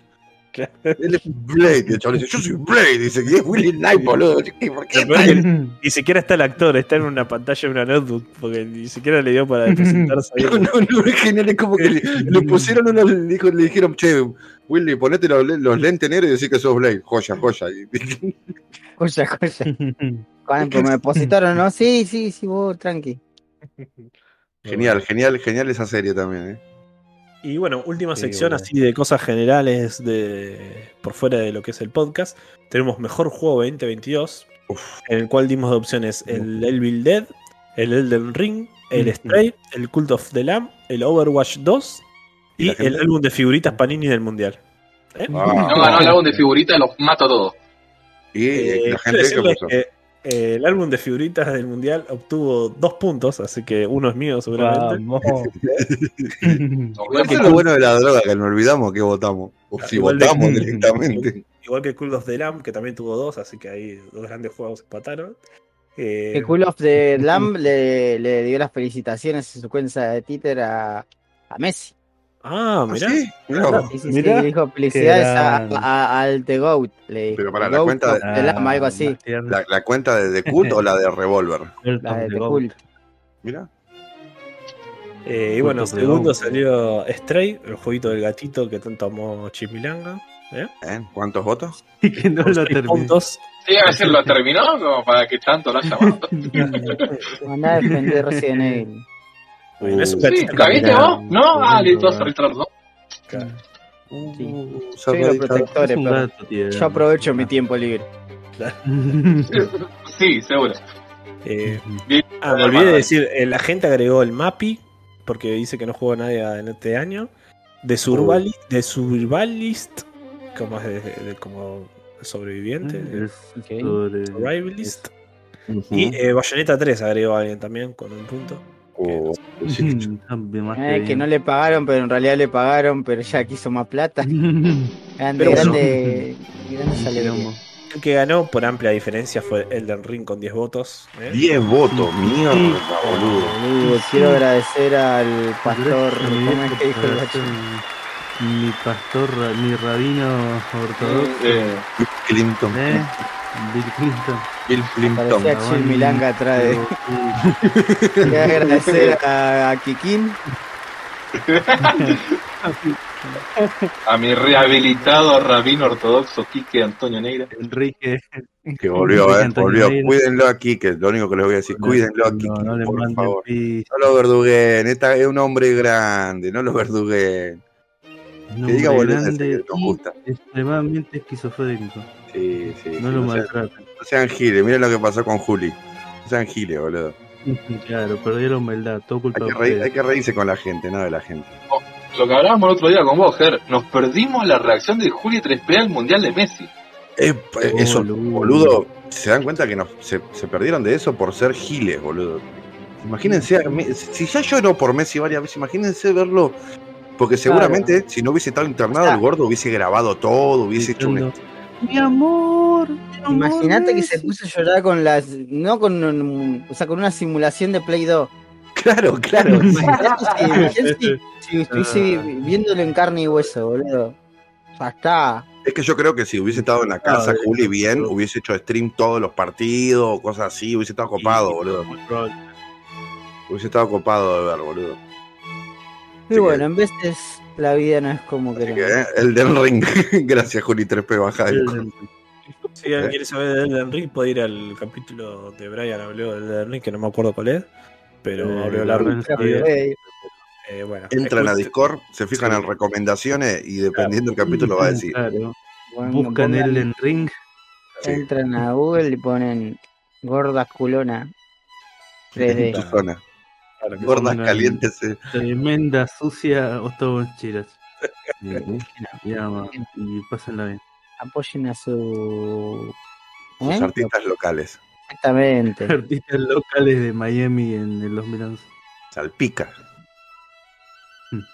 Claro. Él es Blade. Y el chaval dice, yo soy Blade. Dice, y es Willy Snipes, boludo. ¿Qué- ¿Por qué? [laughs] Que ni siquiera está el actor, está en una pantalla de una notebook, porque ni siquiera le dio para [laughs] presentarse ahí. No, no, no, es genial, es como que le, le pusieron una, le, dijo- le dijeron, che, Willy, ponete los, los lentes negros y decís que sos Blade. Joya, joya. Cosa, [laughs] cosa. Cuando me depositaron, ¿no? Sí, sí, sí, vos, tranqui. genial, genial, genial esa serie también, ¿eh? Y bueno, última Sí, sección así de cosas generales de por fuera de lo que es el podcast. Tenemos mejor juego 2022, Uf. en el cual dimos de opciones el Evil Dead, el Elden Ring, el. Stray, el Cult of the Lamb, el Overwatch 2 ¿Y el álbum de figuritas Panini del Mundial. ¿Eh? Ah, No ganó el álbum de figuritas, los mato a todos. y Eh, la quiero gente que decirles puso. que, eh, el álbum de figuritas del mundial obtuvo dos puntos, así que uno es mío seguramente. Eso es [laughs] lo bueno de la droga, que nos olvidamos que votamos. O si Igual de- votamos directamente. Igual que Cool of the Lamb, que también tuvo dos, así que ahí dos grandes juegos empataron. Eh, Que Cool of the [laughs] Lamb le, le dio las felicitaciones en su cuenta de Twitter a, a Messi. Ah, ¿Ah, mirá. sí? Mirá vos. Sí, sí, Mirá, sí, le dijo felicidades a, al The Goat. Le dijo. Pero para The la Goat cuenta of de- the Lamb, algo así. La, la cuenta de The Cult o la de Revolver. [laughs] La de The Cool. Mira. Eh, y bueno, segundo salió Stray, el jueguito del gatito que tanto amó Chimilanga. ¿eh? ¿Eh? ¿Cuántos votos? [laughs] Y que no lo puntos. Sí, a veces lo terminó como para que tanto lo haya. [laughs] Mandá a defender Resident Evil. Uh, ¿la viste caminante. vos? No, ah, listo, vas a retrar, ¿no? Claro. Sí. Uh, Soy cerradita. protectores, Es un pero gato, tío. yo aprovecho mi tiempo libre. [laughs] Sí, seguro. Eh, Bien. ah, me olvidé de decir, eh, la gente agregó el MAPI, porque dice que no jugó nadie en este año. De, Survali- de Survivalist, como, es de, de- como sobreviviente, sobre- Survivalist. Y eh, Bayonetta 3 agregó a alguien también con un punto. Oh, sí. [laughs] Eh, que no le pagaron, pero en realidad le pagaron, pero ya quiso más plata. [laughs] Grande, Pero bueno. grande. [laughs] El que ganó por amplia diferencia fue Elden Ring con 10 votos. ¿eh? 10 votos, mierda, boludo. Boludo, quiero agradecer al pastor. ¿Cómo es que dijo el gacho? Mi pastor, mi rabino ortodoxo, Eh, Clinton. Bill Clinton. Bill Clinton. Parecía Chil Milanga atrás de. [laughs] Quiero agradecer a, a Kikín. a mi rehabilitado rabino ortodoxo Quique Antonio Negra. Enrique. Que volvió, eh. Volvió. Neira. Cuídenlo aquí, que es lo único que les voy a decir. Cuídenlo aquí, No, no le por favor. No lo verduguen. Esta es un hombre grande. No lo verduguen. Que diga grande nos gusta. extremadamente esquizofrénico. Sí, sí. No sí, lo no, sean, maltraten. no sean giles. Miren lo que pasó con Juli. No sean giles, boludo. [laughs] Claro, perdió la humildad, todo culpa Hay de que, reír- hay que reírse con la gente, no de la gente. Lo que hablábamos el otro día con vos, Ger, nos perdimos la reacción de Juli 3P al Mundial de Messi. Eh, eh, eso, Boludo. boludo, se dan cuenta que nos, se, se perdieron de eso por ser giles, boludo. Imagínense, si ya lloró por Messi varias veces, imagínense verlo. Porque seguramente, si no hubiese estado internado, O sea, el gordo hubiese grabado todo, hubiese hecho un. Mi amor. mi amor, Imagínate que se Messi". puso a llorar con las. No con un- o sea, con una simulación de Play 2. Claro, claro. Imagínate si, si- si estuviese viéndolo en carne y hueso, boludo. Ya está. es que yo creo que si hubiese estado en la casa, Ah, Juli, bien, hubiese hecho stream todos los partidos, cosas así, hubiese estado copado, boludo. Hubiese estado copado de ver, boludo. Y Así bueno, en veces la vida no es como Así que, queremos. eh, el del ring. [laughs] Gracias, Juli 3P, baja. Si alguien quiere saber de Elden Ring, puede ir al capítulo de Brian habló del Elden Ring, que no me acuerdo cuál es. Pero Eh, abrió largo. Eh, Eh, bueno, Entran a Discord, se fijan Sí. en recomendaciones y dependiendo del capítulo va a decir. Claro. bueno, Buscan pongan- el en ring. Sí. Entran a Google y ponen gorda culona En 3D. Gordas pongan- calientes. eh. Tremenda, sucia, chiras. [laughs] Y pásenla bien. Apoyen a su. Sus ¿Eh? artistas locales. Exactamente. [laughs] Artistas locales de Miami en el 2011. Salpica.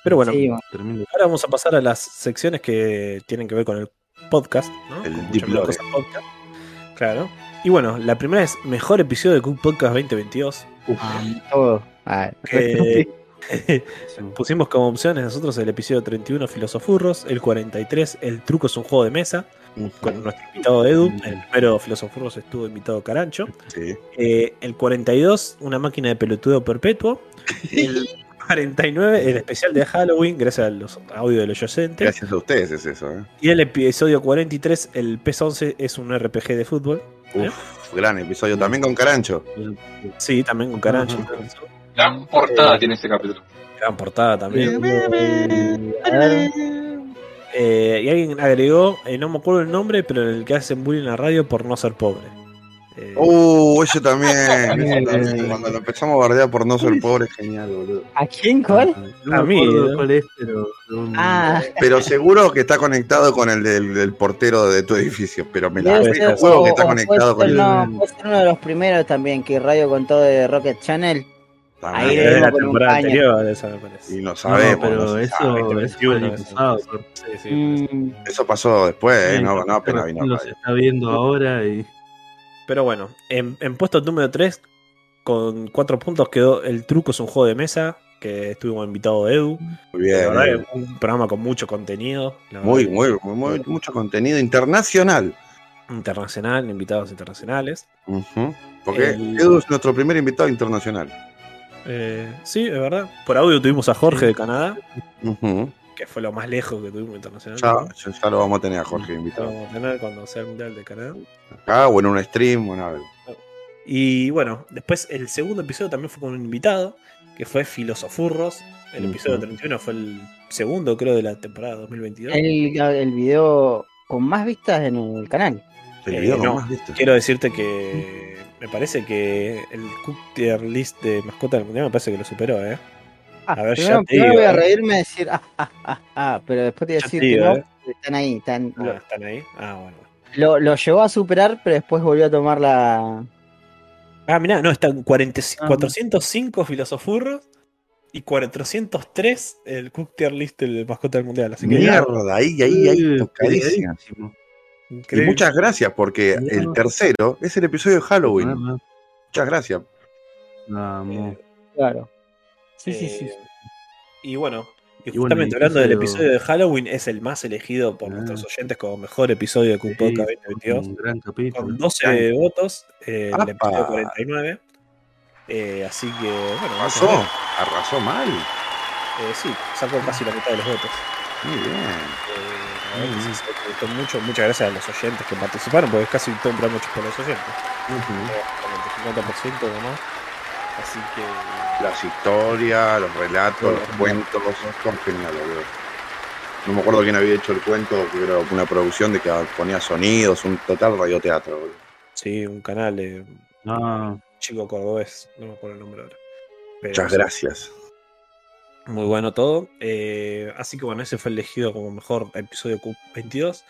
Pero bueno, Sí, bueno. Ahora vamos a pasar a las secciones que tienen que ver con el podcast, ¿no? El Con Deep podcast. Claro. Y bueno, la primera es mejor episodio de Cook Podcast 2022. Ah, todo. Ah, que [laughs] [laughs] pusimos como opciones nosotros el episodio 31 Filosofurros, el 43 El truco es un juego de mesa, con nuestro invitado Edu. El primero Filosofurros estuvo invitado Carancho. Sí. Eh, el 42, una máquina de pelotudeo perpetuo. [laughs] El 49, el especial de Halloween, gracias a los audios de los oyentes. Gracias a ustedes es eso. ¿eh? Y el episodio 43, el PES 11 es un RPG de fútbol. ¿Eh? Uf, gran episodio. También con Carancho. Sí, también con Carancho. Gran portada Eh, tiene este capítulo. Gran portada también. Eh, y alguien agregó, eh, no me acuerdo el nombre, pero el que hacen bullying en la radio por no ser pobre. Eh, Uh, eso también. [laughs] Cuando lo empezamos a bardear por no ser pobre, genial, boludo. ¿A quién? ¿Cuál? No A mí, acuerdo ¿no? cuál es, pero. Ah, seguro que está conectado con el del, del portero de tu edificio. Pero me la debe pego ser- huevo o- que está conectado con el. no, puede ser uno de los primeros también que Radio contó de Rocket Channel. Ahí de la temporada anterior, esa me parece. Y no No, sabemos. pero no eso, sabe. eso fue el 21, año eso. pasado. Sí, sí. Mm, Eso pasó después, ¿eh? Sí, No, no apenas vino. Lo se está viendo ahora y. Pero bueno, en, en puesto número 3, con 4 puntos, quedó El Truco es un juego de mesa, que estuvimos invitado de Edu. Muy La bien. verdad que un programa con mucho contenido. Muy, muy, muy, muy- mucho contenido internacional. Internacional, invitados internacionales. Porque El- Edu es nuestro primer invitado internacional. Eh, sí, es verdad. Por audio tuvimos a Jorge de Canadá, que fue lo más lejos que tuvimos internacional. Ya, ya- lo vamos a tener a Jorge Lo invitado. vamos a tener cuando sea el Mundial de Canadá. Acá o en un stream o en algo. Y bueno, después el segundo episodio también fue con un invitado, que fue Filosofurros. El episodio Ujú. 31 fue el segundo, creo, de la temporada 2022. el, el video con más vistas en el canal. Eh, no. Quiero decirte que me parece que el Cook Tier List de mascota del mundial me parece que lo superó, ¿eh? Ah, A ver, ya primero, te primero digo, voy a eh. reírme y decir, ah, ah, ah, ah, pero después te voy a Ya decir que no, eh. están ahí. Están, Ah, ¿Están ahí? Ah, bueno. lo, lo llevó a superar, pero después volvió a tomar la. Ah, mirá, no, están 40 Ah. 405 filosofurros y 403 el Cook Tier List del mascota del mundial. Así que Mierda, ahí, ahí, ahí, Eh, Y muchas gracias porque el tercero es el episodio de Halloween. Ah, Muchas gracias. Vamos. Claro. Sí, sí, sí. Eh, Y bueno, y Y bueno, justamente hablando del episodio- de Halloween, es el más elegido por Ah. nuestros oyentes como mejor episodio de Sí, Podcast 2022. Un gran capítulo. Con 12 votos, eh, el episodio 49. Eh, así que, bueno, Arrasó, arrasó mal. Eh, sí, sacó casi la mitad de los votos. Muy bien. Eh, que gustó mucho. Muchas gracias a los oyentes que participaron, porque es casi todo un programa hecho por los oyentes. Como el 50% o más. Así que. Las historias, los relatos, los cuentos, son geniales, boludo. No me acuerdo quién había hecho el cuento, que era una producción de que ponía sonidos, un total radioteatro, boludo. Sí, un canal de Ah, chico cordobés, no me acuerdo el nombre ahora. Pero Muchas sí, gracias. Muy bueno todo. Eh, así que bueno, ese fue elegido como mejor episodio Cook 22.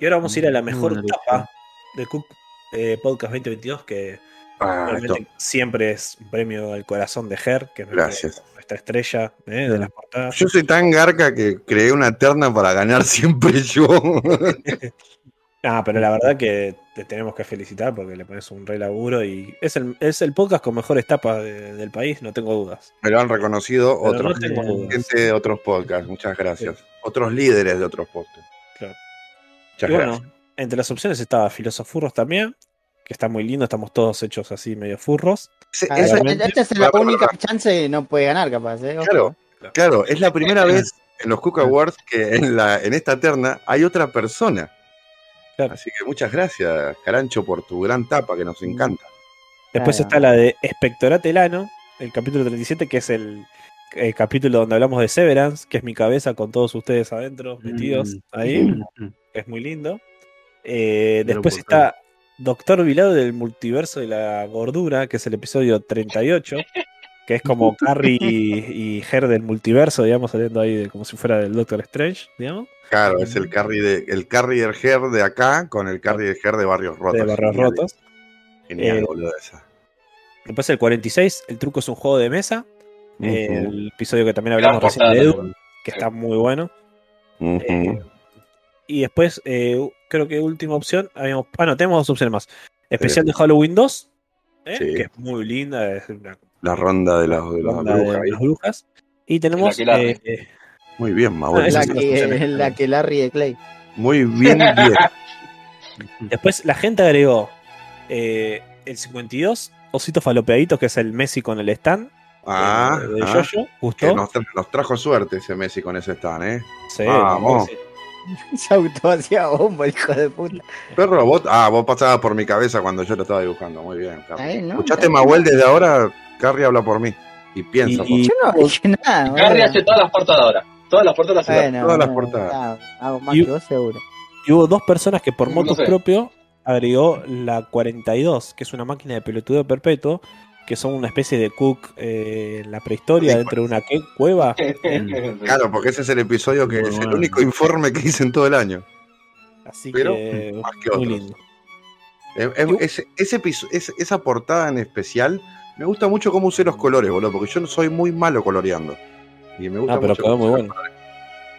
Y ahora vamos a ir a la Muy mejor buena tapa de Cook eh, Podcast 2022, que Ah, realmente siempre es un premio al corazón de Ger, que es Gracias. nuestra estrella eh, de las portadas. Yo soy tan garca que creé una terna para ganar siempre yo. [laughs] Ah, pero la verdad que te tenemos que felicitar porque le pones un re laburo y es el, es el podcast con mejores tapas de- del país, no tengo dudas. Me lo han reconocido Pero otros no gente de otros podcasts. Muchas gracias. Otros líderes de otros podcasts. Claro. Muchas Y gracias. bueno, entre las opciones estaba Filosofurros también, que está muy lindo, estamos todos hechos así medio furros. Ah, esa- esta, es la única chance que no puede ganar, capaz. ¿eh? Claro, claro, es la primera vez en los Cook Awards que en, la, en esta terna hay otra persona. Claro. Así que muchas gracias, Carancho, por tu gran tapa que nos encanta. Después Claro. está la de Espectorat Elano, el capítulo 37, que es el, el capítulo donde hablamos de Severance, que es mi cabeza con todos ustedes adentro, metidos Mm. ahí, mm, que es muy lindo. Eh, después está Doctor Vilado del multiverso de la gordura, que es el episodio 38, que es como [laughs] Carrie y, y Her del multiverso, digamos, saliendo ahí de- como si fuera del Doctor Strange, digamos, Claro, es el carry de el Carrier Hair de acá con el Carrier Hair de Barrios Rotos. de Barros Genial, Rotos. Genial, Eh, boludo, esa. Después el 46, El truco es un juego de mesa, el episodio que también hablamos recién de. Edu, que está muy bueno. Eh, y después, eh, creo que última opción, habíamos, ah, no, tenemos dos opciones más. Especial de Halloween 2, ¿eh? Sí. que es muy linda, es una La ronda de las, de las ronda de brujas ahí. las brujas. Y tenemos Eh, eh, Muy bien. Ah, esas La que, la que Larry de Clay. Muy bien, bien. [laughs] después la gente agregó eh, el 52, Osito Falopeadito, que es el Messi con el stand Ah, eh, de ah, Jojo, que gustó. nos, tra- nos trajo suerte ese Messi con ese stand, ¿eh? Sí, Vamos. sí. [laughs] Se auto hacía bombo, hijo de puta. Perro, vos, ah, vos pasabas por mi cabeza cuando yo lo estaba dibujando. Muy bien, Carrie. Ahí, ¿no? ¿Escuchaste, Mahuel, desde ahora? Carrie habla por mí. Y piensa. Y- Yo no dije nada. Carrie hace todas las portadas ahora. Todas las portadas las. Bueno, todas las bueno, portadas. hago más Y- que vos seguro. Y hubo dos personas que por No motos sé. propio agregó la 42, que es una máquina de pelotudeo perpetuo, que son una especie de cook eh, en la prehistoria Sí, dentro de una cueva. [laughs] Claro, porque ese es el episodio que Muy es el bueno. único informe que hice en todo el año. Así Pero, que más que muy otros. lindo. Eh, eh, esa portada en especial, me gusta mucho cómo usé los colores, boludo, porque yo no soy muy malo coloreando. Y me gusta Ah, pero mucho quedó muy bueno.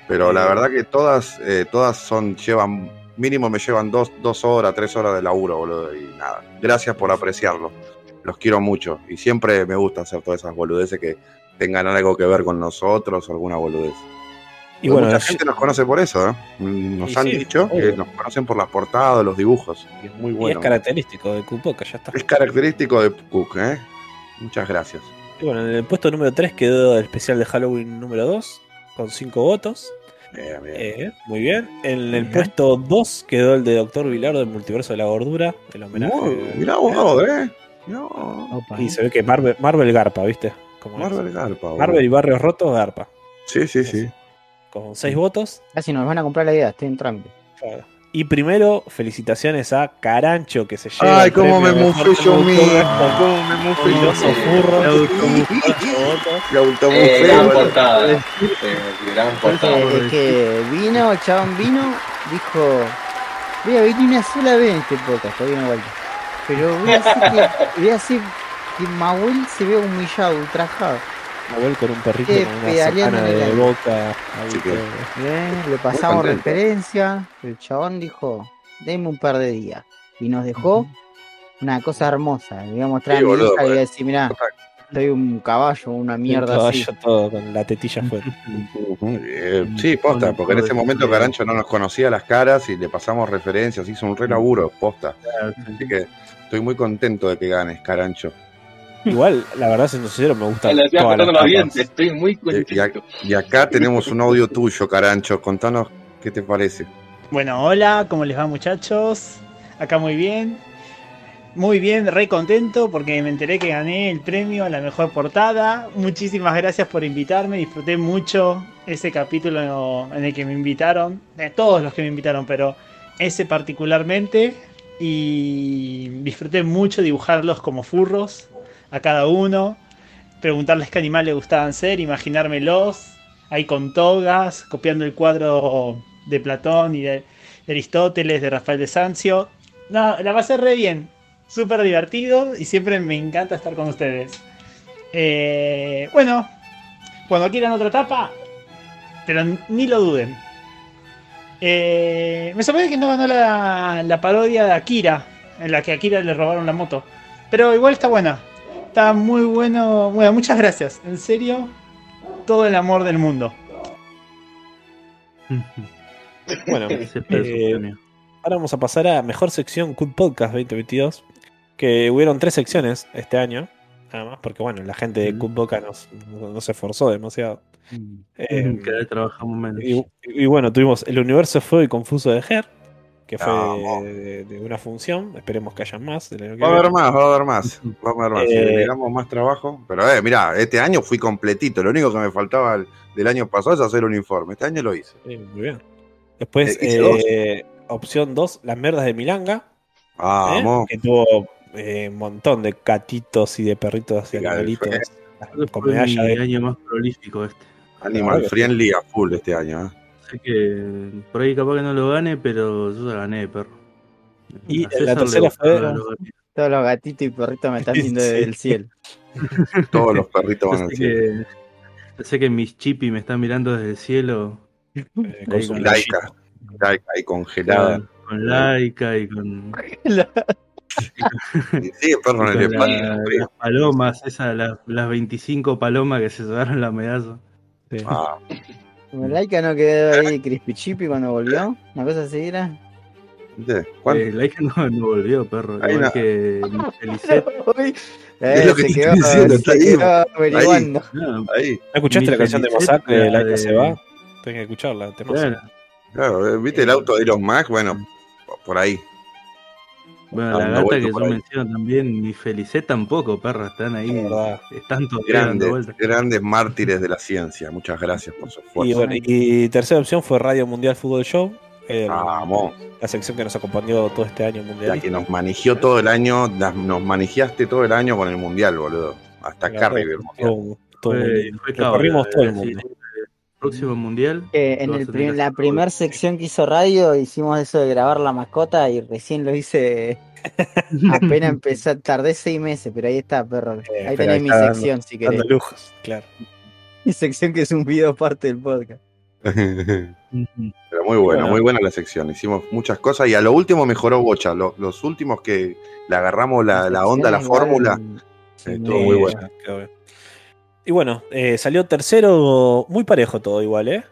Pero la verdad que todas, eh, todas son, llevan, mínimo me llevan dos, dos horas, tres horas de laburo, boludo, y nada. Gracias por apreciarlo. Los quiero mucho. Y siempre me gusta hacer todas esas boludeces que tengan algo que ver con nosotros, alguna boludez. Y bueno, mucha la- gente nos conoce por eso, ¿eh? Nos Y han sí, dicho que nos conocen por las portadas, los dibujos. Y es muy y bueno. es característico de Kupoka, ya está. Es característico de Cook, ¿eh? Muchas gracias. Y bueno, en el puesto número 3 quedó el especial de Halloween número 2, con 5 votos. Bien, bien. Eh, muy bien. En el Bien. puesto 2 quedó el de Doctor Vilardo del Multiverso de la Gordura, el homenaje. Muy- mirá vos, ¿eh? No. Opa. Y se ve que Marvel, Marvel Garpa, ¿viste? Como es. Marvel Garpa. Marvel y Barrios Rotos Garpa. Sí, sí, sí. Con 6 votos. Casi nos van a comprar la idea, estoy en trámite. Claro. Y primero, felicitaciones a Carancho que se lleva. Ay, el cómo me mufé yo mismo. Cómo me mufé yo furro. Eh, mucho, gran portada. Eh, gran portada. Es que vino, el chabón vino, dijo, voy a venir una sola vez en este podcast, todavía no vuelto. Pero voy a hacer que, voy a hacer que Mahuel se vea humillado, ultrajado. Manuel con un perrito Qué con una pedaleando sotana en el de boca. ahí Así que- todo. Bien, le pasamos referencia, el chabón dijo, denme un par de días. Y nos dejó una cosa hermosa. Le voy a mostrar Sí, a mi boludo, hija y le voy a decir, mirá, soy un caballo, una mierda así. caballo todo con la tetilla afuera. Muy bien. Sí, posta, porque en ese momento Carancho no nos conocía las caras y le pasamos referencias, hizo un re laburo, posta. Así que estoy muy contento de que ganes, Carancho. Igual, la verdad, siendo sincero, me gustan Le estoy todas las apretando los tapas. dientes. Estoy muy Y, y acá tenemos un audio tuyo, Carancho. Contanos qué te parece. Bueno, hola, ¿cómo les va muchachos? Acá muy bien. Muy bien, re contento porque me enteré que gané el premio a la mejor portada. Muchísimas gracias por invitarme, disfruté mucho ese capítulo en el que me invitaron, de todos los que me invitaron, pero ese particularmente. Y disfruté mucho dibujarlos como furros a cada uno, preguntarles qué animal le gustaban ser, imaginármelos, ahí con togas, copiando el cuadro de Platón y de, Aristóteles, de Rafael de Sancio. No, la pasé re bien, súper divertido y siempre me encanta estar con ustedes. Eh, bueno, cuando quieran otra etapa, pero ni lo duden. Eh, me sorprende que no ganó la, la parodia de Akira, en la que a Akira le robaron la moto. Pero igual está buena. Está muy bueno. Bueno, muchas gracias. En serio, todo el amor del mundo. [laughs] Bueno, eh, premio. ahora vamos a pasar a mejor sección Cool Podcast 2022. Que hubieron tres secciones este año. Nada más, porque bueno, la gente de Ujú. Cool Podcast no, no se esforzó demasiado. Eh, Cada vez trabajamos menos. y, y bueno, tuvimos El Universo Fue y Confuso de Her, que fue de, de una función. Esperemos que haya más. del año que Va a haber viene. más, va a haber más. Va a haber más. Si Eh, le damos más trabajo. Pero, eh, mira, este año fui completito. Lo único que me faltaba el- del año pasado es hacer un informe. Este año lo hice. Sí, muy bien. Después, Eh, dos. eh, opción 2, Las Merdas de Milanga. ¿eh? Vamos. Que tuvo eh, un montón de gatitos y de perritos y Sí, animalitos. Con fue medalla de. año más prolífico este. Animal claro. friendly a full este año. ¿eh? Que por ahí capaz que no lo gane, pero yo ya gané, perro. Y la tercera fue-. Todos los gatitos y perritos me están [laughs] viendo Sí. desde el cielo. [laughs] Todos los perritos van al sé cielo. que, sé que mis chipis me están mirando desde el cielo. eh, con Ahí su con. Laika ahí congelada. Con, con Laika y con, Sí, perro en y el con espacio. la- las palomas, esas, las, las 25 palomas que se llevaron la medalla. Sí. Ah, Como Laika no quedó ahí Crispy Chippy cuando volvió. Una cosa así era. ¿viste? ¿Cuánto? Eh, Laika no, no volvió, perro. Ahí Igual no. que Felicet. [laughs] Uy, Es lo que se quedó, diciendo, está ahí. quedó averiguando. No, Ahí. ¿No escuchaste Mi la canción de Masacre de la Laika se va? Tenés que escucharla. te claro. Claro, eh, ¿viste el auto de Elon Musk? Bueno, por ahí. Bueno, la gata que yo menciono también, mi Felicet tampoco, perra. Están ahí. La. Están dando Grandes, grandes mártires de la ciencia. Muchas gracias por su esfuerzo. Y, bueno, y tercera opción fue Radio Mundial Fútbol Show, el- Vamos. la sección que nos acompañó todo este año La mundial. que nos manigió todo el año, nos manigiaste todo el año con el mundial, boludo. Hasta La Carrie verdad, vio el mundial. todo- todo el Recorrimos todo el mundo. Próximo mundial. Que en el prim- la primera sección que hizo radio hicimos eso de grabar la mascota y recién lo hice [laughs] apenas empecé, tardé seis meses, pero ahí está, perro. Eh, ahí tenés mi está dando- sección si querés. Dando lujos, claro. Mi sección que es un video parte del podcast. [laughs] Pero muy buena, Bueno. muy buena la sección. Hicimos muchas cosas y a lo último mejoró Bocha. Lo- los últimos que le agarramos la, la onda, la sección fórmula. Estuvo muy bueno. ya, quedó bien. Y bueno, eh, salió tercero, muy parejo todo igual, ¿eh?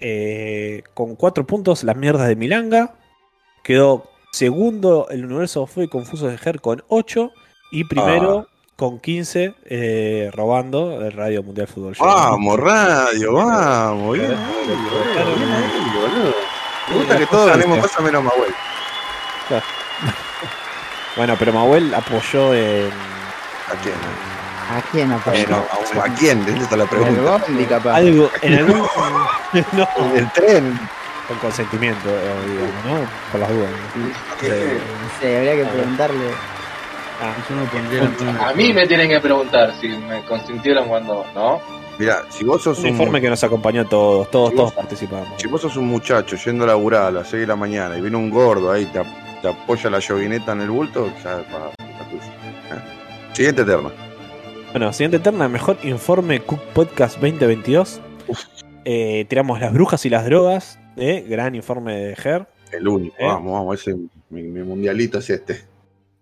Eh, Con cuatro puntos, las mierdas de Milanga. Quedó segundo el universo fue confuso de Ger con 8. Y primero con 15, eh, robando el Radio Mundial Fútbol. Vamos, radio, vamos. Bien. Me gusta que todos ganemos cosas menos Mahuel. [laughs] Bueno, pero Mahuel apoyó en. ¿A quién? ¿A quién apoyó? Bueno, ¿a, a quién? Esa es la El pregunta. Bondi, capaz. Algo, [laughs] en algún. no, El tren. con consentimiento, eh, digamos, ¿no? Por las dudas. ¿no? Sé, habría que preguntarle. Ah, Yo no pondría. A mí me tienen que preguntar si me consintieron cuando no. Mira, si vos sos un un, informe que nos acompañó a todos, todos, Sí, todos vos- participamos. si vos sos un muchacho yendo a laburar a las 6 de la mañana y viene un gordo ahí, te, te apoya la llovineta en el bulto, ya pa, la tuya. ¿eh? Siguiente terna. Bueno, siguiente terna, mejor informe Cook Podcast 2022. Eh, tiramos las brujas y las drogas. eh, gran informe de Ger. El único, ¿Eh? vamos, vamos, ese mi, mi mundialito es este.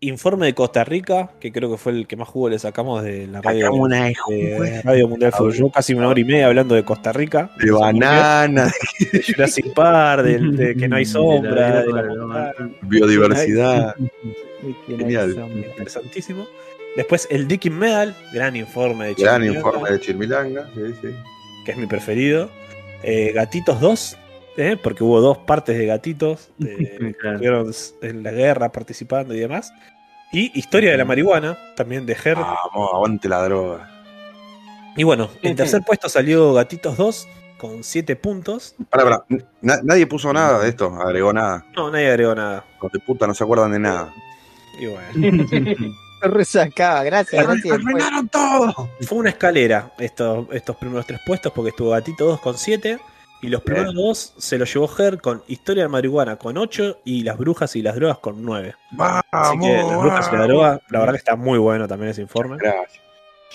Informe de Costa Rica, que creo que fue el que más jugo le sacamos de la radio, una de de Radio Mundial Fútbol. Yo casi una hora y media hablando de Costa Rica. de banana, De Jurassic Park, del- de, que no hay [laughs] sombra, de la De la montaña. biodiversidad. [laughs] Genial. Interesantísimo. Después el Dickin Medal, gran informe de Gran Chilmilanga, informe de Chilmilanga, sí, sí. que es mi preferido. Eh, Gatitos 2, eh, porque hubo dos partes de Gatitos, de- [laughs] Claro. estuvieron en la guerra participando y demás. Y Historia de la Marihuana, también de Ger. Vamos, aguante la droga. Y bueno, en tercer puesto salió Gatitos 2 con 7 puntos. Pará, pará. Na- nadie puso nada de esto, agregó nada. No, nadie agregó nada. Los de puta no se acuerdan de nada. Y bueno. [laughs] [laughs] Resacaba, gracias, gracias. ¡Arruinaron todo! Fue una escalera estos, estos primeros tres puestos porque estuvo Gatito 2 con 7 y los primeros dos se los llevó Ger con Historia de Marihuana con 8 y Las Brujas y las Drogas con 9. Vamos, Así que Las Brujas y la Droga, la verdad que está muy bueno también ese informe. Gracias.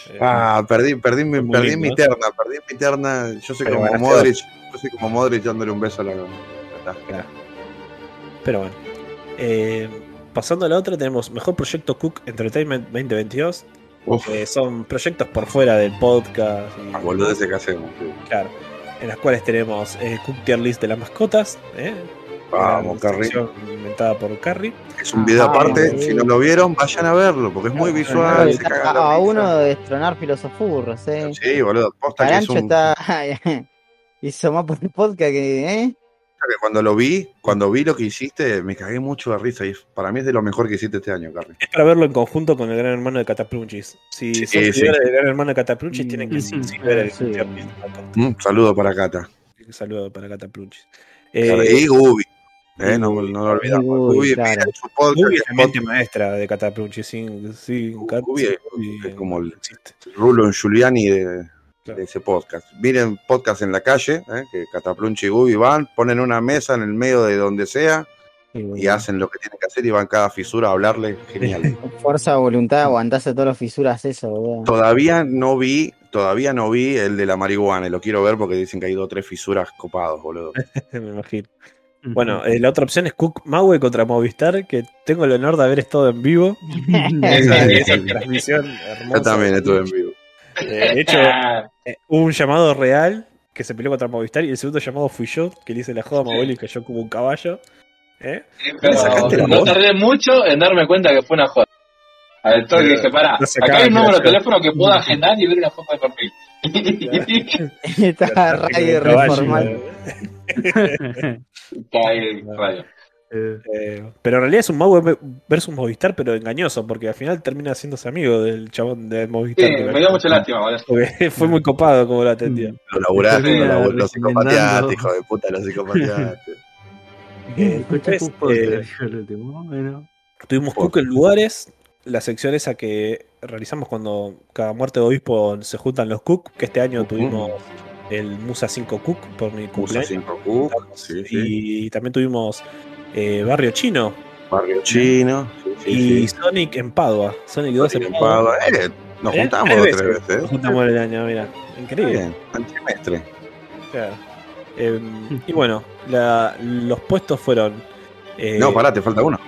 Eh, Ah, perdí, perdí, mi- perdí lindo, mi terna, perdí mi terna. Yo soy Pero como Modric, yo soy como Modric dándole un beso a la. está. Pero bueno. Eh, pasando a la otra, tenemos Mejor Proyecto Cook Entertainment 2022. Uf, que son proyectos por fuera del podcast. Y, las boludeces que hacemos. sí. Claro. En las cuales tenemos eh, Cook Tier List de las mascotas. ¿eh? Vamos, Carrie. Inventada por Carrie. Es un video Ah, aparte, si no lo vieron, vayan a verlo, porque es muy visual. se a, la a risa. uno de destronar filosofurros, eh. Sí, boludo, posta que es Carancho un. está. [laughs] Hizo más por el podcast que, ¿eh? Que cuando lo vi, cuando vi lo que hiciste, me cagué mucho de risa. Y para mí es de lo mejor que hiciste este año, Carrie. Es para verlo en conjunto con el gran hermano de Cataplunchis. Si Sí, son sí. del gran hermano de Cataplunchis, Mm, tienen que sí, sí sí, ver el sí. Un saludo para Cata. Un saludo para Cataplunchis. y Eh, Gubi. Eh, no, no lo olvidamos. Gubi, claro. mira su podcast. Gubi que es la mente maestra de Cataplunchis. Sin Cat- Gubi es- como el- existe. Rulo en Giuliani de, Claro. de ese podcast. Miren podcast en la calle, eh, que Cataplunchi y Gubi van, ponen una mesa en el medio de donde sea y hacen lo que tienen que hacer y van cada fisura a hablarle. Genial. Con [laughs] Fuerza voluntad, aguantarse todas las fisuras, eso, boludo. todavía no vi, todavía no vi el de la marihuana y lo quiero ver porque dicen que hay dos o tres fisuras copados, boludo. [laughs] Me imagino. Bueno, eh, la otra opción es Cook Maui contra Movistar, que tengo el honor de haber estado en vivo. [laughs] Esa, esa transmisión hermosa. Yo también estuve en vivo. Eh, de hecho, [laughs] eh, hubo un llamado real que se peleó contra Movistar y el segundo llamado fui yo, que le hice la joda a Mabuelo y cayó como un caballo. ¿Eh? Pero no voz? tardé mucho en darme cuenta que fue una joda. Al toque dije, pará, no acá hay un número de teléfono que puedo agendar y ver una foto de perfil. [laughs] Está radio reformal. Está ahí, radio. Eh, pero en realidad es un Maui versus Movistar, pero engañoso, porque al final termina haciéndose amigo del chabón de Sí, Movistar. que me dio mucha lástima. Porque [laughs] fue muy copado como lo atendió. Lo laburaste, Sí, lo, labu- lo psicopateaste, hijo de puta, lo psicopateaste. [laughs] Eh, Cook Podcast, eh, Tuvimos Cook en lugares, la sección esa que realizamos cuando cada muerte de obispo se juntan los Cook, que este año Ujú. tuvimos el Musa 5 Cook por mi Usa cumpleaños. 5 Q, sí, sí. Y también tuvimos eh, Barrio Chino Barrio Chino. Sí, sí, y sí. Sonic en Padua. Sonic 2 en En Padua. Eh, nos Eh, juntamos tres dos veces tres veces. Nos juntamos el año, mira. Increíble. Bien, al trimestre. Claro. Eh, y bueno, la- los puestos fueron. No, pará, te falta uno.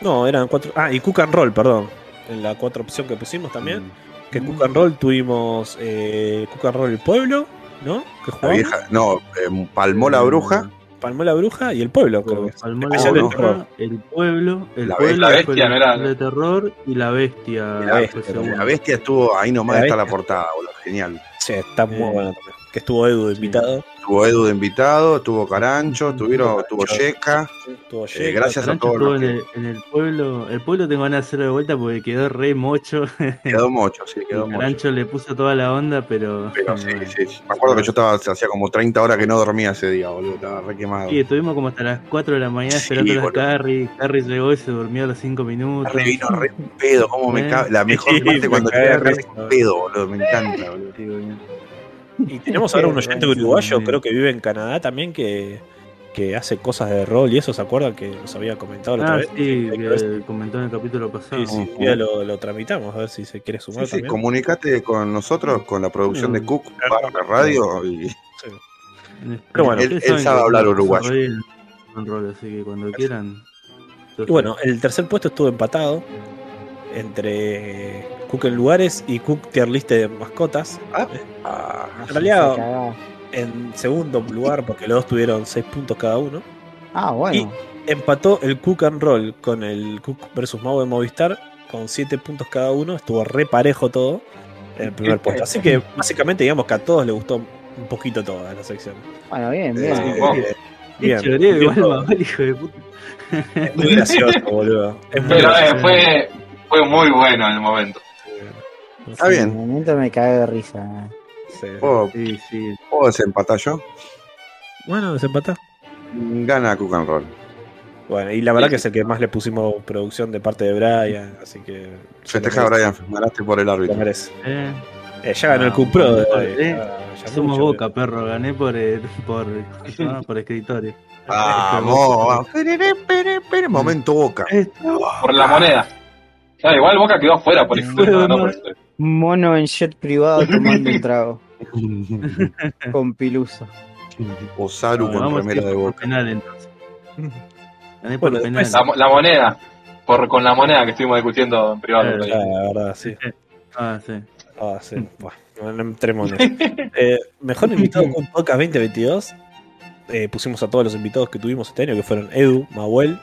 No, eran cuatro. Ah, y Cook and Roll, perdón. En la cuatro opción que pusimos también. Que Cook and Roll tuvimos eh, Cook and Roll el pueblo, ¿no? Que La jugamos. vieja, no, eh, palmó la bruja. Palmó la bruja y el pueblo, creo. Palmó la Bruja, terror. el pueblo, el La pueblo bestia, después la no era- de terror y la bestia. La fue bestia. La bestia estuvo ahí nomás La está la portada, boludo. Genial. Sí, está muy Eh, bueno también. Que estuvo Edu de invitado. Estuvo Edu de invitado, estuvo Carancho, tuvieron, estuvo. Estuvo Eh, gracias a todos estuvo los en que el, en el pueblo. El pueblo tengo ganas de hacerlo de vuelta porque quedó re mocho. [laughs] quedó mocho, sí, quedó mocho. Carancho le puso toda la onda, pero. Pero sí, sí, sí. Me acuerdo que yo estaba, hacía como 30 horas que no dormía ese día, boludo. Estaba re quemado. Sí, estuvimos como hasta las 4 de la mañana Sí, esperando a las. Carrie. Carrie llegó y se durmió a los 5 minutos. Re vino re pedo, como me Eh. cabe. La mejor [laughs] Sí, parte me cuando llega re pedo, boludo. Me encanta, boludo. Sí. Y tenemos ahora un oyente uruguayo, Sí. creo que vive en Canadá también, que, que hace cosas de rol y eso, ¿se acuerdan que nos había comentado la otra Ah, vez? sí, que comentó en el capítulo pasado. Sí, sí, ya lo, lo tramitamos, a ver si se quiere sumar Sí, sí, comunicate con nosotros, con la producción de Mm. Cook barra radio y Pero bueno, él- sabe hablar yo uruguayo. con rol, así que cuando quieran. Y bueno, el tercer puesto estuvo empatado entre Cook en lugares y Cook tier list de mascotas. Ah, En realidad, Se cagaba. en segundo lugar, porque los dos tuvieron 6 puntos cada uno. Ah, bueno. Empató el Cook and Roll con el Cook versus Mau de Movistar con 7 puntos cada uno. Estuvo re parejo todo en el primer puesto. Así que básicamente digamos que a todos les gustó un poquito toda la sección. Bueno, bien, Eh, bien. vos. Bien, Qué choreo, bien igual. Mabel, hijo de puta. Es muy gracioso, boludo. Es muy Pero eh, gracioso. fue, fue muy bueno en el momento. Está En bien. el momento me cagué de risa. Sí. ¿Puedo, Sí, sí. puedo desempatar yo? Bueno, desempatá. Gana Cook and Roll. Bueno, y la verdad que es el que más le pusimos producción de parte de Brian, así que. Festeja, Brian, ganaste por el árbitro. merece. Eh, Eh, ya ganó el Ah, Cook Pro eh, Ya- ya somos boca, perro. Gané por, el- por, no, por escritorio. Vamos, vamos. Pere, pere, pere. Momento boca. Por la moneda. Claro, igual Boca quedó afuera por extremo, no por extremo. Mono en jet privado [laughs] tomando un trago. Con piluso. Osaru Bueno, con remera de boca. penal entonces. Gané por Bueno, penal. después- La, mo- la moneda. Por, con la moneda que estuvimos discutiendo en privado. Eh, Ah, la verdad, sí. [laughs] Ah, sí. Ah, sí. [laughs] Buah, no, no entremos. Eh, mejor invitado con Podcast 2022. Eh, pusimos a todos los invitados que tuvimos este año, que fueron Edu, Mahuel,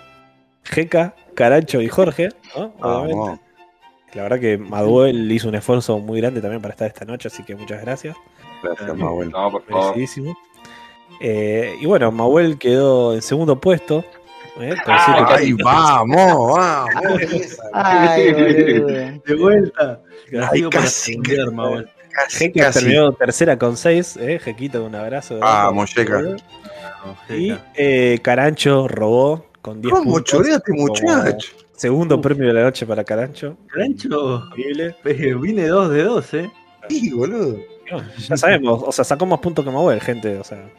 Jeca, Carancho y Jorge. ¿no? Obviamente. La verdad que Mahuel hizo un esfuerzo muy grande también para estar esta noche, así que muchas gracias. Gracias, Manuel. No, por favor. Eh, y bueno, Mahuel quedó en segundo puesto. ¿eh? Ah, Ay, vamos, vamos. [laughs] Ay. De vuelta. Ay, casi Mabel. Casi, casi. terminó tercera con 6. Eh, Jequito, un abrazo. Vamos, Jeca. Y eh, Carancho robó con 10 ¿Cómo puntos. choreaste, muchacho? Segundo premio de la noche para Carancho. Rancho, Increíble. eh, vine 2 de 2, eh. Sí, boludo. No, ya sabemos, o sea, sacó más puntos que Mahuel, gente. O sea,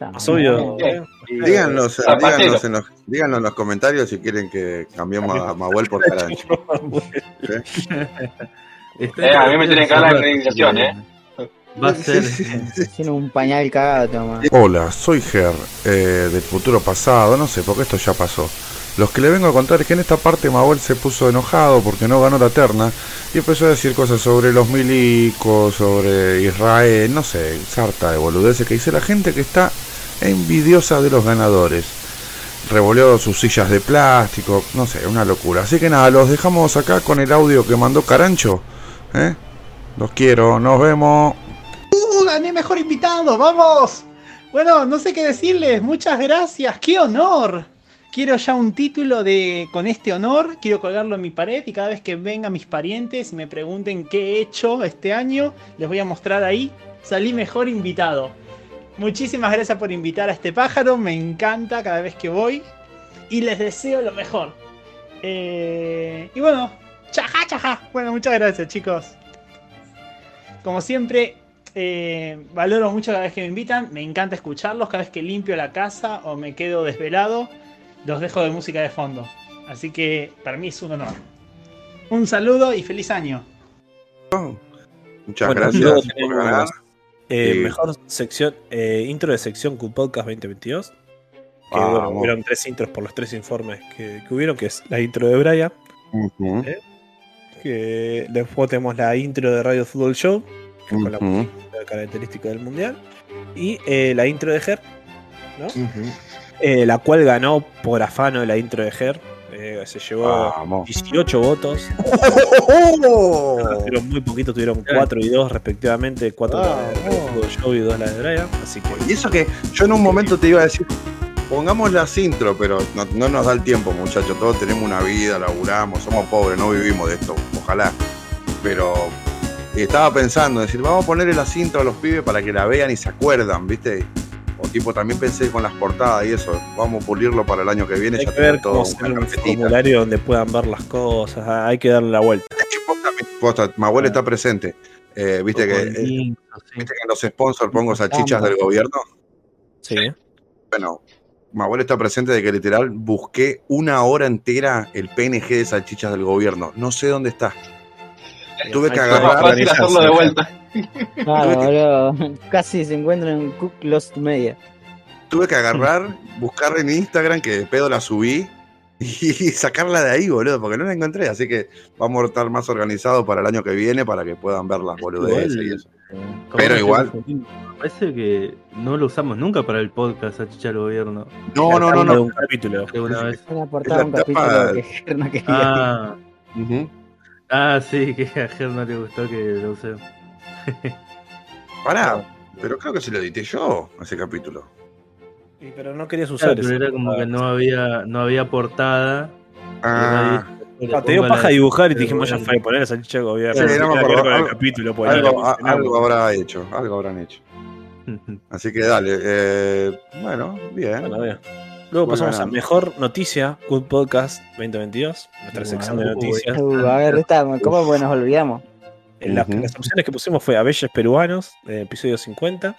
más obvio. Bien. ¿eh? Díganos, díganos, en los, díganos en los comentarios si quieren que cambiemos a Mahuel por Carancho. Eh, a mí me tienen que dar la acreditación, eh. Va a ser. Tiene un pañal cagado, toma. Hola, soy Ger, eh, del futuro pasado, no sé, porque esto ya pasó. Los que le vengo a contar es que en esta parte Mahuel se puso enojado porque no ganó la terna y empezó a decir cosas sobre los milicos, sobre Israel, no sé, sarta de boludeces que dice la gente que está envidiosa de los ganadores. Revoleó sus sillas de plástico, no sé, una locura. Así que nada, los dejamos acá con el audio que mandó Carancho. ¿eh? Los quiero, nos vemos. ¡Uh, gané mejor invitado! ¡Vamos! Bueno, no sé qué decirles. Muchas gracias. ¡Qué honor! Quiero ya un título de con este honor. Quiero colgarlo en mi pared y cada vez que vengan mis parientes y me pregunten qué he hecho este año, les voy a mostrar ahí. Salí mejor invitado. Muchísimas gracias por invitar a este pájaro. Me encanta cada vez que voy. y les deseo lo mejor. Eh, y bueno, chaja, chaja. Bueno, muchas gracias, chicos. Como siempre, eh, valoro mucho cada vez que me invitan. Me encanta escucharlos. Cada vez que limpio la casa o me quedo desvelado, los dejo de música de fondo. Así que para mí es un honor. Un saludo y feliz año. Muchas Bueno, gracias por ganar. Eh, Sí. Mejor sección, eh, intro de sección Q Podcast 2022. Que Vamos. bueno, hubieron tres intros por los tres informes que, que hubieron, que es la intro de Brian, Eh, que después tenemos la intro de Radio Fútbol Show, que es con la música característica del mundial, y eh, la intro de Ger, ¿no? ujú. Eh, la cual ganó por afano la intro de Ger. eh, se llevó Vamos. 18 votos. ¡Oh! Tuvieron muy poquito, tuvieron 4 y 2 respectivamente, 4 la de Show y 2 la de Brian. Así que Y eso que yo en un momento te iba a decir, pongamos las intro, pero no, no nos da el tiempo, muchachos. Todos tenemos una vida, laburamos, somos pobres, no vivimos de esto, ojalá. Pero estaba pensando, en decir, vamos a ponerle las intro a los pibes para que la vean y se acuerdan, ¿viste? O tipo, también pensé con las portadas y eso, vamos a pulirlo para el año que viene, hay ya que ver todo un formulario donde puedan ver las cosas. ah, Hay que darle la vuelta. Posta, posta, Mahuel está presente. Eh, ¿Viste que, eh. ¿Viste que en los sponsors pongo salchichas del gobierno? Sí. Bueno, Mahuel está presente de que literal busqué una hora entera el PNG de salchichas del gobierno. No sé dónde está. Tuve que agarrar, fácil hacerlo de vuelta. Claro, boludo. Casi se encuentran en Cook Lost Media. tuve que agarrar, buscar en Instagram, que de pedo la subí, [laughs] y sacarla de ahí, boludo, porque no la encontré. Así que vamos a estar más organizados para el año que viene para que puedan ver las boludeces y eso. Como Pero que igual. Me parece que no lo usamos nunca para el podcast Salchicha del Gobierno. No, no, no, no. un capítulo. Alguna [laughs] vez. Una portada, un la capítulo que. [laughs] Ah. Ah, sí, que a Ger no le gustó que lo use. [laughs] Pará, pero creo que se lo edité yo, ese capítulo. Sí, pero no querías usar Claro, pero eso. era como que no había, no había portada. Ah, Ah, te dio paja dibujar y te dijimos ya fue poner esa salchicha de gobierno. Sí, no me acuerdo. con el Algo- capítulo, pues, ahí algo, a- habrá hecho, algo habrán hecho. [laughs] Así que dale, eh, bueno, bien. Bueno, bien. Luego pasamos a. Mejor Noticia, Good Podcast 2022, nuestra Wow, sección de noticias. Uh, a ver, esta, ¿cómo pues nos olvidamos? En la- Ujú. Las opciones que pusimos fue Abelles Peruanos, en el episodio 50.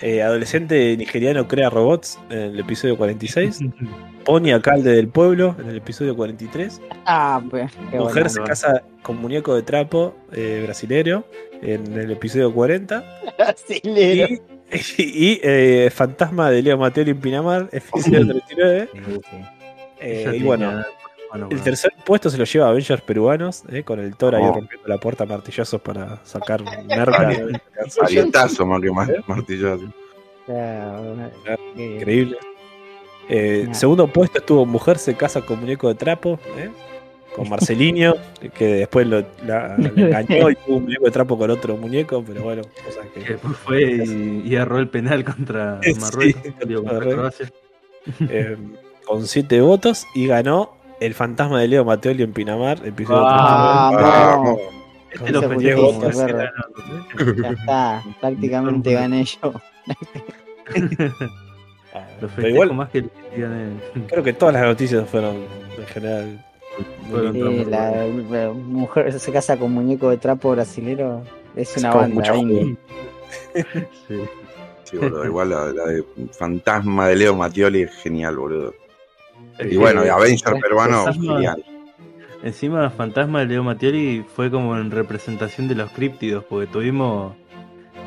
eh, adolescente nigeriano crea robots, en el episodio 46. [laughs] Pony alcalde del pueblo, en el episodio 43. Ah, pues. Mujer bueno. se casa con muñeco de trapo eh, brasilero, en el episodio 40. [laughs] Brasilero. Y, [laughs] y, eh, Fantasma de Leo Mateo en Pinamar, episodio 39. Sí, sí. Eh, Ella y tenía- bueno, bueno, el tercer puesto se lo lleva Avengers peruanos, eh, con el Thor ahí Oh. rompiendo la puerta a martillazos para sacar [laughs] merca. Ari- Arietazo más que más martillazo. Claro, qué- Increíble. Eh. Segundo puesto estuvo Mujer se casa con muñeco de trapo, eh, con Marcelinho, que después lo, la, la [laughs] engañó y tuvo un muñeco de trapo con otro muñeco, pero bueno, cosas Que que. después fue y, [laughs] y erró el penal contra [laughs] Sí, Marruecos. digo, contra correcto. Croacia. eh, con siete votos y ganó el fantasma de Leo Mateoli en Pinamar, episodio Ah, Vamos. Este lo era- Ya está, prácticamente gané yo. Ah, Lo festejo igual más que el que gané. creo que todas las noticias fueron en general. Sí, la, la mujer se casa con muñeco de trapo brasilero. Es una banda. Sí. Sí, boludo, igual la, la de Fantasma de Leo Mattioli es genial, boludo. Y bueno, y Avenger peruano, Fantasma- genial. Encima, Fantasma de Leo Mattioli fue como en representación de los críptidos, porque tuvimos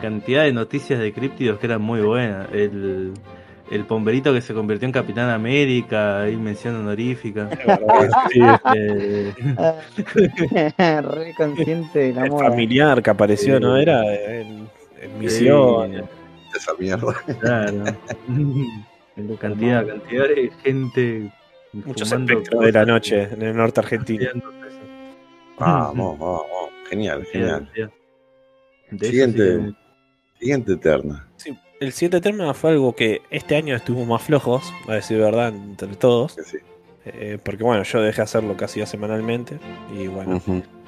cantidad de noticias de críptidos que eran muy buenas. El, el pomberito que se convirtió en Capitán América, ahí mención honorífica. [laughs] Sí, [laughs] Eh, [laughs] Re consciente de la el moda. familiar que apareció, ¿no? Era en, en misión. sí, Esa mierda. claro. cantidad, cantidad de gente. Muchos espectros de la noche en el norte argentino. Vamos, vamos, vamos. Genial, genial. Eso Siguiente. Siguiente eterna. El siguiente tema fue algo que este año estuvimos más flojos, a decir verdad, entre todos. Que sí. eh, porque bueno, yo dejé hacerlo casi semanalmente. Y bueno.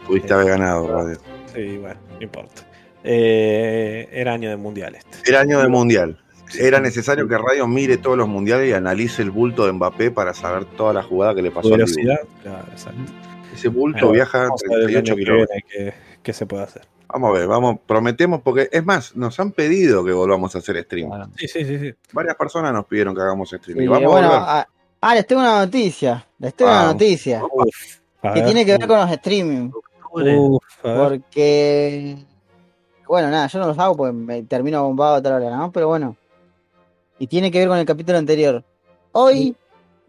Pudiste haber ganado, radio. sí, bueno, no importa. Eh, era año de mundial este. El año del mundial. Era necesario que Radio mire todos los mundiales y analice el bulto de Mbappé para saber toda la jugada que le pasó al velocidad. Claro, exacto. Ese bulto Bueno, viaja Vamos a ver el 38 año que kilómetros. qué, qué se puede hacer. Vamos a ver, vamos, prometemos, porque es más, nos han pedido que volvamos a hacer stream. Claro. Sí, sí, sí. sí. Varias personas nos pidieron que hagamos stream. Sí, vamos bueno, a ah, ah, les tengo una noticia. Les tengo una noticia. Uf, Que ver. tiene que ver con los streaming. Uf. Porque. Bueno, nada, yo no los hago porque me termino bombado a otra hora, ¿no? Pero bueno. Y tiene que ver con el capítulo anterior. Hoy.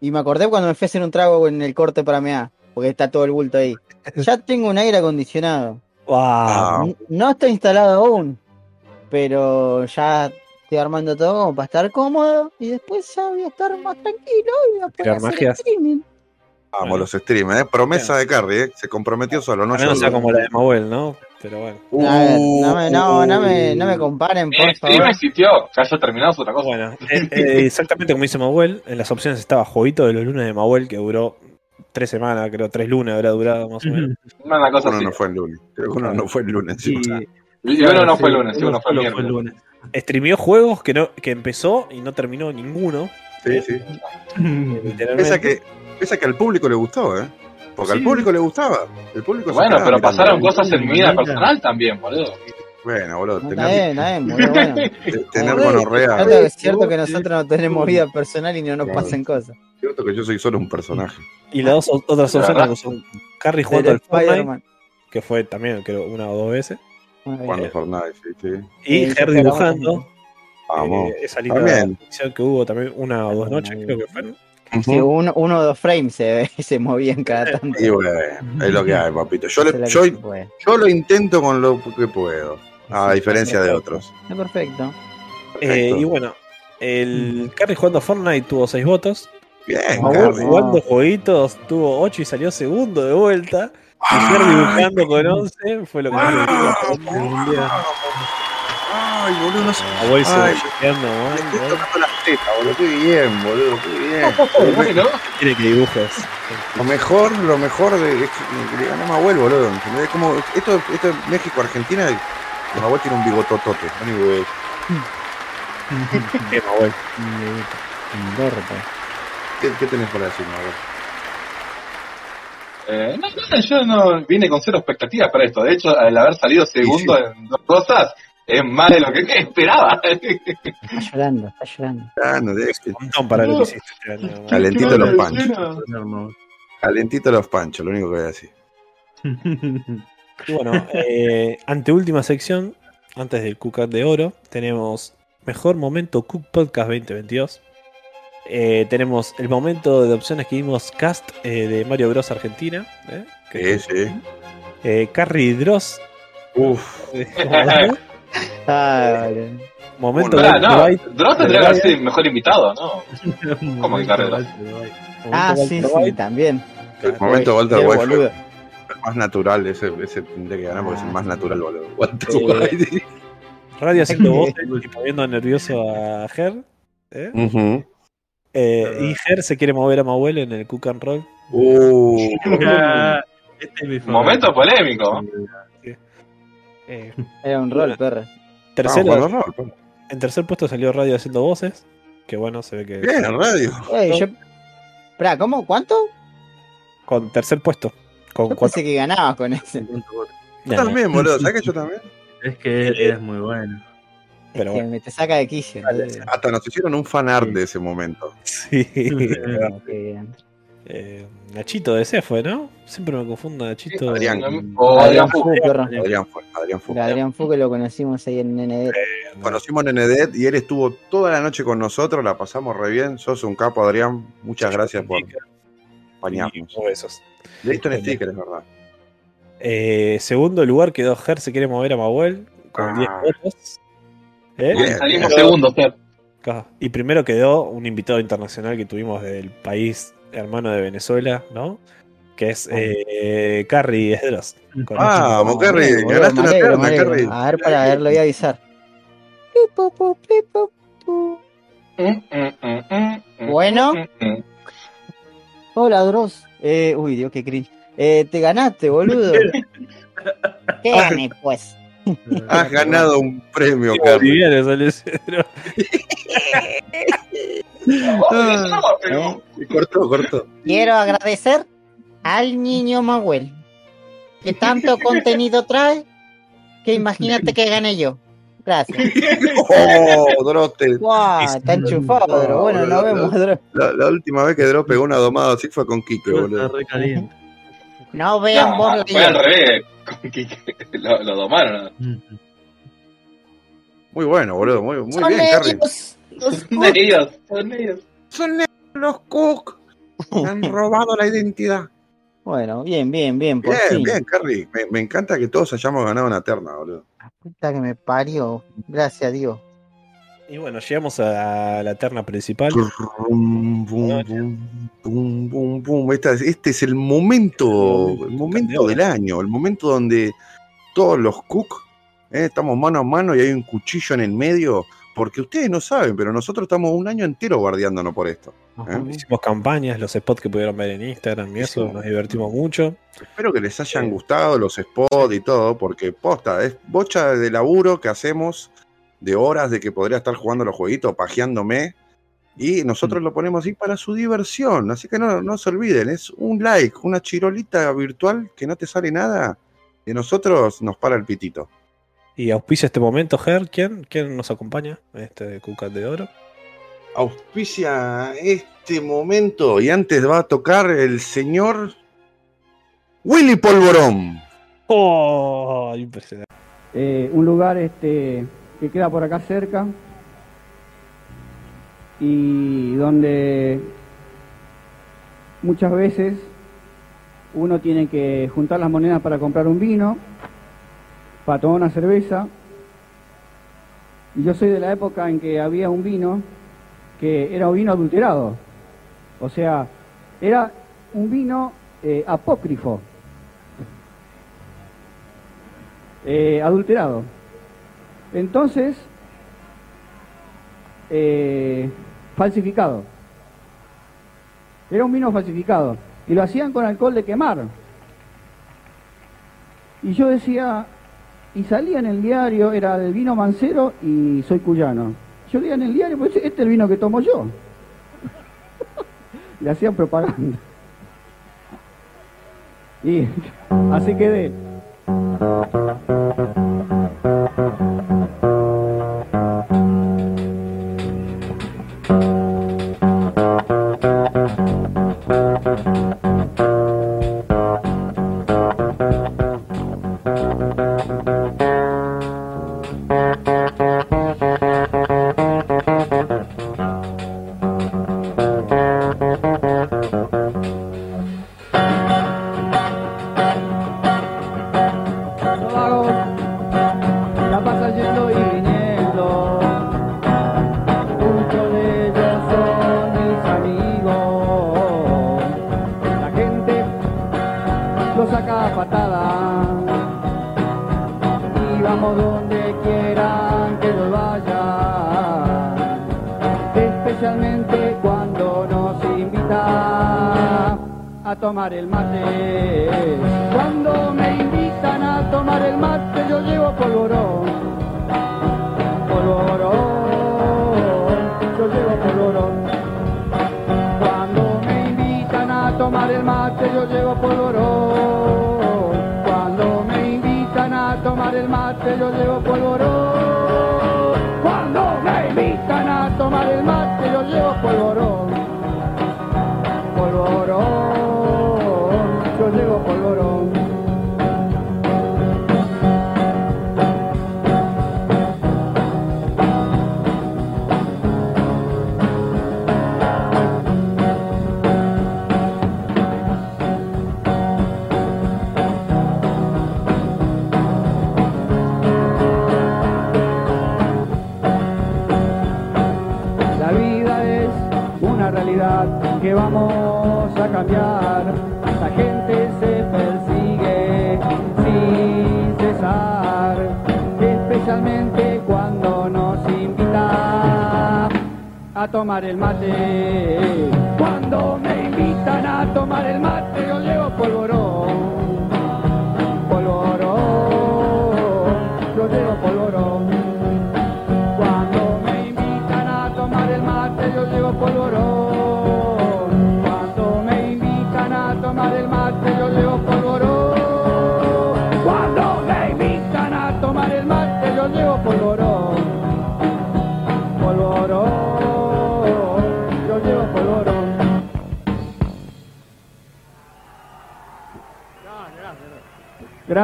Y me acordé cuando me fui a hacer un trago en el corte para mear. Porque está todo el bulto ahí. [laughs] Ya tengo un aire acondicionado. Wow. Ah, No está instalado aún. Pero ya estoy armando todo como para estar cómodo. Y después ya voy a estar más tranquilo y voy a poder hacer magias. streaming. vamos, los streams, ¿eh? Promesa de Carrie, ¿eh? Se comprometió solo, no yo. sea como la de Mahuel, ¿no? Pero bueno. A ver, no me, no, no me, Uh. no me comparen, por stream favor. existió, que haya terminado es otra cosa. Bueno, eh, eh, exactamente como dice Mahuel, en las opciones estaba Jueguito de los lunes de Mahuel, que duró tres semanas, creo, tres lunes habrá durado más o menos. [laughs] Una cosa Uno así. no fue el lunes. Creo que uno no fue el lunes. Sí, sí. Y uno no fue el lunes, sí, uno fue el lunes. Streamió juegos que no que empezó y no terminó ninguno. Sí, sí. Pese a que, pese a que al público le gustó, ¿eh? Porque al Sí. público le gustaba. El público Bueno, pero pasaron cosas en mi vida personal también, boludo. Bueno, boludo, No, tener, Está bien, está bien, [laughs] bueno. te- tener gonorrea. Es cierto que nosotros no tenemos vida personal y no nos Claro. pasan cosas. Cierto que yo soy solo un personaje. Y las dos otras opciones son Carrie jugando al Fortnite, Spider-Man. que fue también creo una o dos veces. Cuando Fortnite, sí, sí. y yo dibujando, Vamos. eh, esa linda que hubo también una o dos noches, creo que fueron. Sí, uno, uno o dos frames se, [laughs] se movían cada tanto. Y bueno, es lo que hay, papito. Yo, es le- yo, yo lo intento con lo que puedo. A Sí, diferencia de otros. Está perfecto. Eh, y bueno, el Carrie jugando Fortnite tuvo seis votos. Bien, Carrie. jugando jueguitos tuvo 8 y salió segundo de vuelta. Y Fer dibujando con 11 fue lo que Ay, boludo, no sé. Mahuel se Ay, va quedando Me mal, estoy ¿no? tocando las tetas, boludo. Qué bien, boludo. Qué bien. [laughs] Bueno, Quiere que dibujes. Lo mejor, lo mejor de es que le gané a Mahuel, boludo. como, esto, esto es México, Argentina, y Mahuel tiene un bigototote. Anyway. Qué Mahuel. ¿Qué, ¿Qué tenés para decir, Mahuel? eh, no, no, yo no vine con cero expectativas para esto. De hecho, al haber salido segundo en dos cosas, es más de lo que [laughs] esperaba. Está llorando, está llorando. Ah, no, de- Un montón para lo que hiciste este. Calentito los panchos. No, Calentito los panchos, lo único que voy a decir. [laughs] Y bueno, eh, anteúltima sección, antes del Cook de Oro, tenemos Mejor Momento Cook Podcast 2022. Eh, tenemos el momento de opciones que vimos cast eh, de Mario Bros. Argentina. ¿eh? Que- Sí, sí. eh, Carrie Dross. Uf. [laughs] Ah, vale. momento de no, White, Dross tendría que haber sido el mejor invitado, ¿no? [laughs] ¿Cómo que carrera? momento Ah, Walter sí, sí, también. El momento de Walter White más natural. Ese, ese tendría que ganar porque es el más natural, boludo. [laughs] Radio haciendo voces y poniendo nervioso a Ger. ¿eh? Eh, y Ger se quiere mover a Mahuel en el Cook and Roll. Uh. Ah, este es mi favorito. Momento polémico. Eh, Era un rol, perro. tercero, los rol, en tercer puesto salió Radio haciendo voces. Que bueno, se ve que. Bien, radio. Ey, yo... Esperá, ¿cómo? ¿Cuánto? Con tercer puesto. Con Yo cuatro. pensé que ganabas con ese. Yo también, boludo. ¿Sabes que yo [laughs] también? Es que él es muy bueno. Pero que bueno. me te saca de quicio. entonces, Hasta nos hicieron un fanart de ese momento. Sí. [laughs] Eh, Nachito de C fue, ¿no? Siempre me confundo Nachito. Adrián. O Adrián Fu. Fu, perro. Adrián fue, Adrián. El Adrián Fu que lo conocimos ahí en ND. Conocimos en Nedet y él estuvo toda la noche con nosotros, la pasamos re bien. Sos un capo, Adrián. Muchas gracias por acompañarnos. Y besos. Listo en sticker, es verdad. Eh, segundo lugar quedó Ger se quiere mover a Mahuel con Ah. 10 votos. ¿Eh? Salimos segundos, Fer. Acá. Y primero quedó un invitado internacional que tuvimos del país hermano de Venezuela, ¿no? Que es eh, Carrie Esdras. Con- Vamos, Boludo, ganaste me una terna. Kerry. A ver, para ver, lo voy a avisar. Bueno. Hola, Dross. Eh, uy, Dios, qué cringe. Eh, te ganaste, boludo. [laughs] ¿Qué gané, pues? [laughs] Has ganado un premio, bro. Ah, [laughs] cortó, cortó. Quiero agradecer al niño Manuel, que tanto contenido trae, que imagínate que gané yo. Gracias. [laughs] Oh, Drote. Guau, está enchufado, Dro. Bueno, nos vemos, Dro. La, la última vez que Dro pegó una domada así fue con Kike, Está boludo. re caliente. No vean vos No, la fue al revés. con Quique. [laughs] Lo, lo domaron. Muy bueno, boludo. Muy, muy Son bien, Carly. ellos, los Son ellos, son ellos. Son los Cook. Me han robado la identidad. Bueno, bien, bien, bien, por Bien, fin. bien, Carly. Me, me encanta que todos hayamos ganado una terna, boludo. La puta que me parió. Gracias a Dios. Y bueno, llegamos a la terna principal. Bum, bum, bum, bum, bum, bum. Esta es- este es el momento, el momento del año, el momento donde todos los Cook eh, estamos mano a mano y hay un cuchillo en el medio. Porque ustedes no saben, pero nosotros estamos un año entero guardiándonos por esto. ¿eh? Hicimos campañas, los spots que pudieron ver en Instagram y eso, Sí. nos divertimos mucho. Espero que les hayan gustado los spots y todo, porque posta, es bocha de laburo que hacemos, de horas de que podría estar jugando los jueguitos, pajeándome, y nosotros lo ponemos así para su diversión. Así que no, no se olviden, es un like, una chirolita virtual que no te sale nada, y nosotros nos para el pitito. Y auspicia este momento, Ger. ¿Quién? ¿Quién nos acompaña en este Cucat de Oro? Auspicia este momento, y antes va a tocar el señor Willy Polvorón. ¡Oh! Impresionante. eh, un lugar este, que queda por acá cerca y donde muchas veces uno tiene que juntar las monedas para comprar un vino, para tomar una cerveza. Y yo soy de la época en que había un vino que era un vino adulterado. O sea, era un vino eh, apócrifo, [laughs] eh, adulterado. Entonces, eh, falsificado. Era un vino falsificado. Y lo hacían con alcohol de quemar. Y yo decía, y salía en el diario, era el vino mancero y soy cuyano. Yo leía en el diario, pues este es el vino que tomo yo. [laughs] Le hacían propaganda. Y [laughs] así quedé.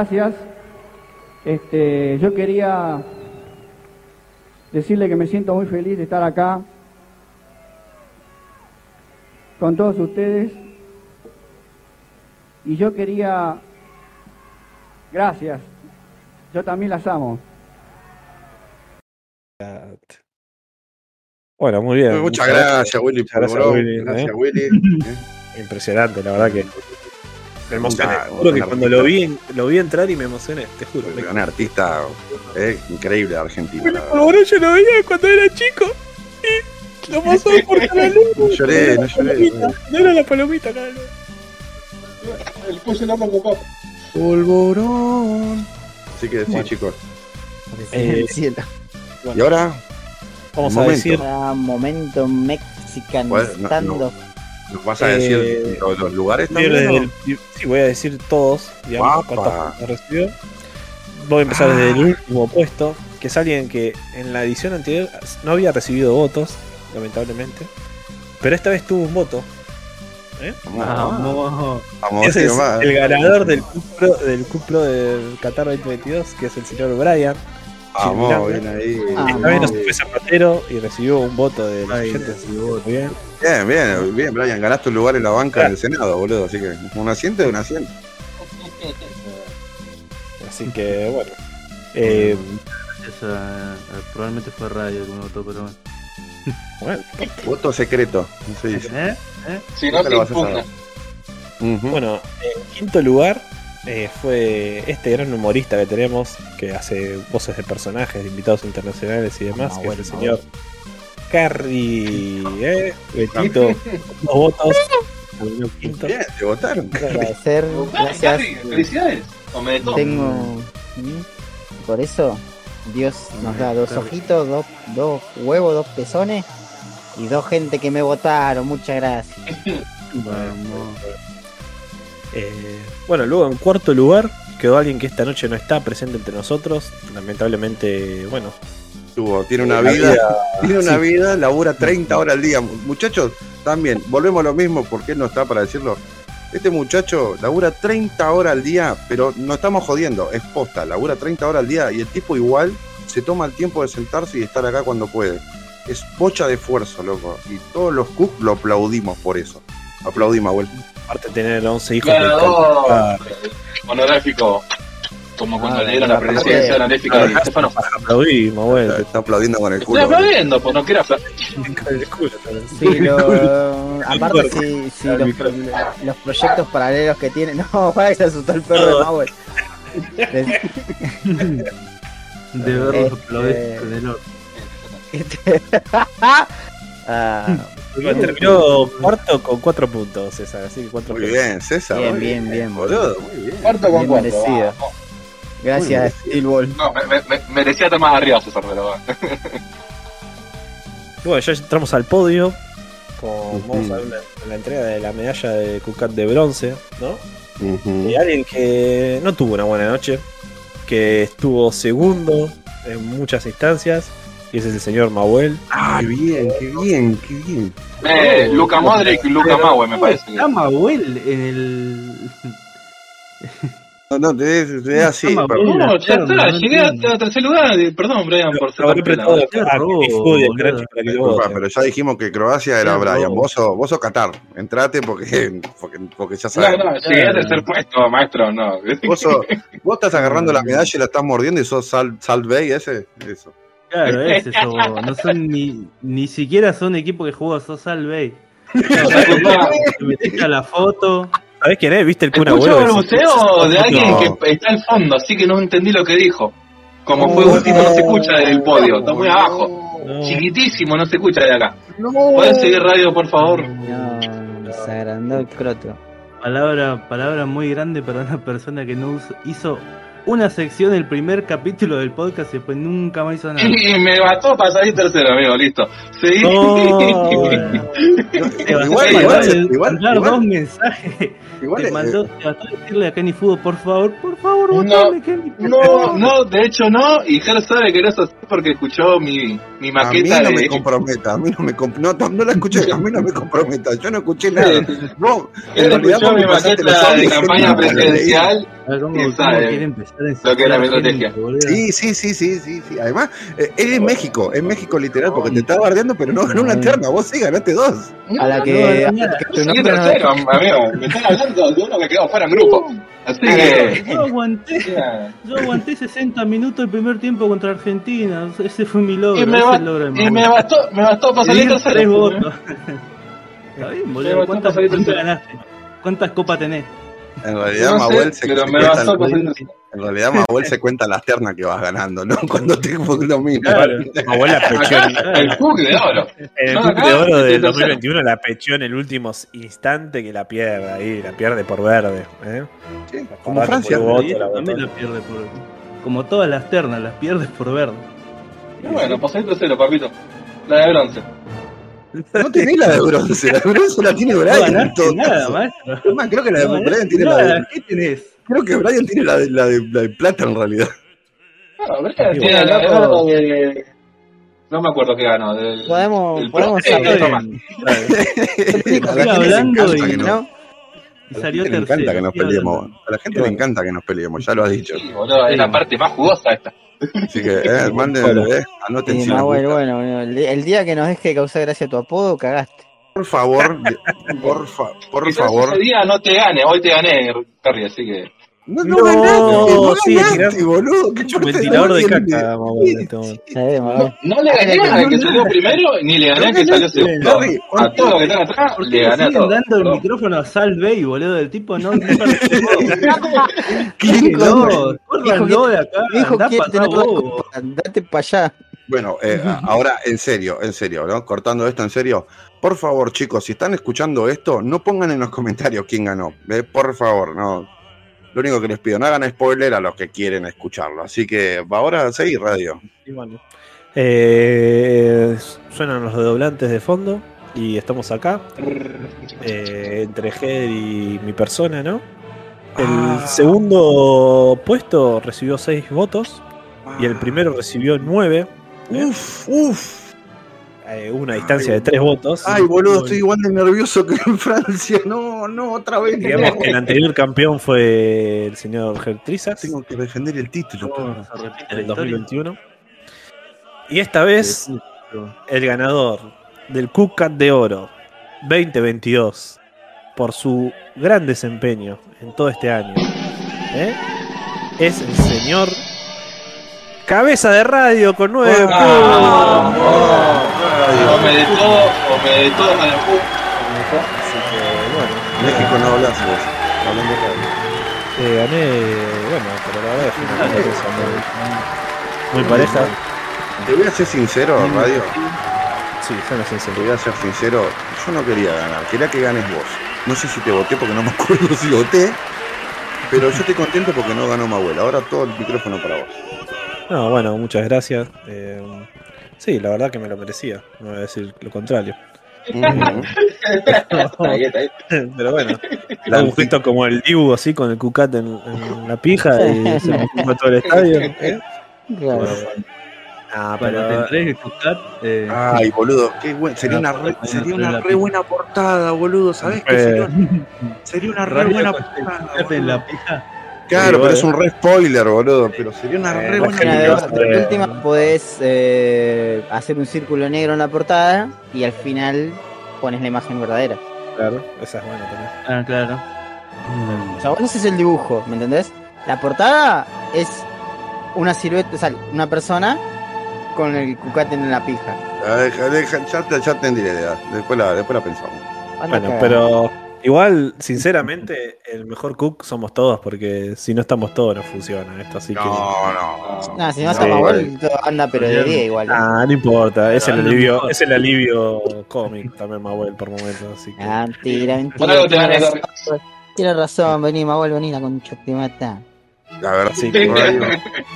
Gracias. Este, yo quería decirle que me siento muy feliz de estar acá con todos ustedes. Y yo quería, gracias, yo también las amo. Bueno, muy bien. Muchas gracias, Willy. Muchas gracias, Willy, Gracias, ¿eh? Willy. Impresionante, la verdad que. Me emocioné. Ah, Te juro que cuando lo vi, lo vi entrar y me emocioné, te juro. Me- Un artista eh, increíble de Argentina. la verdad. Ahora yo lo veía cuando era chico y lo pasó por [laughs] Canal No lloré, no lloré. No era la palomita, Canal El pollo en con papa. Polvorón. Así que sí, Bueno. chicos. Eh, Cielo. Y ahora, Vamos a momento. decir. Para momento mexican Bueno, no, stand-up. ¿Nos vas a Eh, decir los, los lugares también? desde el- sí, voy a decir todos, digamos, cuántos recibió. Voy a empezar desde el último puesto, que es alguien que en la edición anterior no había recibido votos, lamentablemente. Pero esta vez tuvo un voto. ¿eh? Vamos, Vamos. Ese es el ganador del Cupro, del Cupro del Qatar 2022, que es el señor Brian. Vamos, bien ahí. Ah, Esta vez no no. se fue zapatero y recibió un voto de los Ay, oyentes. bien. Bien, bien, bien, Brian. Ganaste un lugar en la banca del Senado, boludo. Así que un asiento es un asiento. [laughs] Así que bueno. Eh, Esa, eh, probablemente fue radio que me votó, pero bueno. bueno, [laughs] Voto secreto. No se dice. ¿Eh? ¿Eh? Si no te lo vas a. Bueno, en quinto lugar eh, fue este gran humorista que tenemos, que hace voces de personajes, de invitados internacionales y demás, que es el señor Carrie, ¿eh? Betito, [laughs] dos votos. quinto. Bien, te votaron. Agradecer, gracias. Felicidades. Tengo. Por eso, Dios nos da dos ojitos, dos, dos huevos, dos pezones y dos gente que me votaron. Muchas gracias. [laughs] Vamos. Eh, bueno, luego en cuarto lugar quedó alguien que esta noche no está presente entre nosotros. Lamentablemente, bueno, Tuvo, tiene una La vida, vida, tiene una [laughs] sí. vida, labura 30 horas al día. Muchachos, también, volvemos a lo mismo, porque él no está para decirlo. Este muchacho labura 30 horas al día, pero no estamos jodiendo, es posta, labura 30 horas al día y el tipo igual se toma el tiempo de sentarse y estar acá cuando puede. Es bocha de esfuerzo, loco. Y todos los cooks lo aplaudimos por eso. Aplaudimos, abuelo. Aparte de tener 11 hijos, Ganador. Ah, Honorífico. Como cuando Ah, le dieron la presidencia honorífica de Estefano. aplaudimos, bueno. Está aplaudiendo con el culo. aplaudiendo, pues no quiero aplaudir. [laughs] Sí, lo, aparte, si, si los, pro- los proyectos paralelos que tiene. No, [laughs] para que se asustó el perro de Mauer. [laughs] De verlo Este- aplaudir del orto. Ah, Bueno, terminó cuarto con 4 puntos, César, así que 4 Muy puntos. bien, César. Bien, muy bien, bien, boludo. Muy bien. Cuarto con merecido. vamos. Gracias, Steel Ball. No, me, me- me- merecía estar más arriba, César, pero bueno. Y bueno, ya entramos al podio. Con, vamos a ver la, la entrega de la medalla de Cucat de bronce, ¿no? Y alguien que no tuvo una buena noche, que estuvo segundo en muchas instancias, y ese es el señor Mahuel. Ay, bien, qué bien, qué bien. Eh, Luca Modric y Luca Maue, me parece. Está Mahuel en el. [laughs] No, no, te, da así. Mahuel. No, ya No está, llegué no a, tercer lugar. y- Perdón, Brian, por ser tan Qué pero ya dijimos que Croacia era Qué Brian. Vos sos, vos sos Qatar. Entrate porque, [laughs] porque, porque ya No, sabes. no, llegué a tercer puesto, maestro, no. Vos, [laughs] estás agarrando la medalla y la estás mordiendo y sos Sal, Salt Bay, ese. Eso. Claro, [laughs] es eso. vos. No son ni, ni siquiera son equipo que jugó Sosal Bay. Te metiste a la foto. ¿Sabés quién es? ¿Viste el Kun Escucho el buceo de alguien No. que está al fondo, así que no entendí lo que dijo. Como fue último, no se escucha desde el podio, está muy abajo. No. Chiquitísimo, no se escucha de acá. No. ¿Pueden seguir radio, por favor? No, se agrandó el croto. Palabra, palabra muy grande para una persona que no uso- hizo una sección el primer capítulo del podcast y después nunca más hizo nada. Y me mató para salir tercero, amigo, listo. Seguí. [laughs] Te Igual, igual, igual, igual. dos mensajes. Igual, te, eh, mandó, te bastó decirle a Kenny Fútbol, por favor, por favor, No, votame, Kenny. por No, favor". no, de hecho no, y Ger sabe que no es así porque escuchó mi, mi a mí maqueta no me de... comprometa, a mí no me comp- no, no, no la escuché, a mí no me comprometa, yo no escuché nada. [laughs] Vos, en realidad escuchó mi me maqueta de campaña presidencial ¿Cómo, ¿Quién cómo sabe quiere empezar a lo que era mi estrategia? Sí, sí, sí, sí, sí, sí. Además, eh, él es México, es México literal, porque te está bardeando, pero no ganó una terna. Vos sí ganaste dos. A la No, que, no, a no, la que no tercero, amigo. Me están hablando de uno que quedó fuera en grupo. Así que. Yo aguanté, yo aguanté 60 minutos el primer tiempo contra Argentina. Ese fue mi logro. Y me, el logro y me bastó, me bastó para salir Dividir tres tercero. votos. [laughs] Está bien, boludo. ¿Cuántas, tercero. ¿Cuántas copas tenés? En realidad, No Mahuel sé, se, pero se me cuenta, tercero. en realidad, Mahuel se cuenta las ternas que vas ganando, ¿no? [laughs] Cuando te dominas. Claro. Abuela pechó en, El Cook de oro. en el No, de oro del tercero. 2021 la pechó en el último instante que la pierde ahí, la pierde por verde. ¿eh? Sí, como Francia. voto, la también la pierde por. Como todas las ternas, las pierdes por verde. Y bueno, pasé tercero, papito. La de bronce. No tenés la de bronce, la de [laughs] bronce la tiene No Brian. en ganaste todo nada, maestro. Es más, creo que la de No Brian tiene la de. nada. ¿Qué tenés? Creo que Brian tiene la de, la de, la de plata en realidad. No, Brian Y tiene la de. No me acuerdo qué ganó. Del, Podemos- del podemos eh, [laughs] hablando encanta y que no- ¿no? A la gente le encanta que nos peleemos. A la gente le encanta que nos peleemos, ya lo has dicho. Sí, boludo, es la parte más jugosa esta. Así que, eh, [laughs] manden, eh, anoten gusta. bueno, bueno, el, el día que nos deje causar gracia tu apodo, cagaste. Por favor, por, fa- por favor. ese día no te gane, hoy te gané, Carrie, así que. No, no, No, ganaste, no sí, ganaste, tirás boludo. ¿Qué Un chupa ventilador de caca, este. No le gané al que salió primero, ni le gané al que salió segundo. A todos los que están atrás, ¿Por le gané a siguen todos. dando el micrófono a Sal Bay, boludo? El tipo no. ¿Quién no, córranlo [laughs] de acá, Dijo andá que pa' tener acá, la vos. culpa, andate para allá. Bueno, eh, [laughs] ahora en serio, en serio, ¿no? Cortando esto en serio. Por favor, chicos, si están escuchando esto, no pongan en los comentarios quién ganó. ¿eh? Por favor, no. Lo único que les pido, no hagan spoiler a los que quieren escucharlo. Así que ahora seguí radio. Y bueno. Eh, suenan los redoblantes de fondo y estamos acá eh, entre Ger y mi persona, ¿no? El Ah. segundo puesto recibió 6 votos y el primero recibió 9. Uf, uf. Eh, una distancia de 3 votos. Ay, boludo, estoy igual de nervioso que en [laughs] Francia. No, no, otra vez. Digamos que el anterior campeón fue el señor Gertrizas Tengo que defender el título. Repite en el historia. 2021. Y esta vez el ganador del Cucat de Oro 2022 por su gran desempeño en todo este año ¿eh? es el señor Cabeza de Radio con 9 Ah, puntos. Me de todo, o me de todo, de Así que bueno, México no hablas vos. Hablando radio. eh, gané, bueno, pero la verdad es una cosa muy, muy pareja. Te voy a ser sincero, radio. Sí, Te sincero. voy a ser sincero. Yo no quería ganar. Quería que ganes vos. No sé si te voté porque no me acuerdo si voté. Pero yo estoy contento porque no ganó Mahuel. Ahora todo el micrófono para vos. No, bueno, muchas gracias. Eh, sí, la verdad que me lo merecía. No voy a decir lo contrario. Ahí. [laughs] Pero bueno, un gesto como el Dibu así con el cucat en, en la pija y se me [laughs] todo el estadio. ¿eh? Claro. Ah, te pero tu cat, eh, Ay, boludo, qué buen. [laughs] Sería una re, sería una re buena portada, boludo. ¿Sabés qué? Sería, sería una re buena el portada. en boludo. la pija. Claro, pero bueno. es un re spoiler, boludo. Pero sería una Eh, re buena imagínate, de, vas a de ver. última podés eh, hacer un círculo negro en la portada y al final pones la imagen verdadera. claro, esa es buena también. Ah, claro. O sea, vos haces el dibujo, ¿me entendés? La portada es una silueta, o sea, una persona con el cucate en la pija. Ah, deja- deja- ya, te, ya tendré idea. Después la, después la pensamos. Bueno, pero igual, sinceramente, el mejor cook somos todos porque si no estamos todos no funciona esto, así que... No, no. Nah, si no No, todo anda pero de día igual. ¿eh? Ah, no importa, es el alivio, es el alivio cómic también Mahuel por momentos, así que... Ah, mentira, mentira. Por algo te Tiene gané, razón, vení Mahuel, vení la concha te mata. La verdad, Sí, radio.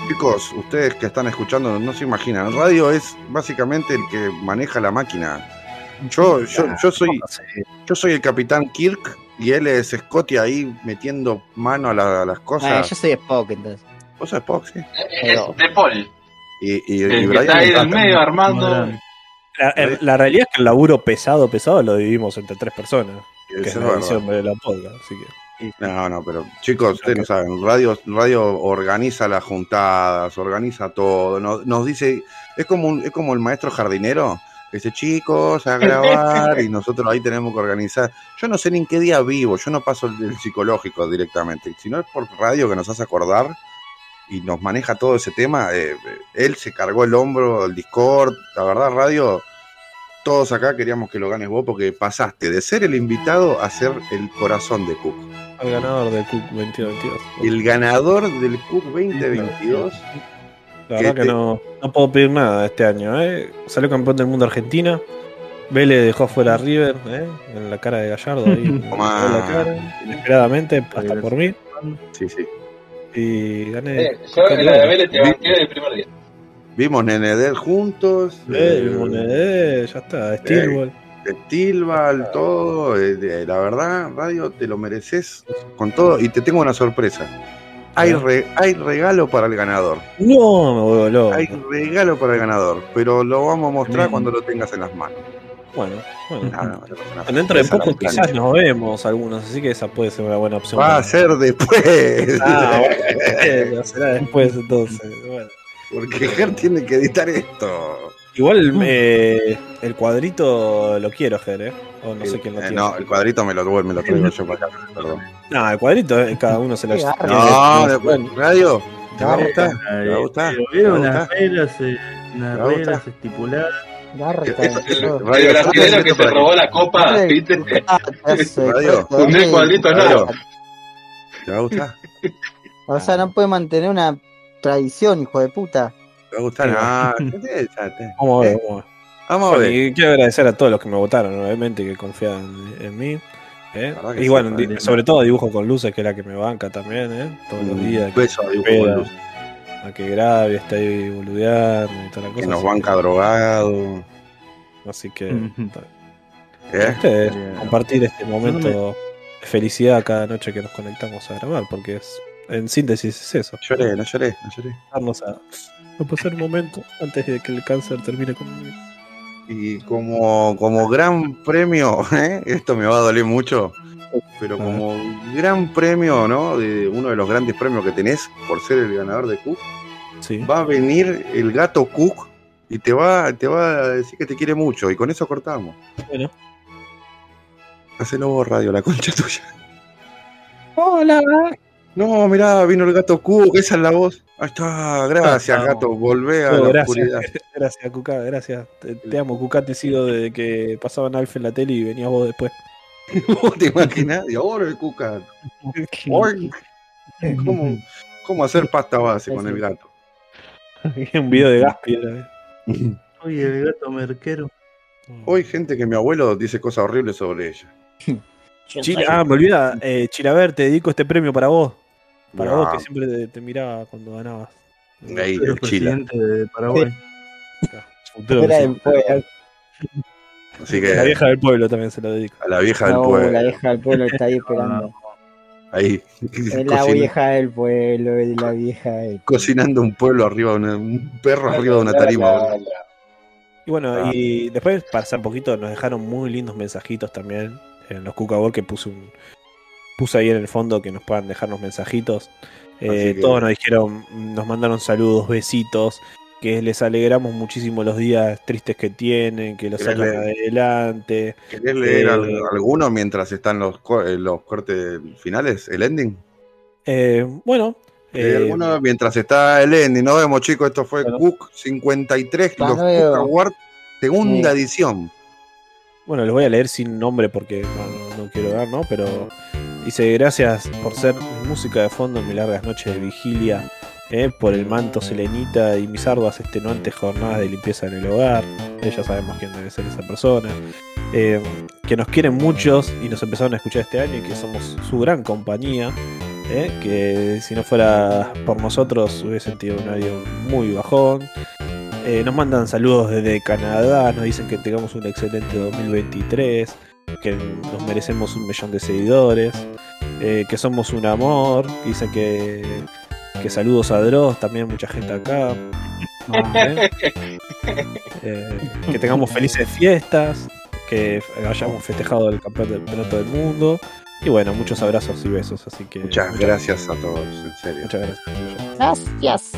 Chicos, ustedes que están escuchando no se imaginan. Radio es básicamente el que maneja la máquina. Yo, yo, yo soy, yo soy el capitán Kirk y él es Scotty ahí metiendo mano a, la- a las Ah, cosas. yo soy Spock entonces. Vos sos Spock, sí. Es de Paul. Y, y, y El que Brian está ahí del medio armando. La, el- la realidad es que el laburo pesado, pesado lo dividimos entre tres personas, que es la edición de la podcast, así que... No, no, pero chicos, ustedes no saben, radio, radio organiza las juntadas, organiza todo, nos, nos dice, es como un- es como el maestro jardinero, que dice chicos a [laughs] grabar y nosotros ahí tenemos que organizar. Yo no sé ni en qué día vivo, yo no paso el, el psicológico directamente, si no es por radio que nos hace acordar y nos maneja todo ese tema, eh, eh, él se cargó el hombro, el Discord, la verdad radio, todos acá queríamos que lo ganes vos porque pasaste de ser el invitado a ser el corazón de Cook. Al ganador del Cook 2022. El ganador del Cook 2022. La verdad que que te- no, no puedo pedir nada este año. ¿eh? Salió campeón del mundo Argentina. Vélez dejó fuera a River ¿eh? en la cara de Gallardo. Ahí, [laughs] pegó la cara, inesperadamente, hasta por mí. Sí, sí. Y gané. Eh, yo en la de Vélez te banqué del primer día. Vimos Nenedel juntos. Eh, eh, Monedé, ya está, Steelball. Stilval, todo. eh, la verdad, Radio, te lo mereces con todo. Y te tengo una sorpresa. Hay, re- hay regalo para el ganador. No, me vuelvo loco. Hay regalo para el ganador. Pero lo vamos a mostrar cuando lo tengas en las manos. Bueno, bueno. Nada, no pasa nada. Dentro de poco quizás nos vemos algunos, así que esa puede ser una buena opción. Va a ser después. [laughs] Ah, [laughs] bueno, será después entonces. Bueno. Porque Ger tiene que editar esto. Igual eh, el cuadrito lo quiero, Ger, ¿eh? O no sé quién lo Eh, tiene. no, el cuadrito me lo, me lo traigo yo para acá, perdón. No, el cuadrito eh, cada uno se lo Qué garra. No, después, radio, ¿te va a gustar? ¿Te va a gustar? ¿Te unas reglas, eh, unas ¿Te va a gustar? reglas estipuladas. Esto- está- esto- todo. radio, El brasileño que para robó la copa, ¿viste? [laughs] [laughs] Un eh, cuadrito raro. ¿Te va a gustar? [laughs] O sea, no puede mantener una tradición, hijo de puta. ¿Te va a gustar? Ah, ya te- Vamos a ver, ¿Eh? vamos a ver. Vamos a ver. y quiero agradecer a todos los que me votaron, obviamente, que confían en mí. ¿eh? Y sí, bueno, sobre todo dibujo con luces, que es la que me banca también, ¿eh? Todos los Un días. beso a Dibujo Peda, con Luz, A que grabe, está ahí boludeando y toda la cosa. que nos así banca drogado. Así que. ¿Eh? ustedes, Bien. compartir este momento no de felicidad cada noche que nos conectamos a grabar, porque es, en síntesis es eso, Lloré, no lloré, no lloré. darnos a, a pasar un momento antes de que el cáncer termine conmigo. Y como, como gran premio, [laughs] ¿eh? esto me va a doler mucho, pero como gran premio, ¿no? De uno de los grandes premios que tenés por ser el ganador de Cook, Sí. va a venir el gato Cook y te va, te va a decir que te quiere mucho. Y con eso cortamos. Bueno. Hacelo vos, radio, la concha tuya. Hola. No, mirá, vino el gato Cook, esa es la voz. Ahí está, gracias, gato, volvé a la gracias. oscuridad. [laughs] Gracias, Cuca, gracias. Te, te amo, Cuca, te sigo desde que pasaban Alf en la tele y venías vos después. [laughs] ¿Vos te imaginás? Y ahora el Cuca. ¿Cómo, ¿Cómo hacer pasta base con el gato? [laughs] un video de Gaspi ¿eh? Oye, el gato merquero. Hoy gente que mi abuelo dice cosas horribles sobre ella. Chile- ah, me olvida, eh, Chilaver, te dedico este premio para vos. Para vos que siempre te, te miraba cuando ganabas. Ahí, el presidente de Paraguay. Futuro. Así La que vieja del pueblo también se lo dedico. a la vieja del pueblo. la vieja del pueblo está ahí esperando. [laughs] Ahí. Es la cocina- vieja del pueblo, es la vieja del cocinando un pueblo arriba de una, un perro arriba de una tarima. Y bueno, Ah. y después, para hacer poquito, nos dejaron muy lindos mensajitos también en los Cucabor que puse un puse ahí en el fondo que nos puedan dejarnos mensajitos. Eh, que- Todos nos dijeron, nos mandaron saludos, besitos, que les alegramos muchísimo los días tristes que tienen, que los ¿Querés sacan leer? adelante. ¿Querés leer Eh, al- alguno mientras están los, eh, los cortes finales? ¿El ending? Eh, bueno, Eh, alguno mientras está el ending. Nos vemos, chicos. Esto fue Bueno. Cook 53, Hasta los luego. Cook Awards, segunda Sí. edición. Bueno, les voy a leer sin nombre porque no, no- no quiero dar, ¿no? Pero dice, gracias por ser música de fondo en mis largas noches de vigilia, ¿eh? por el manto selenita y mis arduas extenuantes jornadas de limpieza en el hogar. Eh, ya sabemos quién debe ser esa persona. Eh, que nos quieren muchos y nos empezaron a escuchar este año y que somos su gran compañía. ¿eh? Que si no fuera por nosotros hubiese sentido un año muy bajón. Nos mandan saludos desde Canadá, nos dicen que tengamos un excelente 2023, que nos merecemos un millón de seguidores, eh, que somos un amor, dicen que, que saludos a Dross, también mucha gente acá. [laughs] ¿eh? Eh, que tengamos felices fiestas, que hayamos festejado el campeonato del mundo Y bueno, muchos abrazos y besos, así que. Muchas gracias a todos, en serio. Muchas gracias. Gracias.